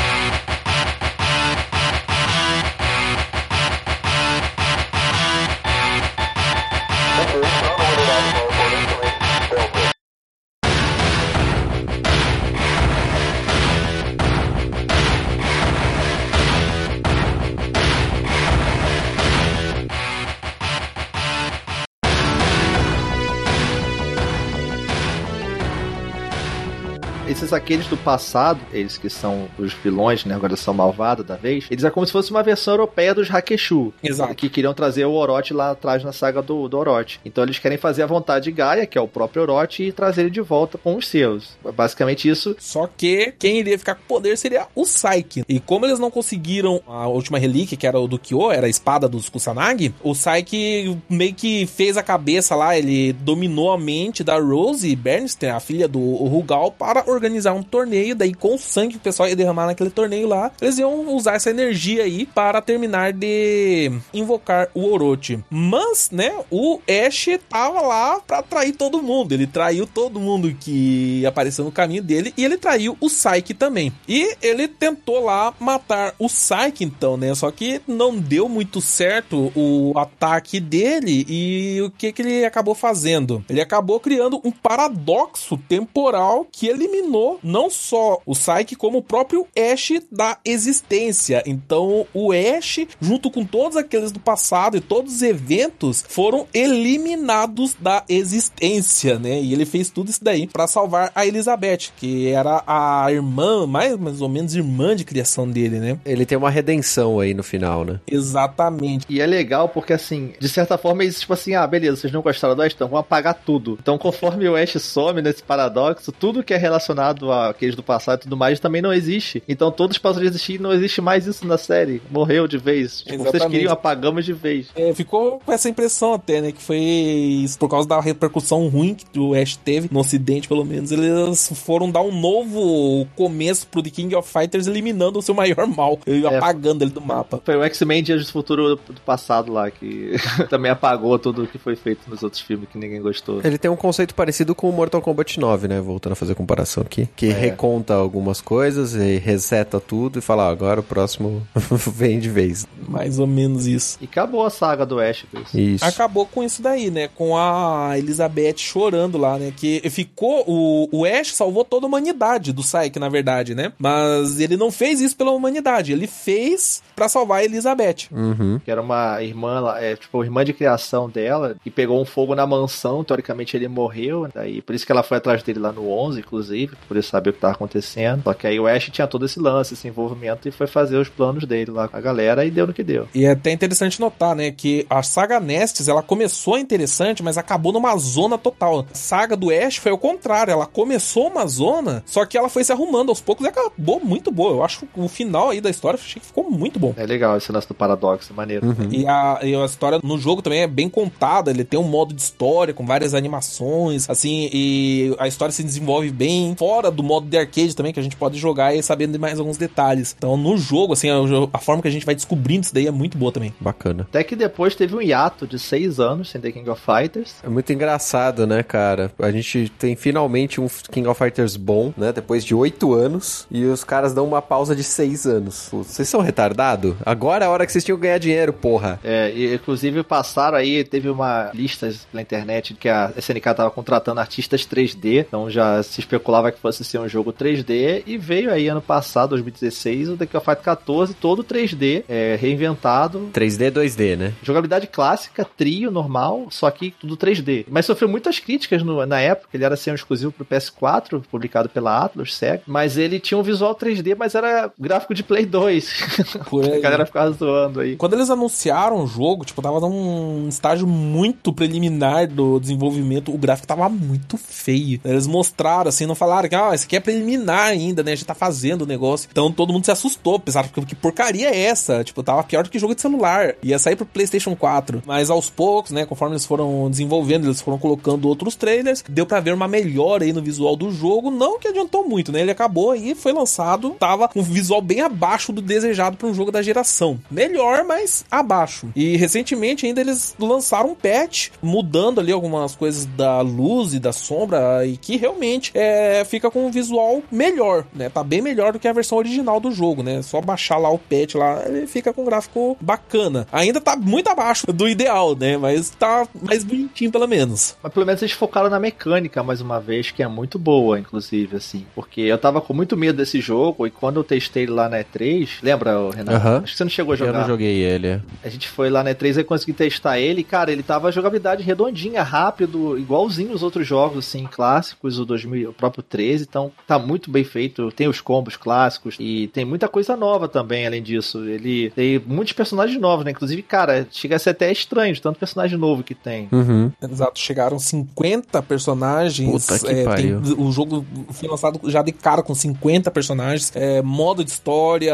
Aqueles do passado, eles que são os vilões, né, agora são malvados da vez, eles é como se fosse uma versão europeia dos Hakeshu. Exato. Que queriam trazer o Orochi lá atrás na saga do, do Orochi. Então eles querem fazer a vontade de Gaia, que é o próprio Orochi, e trazer ele de volta com os seus. Basicamente isso. Só que quem iria ficar com o poder seria o Saiki. E como eles não conseguiram a última relíquia, que era o do Kyo, era a espada dos Kusanagi, o Saiki meio que fez a cabeça lá, ele dominou a mente da Rose Bernstein, a filha do Rugal, para organizar um torneio. Daí, com o sangue que o pessoal ia derramar naquele torneio lá, eles iam usar essa energia aí para terminar de invocar o Orochi. Mas, né, o Ash tava lá pra atrair todo mundo. Ele traiu todo mundo que apareceu no caminho dele e ele traiu o Psyche também. E ele tentou lá matar o Psyche, então, né? Só que não deu muito certo o ataque dele e o que, que ele acabou fazendo? Ele acabou criando um paradoxo temporal que eliminou não só o Psyche, como o próprio Ash da existência. Então, o Ash, junto com todos aqueles do passado e todos os eventos, foram eliminados da existência, né? E ele fez tudo isso daí para salvar a Elizabeth, que era a irmã, mais, mais ou menos irmã de criação dele, né? Ele tem uma redenção aí no final, né? Exatamente. E é legal porque, assim, de certa forma, eles, tipo assim, ah, beleza, vocês não gostaram do Ash, então vamos apagar tudo. Então, conforme o Ash some nesse paradoxo, tudo que é relacionado relacionado àqueles do passado e tudo mais também não existe. Então todos passam a existir e não existe mais isso na série. Morreu de vez. Tipo, vocês queriam, apagamos de vez. É, ficou com essa impressão até, né? Que foi por causa da repercussão ruim que o Ash teve no ocidente, pelo menos. Eles foram dar um novo começo pro The King of Fighters, eliminando o seu maior mal. E É. apagando ele do mapa. Foi o X-Men Dias do Futuro do passado lá, que também apagou tudo o que foi feito nos outros filmes que ninguém gostou. Ele tem um conceito parecido com o Mortal Kombat 9, né? Voltando a fazer comparação aqui. Que reconta algumas coisas e reseta tudo e fala, ó, agora o próximo vem de vez. Mais ou menos isso. E acabou a saga do Ash isso. Isso. Acabou com isso daí, né? Com a Elizabeth chorando lá, né? Que ficou. O, o Ash salvou toda a humanidade do Psyche, na verdade, né? Mas ele não fez isso pela humanidade. Ele fez pra salvar a Elizabeth. Uhum. Que era uma irmã, lá, é, tipo, irmã de criação dela, e pegou um fogo na mansão, teoricamente ele morreu, daí por isso que ela foi atrás dele lá no 11, inclusive, por ele saber o que tava acontecendo. Só que aí o Ash tinha todo esse lance, esse envolvimento, e foi fazer os planos dele lá com a galera, e deu no que deu. E é até interessante notar, né, que a saga Nestes, ela começou interessante, mas acabou numa zona total. A saga do Ash foi o contrário, ela começou uma zona, só que ela foi se arrumando aos poucos e acabou muito boa. Eu acho o final aí da história, achei que ficou muito bom. É legal esse lance do paradoxo, é maneiro. Uhum. E a, e a história no jogo também é bem contada, ele tem um modo de história com várias animações, assim, e a história se desenvolve bem fora do modo de arcade também, que a gente pode jogar e sabendo de mais alguns detalhes. Então, no jogo, assim, a, a forma que a gente vai descobrindo isso daí é muito boa também. Bacana. Até que depois teve um hiato de seis anos sem The King of Fighters. É muito engraçado, né, cara? A gente tem finalmente um King of Fighters bom, né? Depois de oito anos. E os caras dão uma pausa de seis anos. Pô, Vocês são retardados? Agora é a hora que vocês tinham que ganhar dinheiro, porra. É, e, inclusive passaram aí, teve uma lista pela internet que a SNK tava contratando artistas 3D, então já se especulava que fosse ser um jogo 3D, e veio aí ano passado, 2016, o The King of Fighters 14, todo 3D, é, reinventado, 3D, 2D, né? Jogabilidade clássica, trio normal, só que tudo 3D. Mas sofreu muitas críticas no- na época. Ele era assim, um exclusivo pro PS4, publicado pela Atlus, SEG. Mas ele tinha um visual 3D, mas era gráfico de Play 2. Por aí. A galera ficava zoando aí. Quando eles anunciaram o jogo, tipo, tava num estágio muito preliminar do desenvolvimento, o gráfico tava muito feio. Eles mostraram, assim, não falaram que, ah, esse aqui é preliminar ainda, né? A gente tá fazendo o negócio. Então todo mundo se assustou, pensaram que, que porcaria é essa? Tipo, tava pior do que jogo de celular. Ia sair pro PlayStation 4. Mas aos poucos, né, conforme eles foram desenvolvendo, eles foram colocando outros trailers, deu pra ver uma melhora aí no visual do jogo. Não que adiantou muito, né? Ele acabou aí, foi lançado, tava um visual bem abaixo do desejado pra um jogo da geração. Melhor, mas abaixo. E recentemente ainda eles lançaram um patch, mudando ali algumas coisas da luz e da sombra, e que realmente é, fica com um visual melhor, né? Tá bem melhor do que a versão original do jogo, né? Só baixar lá o patch lá, ele fica com um gráfico bacana. Ainda tá muito abaixo do ideal, né? Mas tá mais bonitinho pelo menos. Mas pelo menos eles focaram na mecânica mais uma vez, que é muito boa, inclusive, assim. Porque eu tava com muito medo desse jogo, e quando eu testei ele lá na E3, lembra, Renato? Acho que você não chegou a Eu jogar. não joguei ele. A gente foi lá na E3 e consegui testar ele. Cara, ele tava jogabilidade redondinha, rápido, igualzinho os outros jogos, assim, clássicos, o 2000, o próprio 13. Então, tá muito bem feito. Tem os combos clássicos e tem muita coisa nova também, além disso. Ele tem muitos personagens novos, né? Inclusive, cara, chega a ser até estranho de tanto personagem novo que tem. Uhum. Exato, chegaram 50 personagens. Puta que é, pariu. tem- o jogo foi lançado já de cara com 50 personagens. É, modo de história,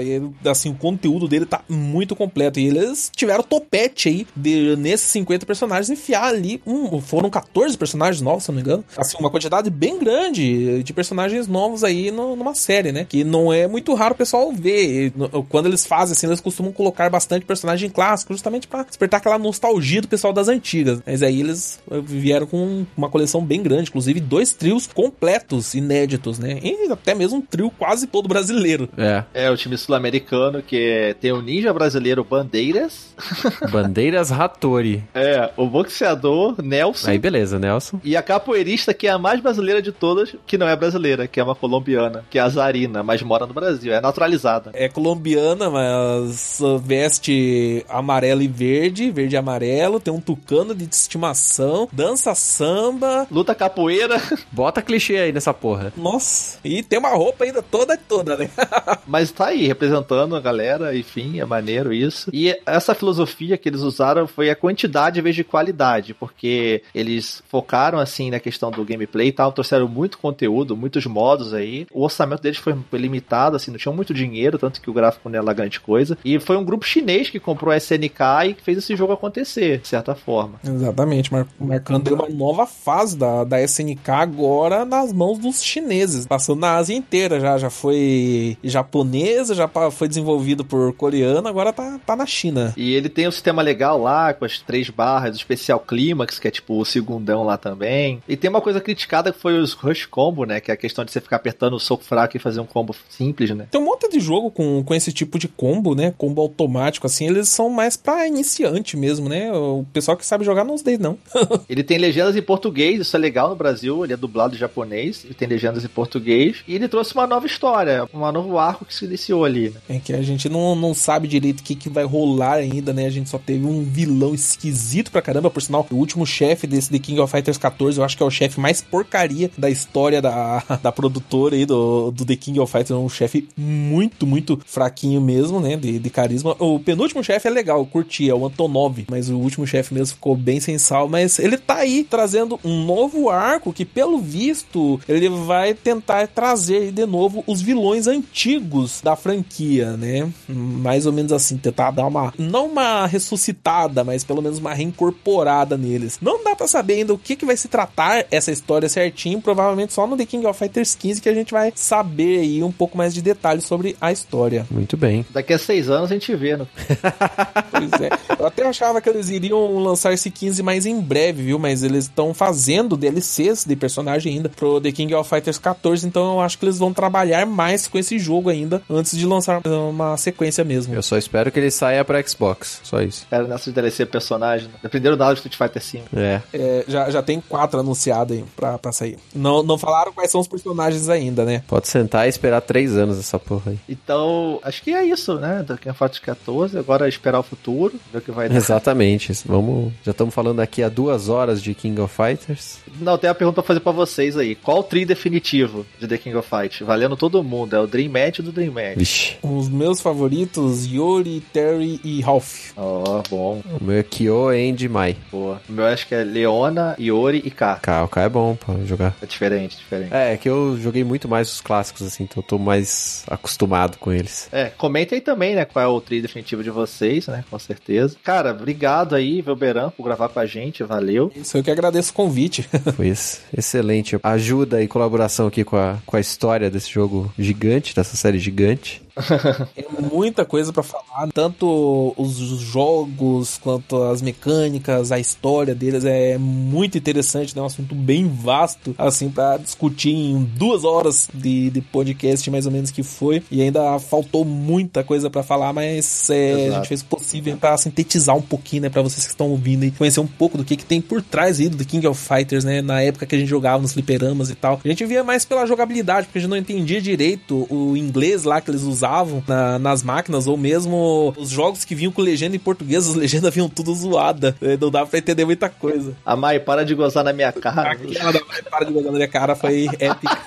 e, assim, o conteúdo dele tá muito completo. E eles tiveram topete aí de, nesses 50 personagens enfiar ali. Um, foram 14 personagens novos, se não me engano. Assim, uma quantidade bem grande de personagens novos aí no- numa série, né? Que não é muito raro o pessoal ver. E, no- Quando eles fazem assim, eles costumam colocar bastante personagem clássico, justamente pra despertar aquela nostalgia do pessoal das antigas. Mas aí eles eh, vieram com uma coleção bem grande, inclusive dois trios completos, inéditos, né? E até mesmo um trio quase todo brasileiro. É. É o time sul-americano que tem o ninja brasileiro Bandeiras, Bandeiras Hattori. é o boxeador Nelson Aí beleza, Nelson. e a capoeirista que é a mais brasileira de todas, que não é brasileira, que é uma colombiana, que é a Zarina, mas mora no Brasil, é naturalizada. É colombiana, mas veste amarelo e verde, verde e amarelo, tem um tucano de estimação, dança samba. Luta capoeira, Bota clichê aí nessa porra. Nossa, e tem uma roupa ainda toda toda, né? mas tá aí representando a galera, enfim, é maneiro isso. E essa filosofia que eles usaram foi a quantidade em vez de qualidade, porque eles focaram assim na questão do gameplay e tal, trouxeram muito conteúdo, muitos modos aí. O orçamento deles foi limitado, assim, não tinha muito dinheiro, tanto que o gráfico não era grande coisa. E foi um grupo chinês que comprou a SNK e fez esse jogo acontecer, de certa forma. Exatamente, mar marcando uma nova fase da, da SNK agora nas mãos dos chineses, passando na Ásia inteira já, já foi japonesa, já foi desenvolvido por coreano, agora tá, tá na China. E ele tem um sistema legal lá, com as três barras, o especial clímax, que é tipo o segundão lá também. E tem uma coisa criticada que foi os rush combo, né, que é a questão de você ficar apertando o soco fraco e fazer um combo simples, né. Tem um monte de jogo com, com esse tipo de combo, né, combo automático, assim, eles são mais pra iniciante mesmo, né, o pessoal que sabe jogar não os dedos, não. ele tem legendas em português, isso é legal no Brasil, ele é dublado em japonês, ele tem legendas em português, e ele trouxe uma nova história, um novo arco que se iniciou ali. Né? É que a gente não, não sabe direito o que, que vai rolar ainda, né, a gente só teve um vilão esquisito pra caramba, por sinal, o último chefe desse The King of Fighters 14, eu acho que é o chefe mais porcaria da história da, da produtora aí, do, do The King of Fighters, é um chefe muito, muito fraquinho mesmo, né, de, de carisma. O penúltimo chefe é legal, eu curti, é o Antonov, mas o último chefe mesmo ficou bem sem sal, mas ele tá aí trazendo um novo arco que, pelo visto, ele vai tentar trazer de novo os vilões antigos da franquia, né? Mais ou menos assim, tentar dar uma, não uma ressuscitada, mas pelo menos uma reincorporada neles. Não dá para saber ainda o que, que vai se tratar essa história certinho, provavelmente só no The King of Fighters 15 que a gente vai saber aí um pouco mais de detalhes sobre a história. Muito bem. Daqui a seis anos a gente vê, né? pois é. Eu até achava que eles iriam lançar esse 15 mais em breve, viu? Mas eles estão fazendo DLCs de personagem ainda pro The King of Fighters 14, então eu acho que eles vão trabalhar mais com esse jogo ainda antes de lançar uma sequência mesmo. Eu só espero que ele saia pra Xbox, só isso. Era nessa de DLC personagem, né? Dependeram da Street Fighter 5. É. é. já, já tem quatro anunciados aí pra, pra sair. Não, não falaram quais são os personagens ainda, né? Pode sentar e esperar três anos essa porra aí. Então, acho que é isso, né? King of Fighters 14, agora é esperar o futuro, ver o que vai dar. Exatamente. Vamos. Já estamos falando aqui há duas horas de King of Fighters. Não, tem uma pergunta pra fazer pra vocês aí. Qual o tri definitivo de The King of Fight? Valendo todo mundo. É o Dream Match do Dream Match. Vixe. Os meus favoritos, Yori, Terry e Ralph. Ó, oh, bom. O meu é Kyo, Andy, Mai. Boa. O meu acho que é Leona, Yori e K. K, o K é bom pra jogar. É diferente, diferente. É, é que eu joguei muito mais os clássicos, assim, então eu tô mais acostumado com eles. É, comenta aí também, né, qual é o tri definitivo de vocês, né, com certeza. Cara, obrigado aí, Velberan, por gravar com a gente, valeu. Isso, eu que agradeço o convite. Foi excelente. Ajuda e colaboração aqui com a, com a história desse jogo gigante, dessa série gigante. Tem muita coisa para falar, tanto os jogos quanto as mecânicas, a história deles é muito interessante, né? Um assunto bem vasto, assim, para discutir em duas horas de, de podcast, mais ou menos que foi. E ainda faltou muita coisa para falar, mas é, a gente fez o possível para sintetizar um pouquinho, né? Para vocês que estão ouvindo e conhecer um pouco do que, que tem por trás aí do King of Fighters, né? Na época que a gente jogava nos fliperamas e tal. A gente via mais pela jogabilidade, porque a gente não entendia direito o inglês lá que eles usavam usavam na, nas máquinas, ou mesmo os jogos que vinham com legenda em português, as legendas vinham tudo zoada. É, não dava pra entender muita coisa. A Mai, para de gozar na minha cara. Aquela para de gozar na minha cara foi épica.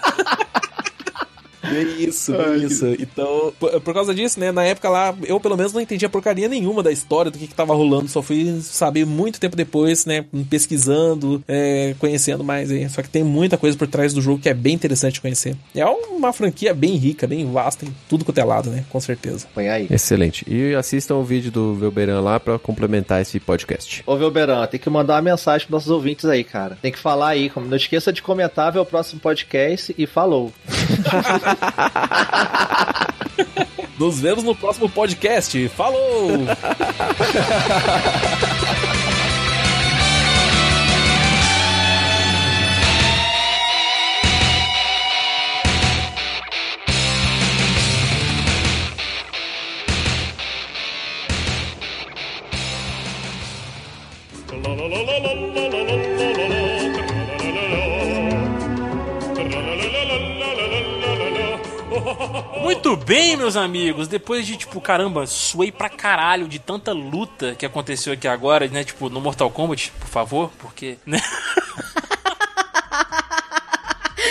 É isso, é isso. Então, por, por, causa disso, né, na época lá, eu pelo menos não entendia porcaria nenhuma da história, do que, que tava rolando, só fui saber muito tempo depois, né, pesquisando, é, conhecendo mais aí. Só que tem muita coisa por trás do jogo que é bem interessante de conhecer. É uma franquia bem rica, bem vasta, em tudo quanto é lado, né, com certeza. Põe aí. Excelente. E assistam o vídeo do Velberan lá para complementar esse podcast. Ô, Velberan, tem que mandar uma mensagem pros nossos ouvintes aí, cara. Tem que falar aí, não esqueça de comentar, ver o próximo podcast e falou. Nos vemos no próximo podcast. Falou! Muito bem, meus amigos. Depois de, tipo, caramba, suei pra caralho de tanta luta que aconteceu aqui agora, né? Tipo, no Mortal Kombat, por favor, porque, né?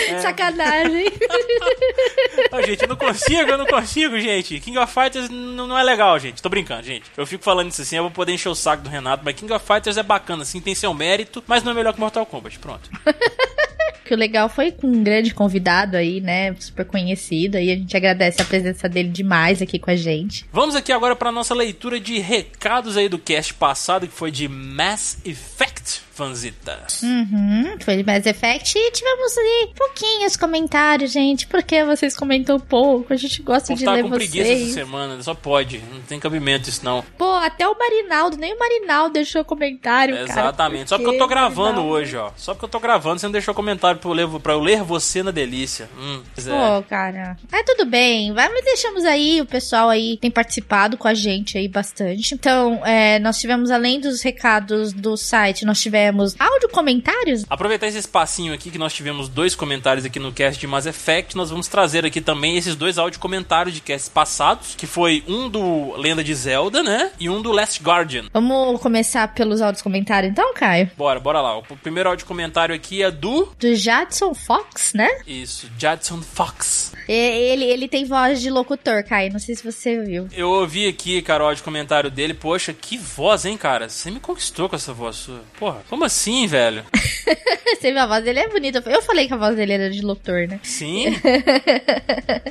É. Sacanagem. Não, gente, eu não consigo, eu não consigo, gente. King of Fighters não é legal, gente. Tô brincando, gente. Eu fico falando isso assim, eu vou poder encher o saco do Renato, mas King of Fighters é bacana, assim, tem seu mérito, mas não é melhor que Mortal Kombat. Pronto. que o legal foi com um grande convidado aí, né? Super conhecido. E a gente agradece a presença dele demais aqui com a gente. Vamos aqui agora para nossa leitura de recados aí do cast passado, que foi de Mass Effect. Fanzita. Uhum, foi de Mass Effect e tivemos ali pouquinhos comentários, gente. Porque vocês comentam pouco, a gente gosta de tá ler com vocês. preguiça essa semana, só pode. Não tem cabimento isso não. Pô, até o Marinaldo, nem o Marinaldo deixou comentário, cara. Exatamente. Só Por porque eu tô gravando Marinaldo? hoje, ó. Só porque eu tô gravando, você não deixou comentário pra eu ler, pra eu ler você na delícia. Hum, é. Pô, cara. É tudo bem. Vai, mas deixamos aí, o pessoal aí tem participado com a gente aí bastante. Então, é, nós tivemos, além dos recados do site, nós tivemos áudio comentários. Aproveitar esse espacinho aqui que nós tivemos dois comentários aqui no cast de Mass Effect, nós vamos trazer aqui também esses dois áudio comentários de casts passados, que foi um do Lenda de Zelda, né? E um do Last Guardian. Vamos começar pelos áudios comentários então, Caio? Bora, bora lá. O primeiro áudio comentário aqui é do. Do Jadson Fox, né? Isso, Jadson Fox. Ele, ele tem voz de locutor, Caio. Não sei se você viu. Eu ouvi aqui, cara, o áudio comentário dele. Poxa, que voz, hein, cara? Você me conquistou com essa voz sua. Porra, como assim, velho? Você viu a voz dele? É bonita. Eu falei que a voz dele era de locutor, né? Sim.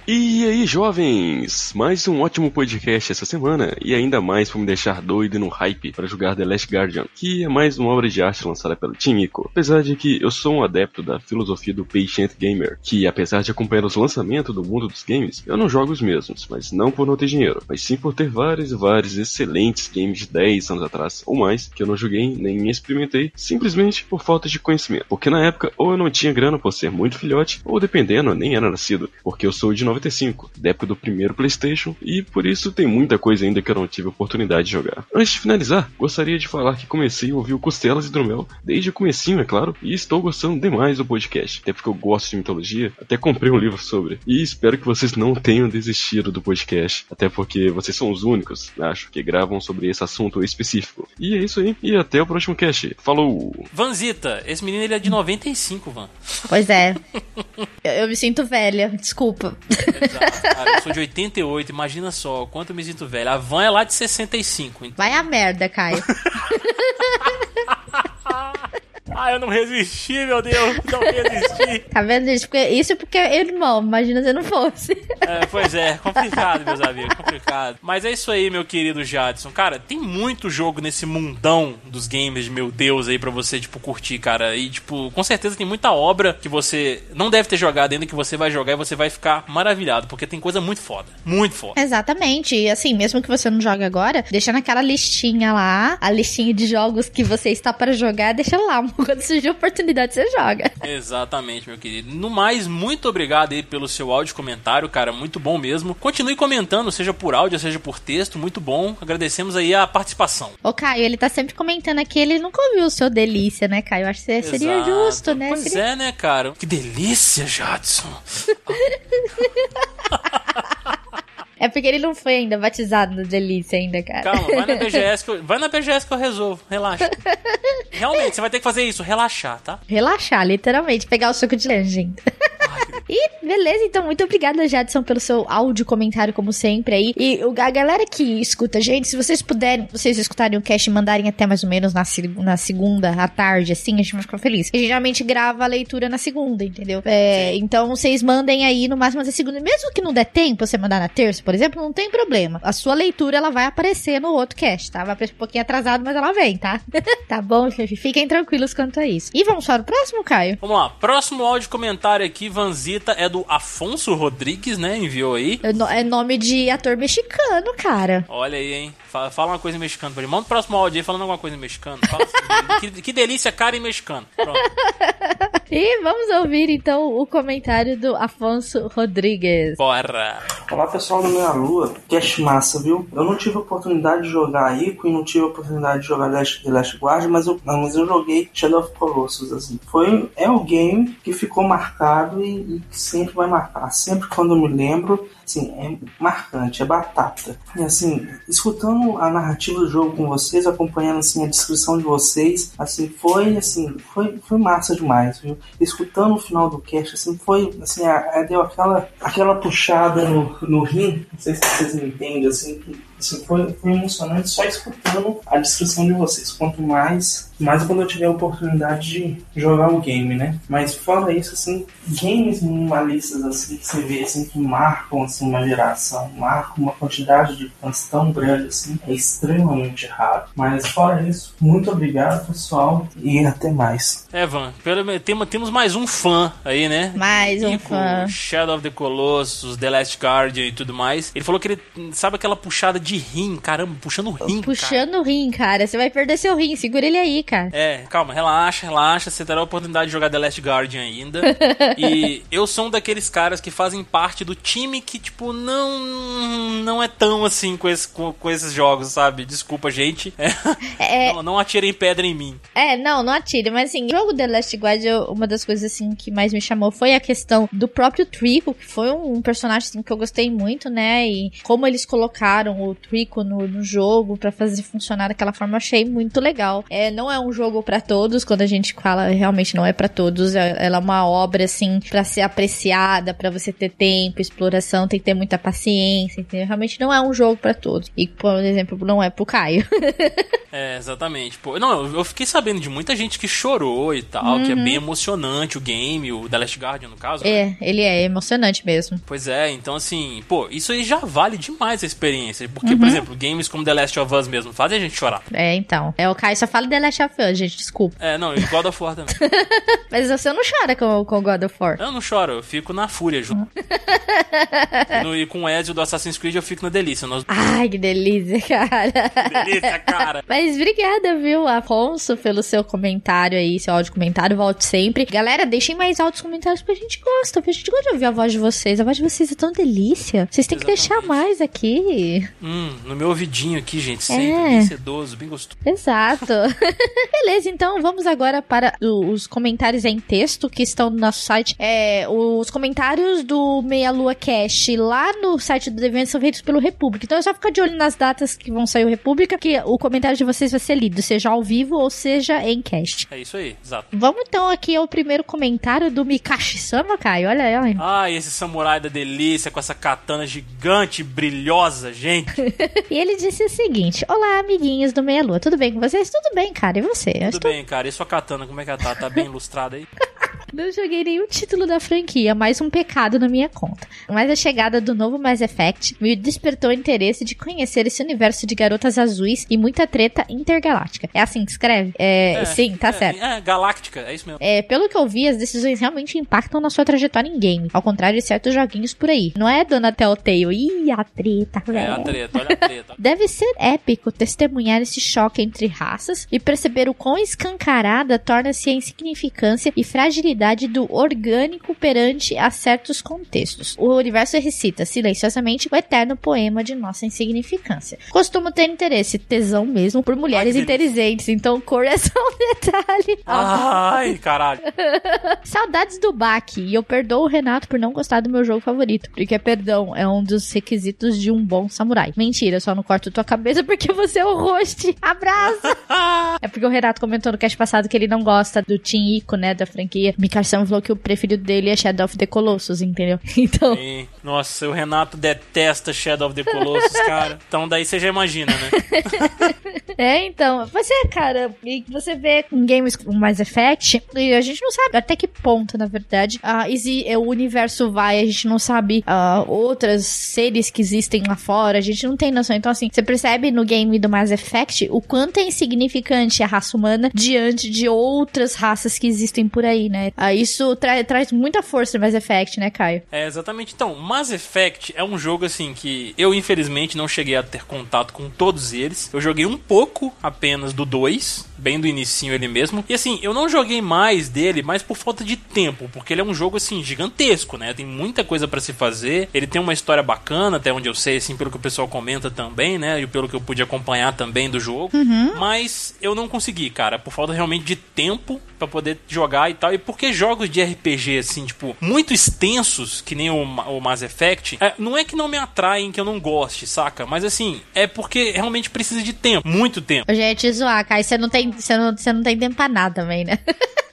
E aí, jovens? Mais um ótimo podcast essa semana e ainda mais pra me deixar doido e no hype para jogar The Last Guardian, que é mais uma obra de arte lançada pelo Team Ico. Apesar de que eu sou um adepto da filosofia do Patient Gamer, que apesar de acompanhar os lançamentos do mundo dos games, eu não jogo os mesmos, mas não por não ter dinheiro, mas sim por ter vários e vários excelentes games de 10 anos atrás ou mais que eu não joguei nem experimentei, simplesmente por falta de conhecimento. Porque na época ou eu não tinha grana por ser muito filhote, ou dependendo, nem era nascido, porque eu sou de 95, da época do primeiro PlayStation, e por isso tem muita coisa ainda que eu não tive oportunidade de jogar. Antes de finalizar, gostaria de falar que comecei a ouvir o Costelas e Drumel desde o comecinho, é claro, e estou gostando demais do podcast, até porque eu gosto de mitologia, até comprei um livro sobre, e espero que vocês não tenham desistido do podcast, até porque vocês são os únicos, acho, que gravam sobre esse assunto específico. E é isso aí, e até o próximo cast. Falou! Vanzita, esse menino ele é de 95, Van. Pois é. eu, eu me sinto velha, desculpa. Exato, cara, eu sou de 88, imagina só o quanto eu me sinto velho. A Van é lá de 65. Então... Vai a merda, Caio. Ah, eu não resisti, meu Deus, não resisti. Tá vendo isso? Porque, isso porque é irmão, imagina se não fosse. É, pois é, complicado, meus amigos, complicado. Mas é isso aí, meu querido Jadson. Cara, tem muito jogo nesse mundão dos games meu Deus aí pra você, tipo, curtir, cara. E, tipo, com certeza tem muita obra que você não deve ter jogado ainda, que você vai jogar e você vai ficar maravilhado, porque tem coisa muito foda. Muito foda. Exatamente. E assim, mesmo que você não jogue agora, deixa naquela listinha lá, a listinha de jogos que você está para jogar, deixa lá. Quando surgir a oportunidade, você joga. Exatamente, meu querido. No mais, muito obrigado aí pelo seu áudio e comentário, cara. Muito bom mesmo. Continue comentando, seja por áudio, seja por texto. Muito bom. Agradecemos aí a participação. Ô, Caio, ele tá sempre comentando aqui, ele nunca ouviu o seu delícia, né, Caio? Acho que seria Exato. justo, né? Pois Seria- é, né, cara? Que delícia, Jadson. É porque ele não foi ainda batizado no delícia ainda, cara. Calma, vai na BGS que eu, vai na BGS que eu resolvo. Relaxa. Realmente, você vai ter que fazer isso, relaxar, tá? Relaxar, literalmente, pegar o suco de laranja. E beleza, então muito obrigada, Jadson, pelo seu áudio comentário, como sempre aí. E a galera que escuta gente, se vocês puderem, vocês escutarem o cast e mandarem até mais ou menos na, na segunda, à tarde, assim, a gente vai ficar feliz. A gente geralmente grava a leitura na segunda, entendeu? É, então vocês mandem aí no máximo na segunda. Mesmo que não der tempo você mandar na terça, por exemplo, não tem problema. A sua leitura ela vai aparecer no outro cast, tá? Vai aparecer um pouquinho atrasado, mas ela vem, tá? tá bom, chefe? Fiquem tranquilos quanto a isso. E vamos para o próximo, Caio? Vamos lá. Próximo áudio comentário aqui, É do Afonso Rodrigues, né? Enviou aí. É É nome de ator mexicano, cara. Olha aí, hein? Fala, fala uma coisa em mexicano pra ele. Manda o próximo áudio aí falando alguma coisa em mexicano. Fala assim, que, que delícia, cara em mexicano. Pronto. E vamos ouvir então o comentário do Afonso Rodrigues. Bora. Olá pessoal do Meia Lua, cast massa, viu? Eu não tive a oportunidade de jogar Ico e não tive a oportunidade de jogar Last, The Last Guard, mas eu, mas eu joguei Shadow of Colossus, assim. Foi, é o game que ficou marcado e, e sempre vai marcar. Sempre quando eu me lembro, assim, é marcante, é batata. E assim, escutando a narrativa do jogo com vocês, acompanhando assim a descrição de vocês, assim, foi assim, foi, foi massa demais, viu? Escutando o final do cast, assim, foi assim, a, a- deu aquela, aquela puxada no, no rim, não sei se vocês me entendem, assim, Isso foi, foi emocionante só escutando a descrição de vocês. Quanto mais, mais quando eu tiver a oportunidade de jogar o game, né? Mas fora isso, assim, games minimalistas assim, que você vê assim, que marcam assim, uma geração, marcam uma quantidade de fãs tão grande assim, é extremamente raro. Mas fora isso, muito obrigado, pessoal, e até mais. É, Van, pelo, tem, temos mais um fã aí, né? Mais um E fã. Shadow of the Colossus, The Last Guardian e tudo mais. Ele falou que ele sabe aquela puxada de rim, caramba, puxando o rim. cara. Puxando o rim, cara. Você vai perder seu rim. Segura ele aí, cara. É, calma, relaxa, relaxa. Você terá a oportunidade de jogar The Last Guardian ainda. e eu sou um daqueles caras que fazem parte do time que, tipo, não não é tão assim com, esse, com, com esses jogos, sabe? Desculpa, gente. É, É, não, não atirem pedra em mim. É, não, não atire, mas assim, jogo The Last Guardian, uma das coisas assim que mais me chamou foi a questão do próprio Trico, que foi um personagem assim, que eu gostei muito, né? E como eles colocaram o Trico no, no jogo pra fazer funcionar daquela forma, achei muito legal. É, não é um jogo pra todos, quando a gente fala, realmente não é pra todos, é- ela é uma obra assim pra ser apreciada, pra você ter tempo, exploração, tem que ter muita paciência, entendeu? Realmente não é um jogo pra todos. E, por exemplo, não é pro Caio. É, exatamente. Pô, não, eu- fiquei sabendo de muita gente que chorou e tal, que é bem emocionante o game, o The Last Guardian, no caso. né? é, ele é emocionante mesmo. Pois é, então assim, pô, isso aí já vale demais a experiência. Porque, por exemplo, games como The Last of Us mesmo fazem a gente chorar. É, então. É, o Caio só fala The Last of Us, gente, desculpa. É, não, e God of War também. Mas você não chora com, com God of War. Eu não choro, eu fico na fúria junto. e, no- e com o Ezio do Assassin's Creed eu fico na delícia. Nós... Ai, que delícia, cara. Delícia, cara! Mas obrigada, viu, Afonso, pelo seu comentário aí, seu áudio comentário. Volte sempre. Galera, deixem mais altos comentários porque a gente gosta, porque a gente gosta de ouvir a voz de vocês. A voz de vocês é tão delícia. Vocês têm que deixar Exatamente. mais aqui. Hum, no meu ouvidinho aqui, gente, sempre, É. bem sedoso, bem gostoso. Exato. Beleza, então vamos agora para os comentários em texto que estão no nosso site. É, os comentários do Meia Lua Cash lá no site do evento são feitos pelo República. Então é só ficar de olho nas datas que vão sair o República, que o comentário de vocês vai ser lido, seja ao vivo ou seja em cast. É isso aí, exato. Vamos então aqui ao primeiro comentário do Mikashi Sama, Caio. Olha aí. Ai, esse samurai da delícia com essa katana gigante, brilhosa, gente. E ele disse o seguinte: Olá, amiguinhos do Meia Lua, tudo bem com vocês? Tudo bem, cara. E você? Eu Tudo bem, cara. E sua katana, como é que ela tá? Tá bem ilustrada aí? Não joguei nenhum título da franquia, mais um pecado na minha conta. Mas a chegada do novo Mass Effect me despertou o interesse de conhecer esse universo de garotas azuis e muita treta intergaláctica. É assim que escreve? É, sim, tá é, certo. É, galáctica, é isso mesmo. É, pelo que eu vi, as decisões realmente impactam na sua trajetória em game, ao contrário de certos joguinhos por aí. Não é, dona Telltale? Ih, a treta, É, velho. a treta, olha a treta. Deve ser épico testemunhar esse choque entre raças e perceber o quão escancarada torna-se a insignificância e fragilidade do orgânico perante a certos contextos. O universo recita silenciosamente o eterno poema de nossa insignificância. Costumo ter interesse, tesão mesmo, por mulheres Ai, inteligentes, então cor é só um detalhe. Ai, caralho. Saudades do Baki, e eu perdoo o Renato por não gostar do meu jogo favorito, porque perdão é um dos requisitos de um bom samurai. Mentira, só não corto tua cabeça porque você é o host. Abraço! é porque o Renato comentou no cast passado que ele não gosta do Team Ico, né, da franquia. Mikasa falou que o preferido dele é Shadow of the Colossus, entendeu? Então, Sim. Nossa, o Renato detesta Shadow of the Colossus, cara. Então daí você já imagina, né? é, então, você, cara, e você vê em games como Mass Effect, e a gente não sabe até que ponto, na verdade, ah, exi- é, o universo vai, a gente não sabe ah, outras seres que existem lá fora, a gente não tem noção. Então, assim, você percebe no game do Mass Effect o quanto é insignificante a raça humana diante de outras raças que existem por aí, né? Ah, isso tra- traz muita força no Mass Effect, né, Caio? É, exatamente. Então, Mass Effect é um jogo assim que eu infelizmente não cheguei a ter contato com todos eles. Eu joguei um pouco apenas do 2, bem do inicinho ele mesmo. E assim, eu não joguei mais dele, mas por falta de tempo, porque ele é um jogo assim gigantesco, né? Tem muita coisa pra se fazer. Ele tem uma história bacana, até onde eu sei, assim, pelo que o pessoal comenta também, né? E pelo que eu pude acompanhar também do jogo. Mas eu não consegui, cara, por falta realmente de tempo pra poder jogar e tal. E porque jogos de RPG, assim, tipo, muito extensos, que nem o, o Mass Effect, é, não é que não me atraem, que eu não goste, saca? Mas assim, é porque realmente precisa de tempo, muito tempo. Eu já ia te zoar, Caio, você não tem, você não, você não tem tempo pra nada também, né?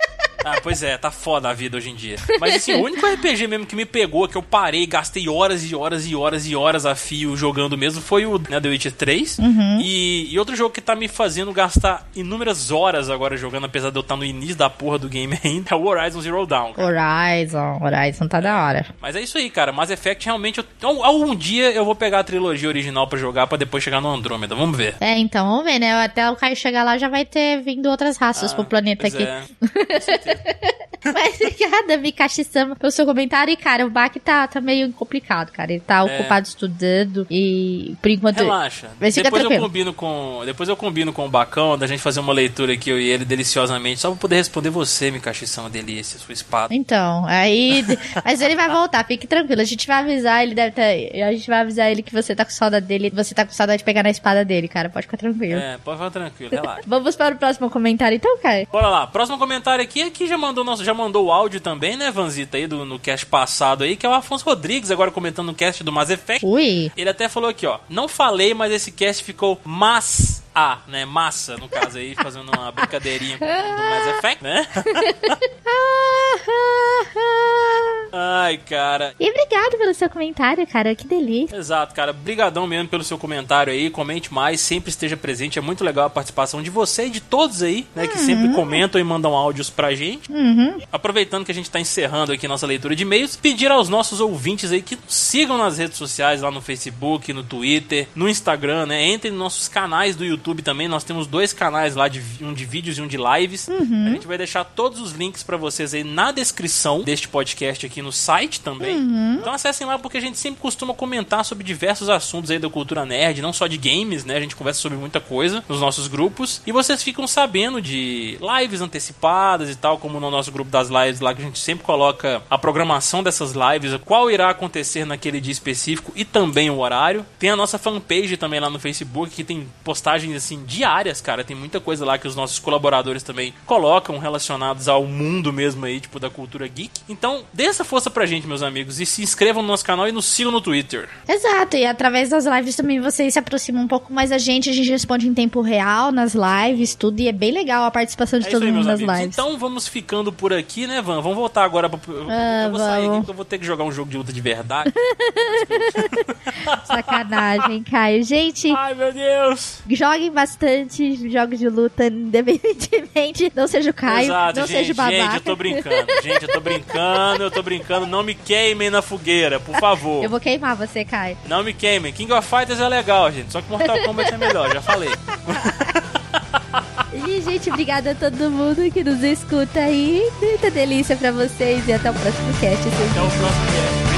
Ah, pois é, tá foda a vida hoje em dia. Mas assim, o único RPG mesmo que me pegou, que eu parei, gastei horas e horas e horas e horas a fio jogando mesmo, foi o né, The Witcher 3. Uhum. E, e outro jogo que tá me fazendo gastar inúmeras horas agora jogando, apesar de eu estar no início da porra do game ainda, é o Horizon Zero Dawn. cara. Horizon, Horizon tá da hora. Mas é isso aí, cara. Mass Effect realmente. Eu, então, algum dia eu vou pegar a trilogia original pra jogar pra depois chegar no Andrômeda. Vamos ver. É, então, vamos ver, né? Até o Caio chegar lá já vai ter vindo outras raças pro planeta aqui. é. Mas obrigada, Mikashi-sama, pelo seu comentário. E, cara, o Baki tá, tá meio complicado, cara. Ele tá É. ocupado estudando e, por enquanto... Relaxa. Mas Depois eu combino com. Depois eu combino com o Bacão da gente fazer uma leitura aqui, eu e ele, deliciosamente, só pra poder responder você, Mikashi, são delícia, sua espada. Então, aí. Mas ele vai voltar, fique tranquilo. A gente vai avisar, ele deve ter. A gente vai avisar ele que você tá com saudade dele. Você tá com saudade de pegar na espada dele, cara. Pode ficar tranquilo. É, pode ficar tranquilo, relaxa. Vamos para o próximo comentário, então, cara. Bora lá, próximo comentário aqui, aqui já mandou nosso, já mandou o áudio também, né, Vanzita, aí do, no cast passado aí, que é o Afonso Rodrigues, agora comentando no cast do Mass Effect. Ui. Ele até falou aqui, ó. Não falei, mas esse cast ficou mas a, né? Massa, no caso aí, fazendo uma brincadeirinha com o do Mass Effect, né? Ai, cara. E obrigado pelo seu comentário, cara. Que delícia. Exato, cara. Brigadão mesmo pelo seu comentário aí. Comente mais, sempre esteja presente. É muito legal a participação de você e de todos aí, né? Que sempre comentam e mandam áudios pra gente. Uhum. Aproveitando que a gente tá encerrando aqui nossa leitura de e-mails, pedir aos nossos ouvintes aí que nos sigam nas redes sociais, lá no Facebook, no Twitter, no Instagram, né? Entrem nos nossos canais do YouTube também. Nós temos dois canais lá, de, um de vídeos e um de lives. Uhum. A gente vai deixar todos os links pra vocês aí na descrição deste podcast aqui no site também. Uhum. Então acessem lá porque a gente sempre costuma comentar sobre diversos assuntos aí da cultura nerd, não só de games, né? A gente conversa sobre muita coisa nos nossos grupos. E vocês ficam sabendo de lives antecipadas e tal, como no nosso grupo das lives lá, que a gente sempre coloca a programação dessas lives, qual irá acontecer naquele dia específico e também o horário. Tem a nossa fanpage também lá no Facebook, que tem postagens assim diárias, cara. Tem muita coisa lá que os nossos colaboradores também colocam relacionados ao mundo mesmo aí, tipo da cultura geek. Então, dê essa força pra gente, meus amigos, e se inscrevam no nosso canal e nos sigam no Twitter. Exato, e através das lives também vocês se aproximam um pouco mais da gente. A gente responde em tempo real nas lives, tudo. E é bem legal a participação de É todo aí, mundo nas amigos. lives. Então vamos ficando por aqui, né, Van? Vamos voltar agora pra. Eu, Ah, eu vou sair aqui vamos. porque eu vou ter que jogar um jogo de luta de verdade. Sacanagem, Caio. Gente, Ai, meu Deus! Joguem bastante jogos de luta, independentemente. Não seja o Caio, Exato, não gente, seja o babaca. gente, eu tô brincando. Gente, eu tô brincando, eu tô brincando. Não me queimem na fogueira, por favor. Eu vou queimar você, Caio. Não me queimem. King of Fighters é legal, gente. Só que Mortal Kombat é melhor, já falei. E, gente, obrigada a todo mundo que nos escuta aí. Muita delícia pra vocês e até o próximo cast. Até o próximo cast.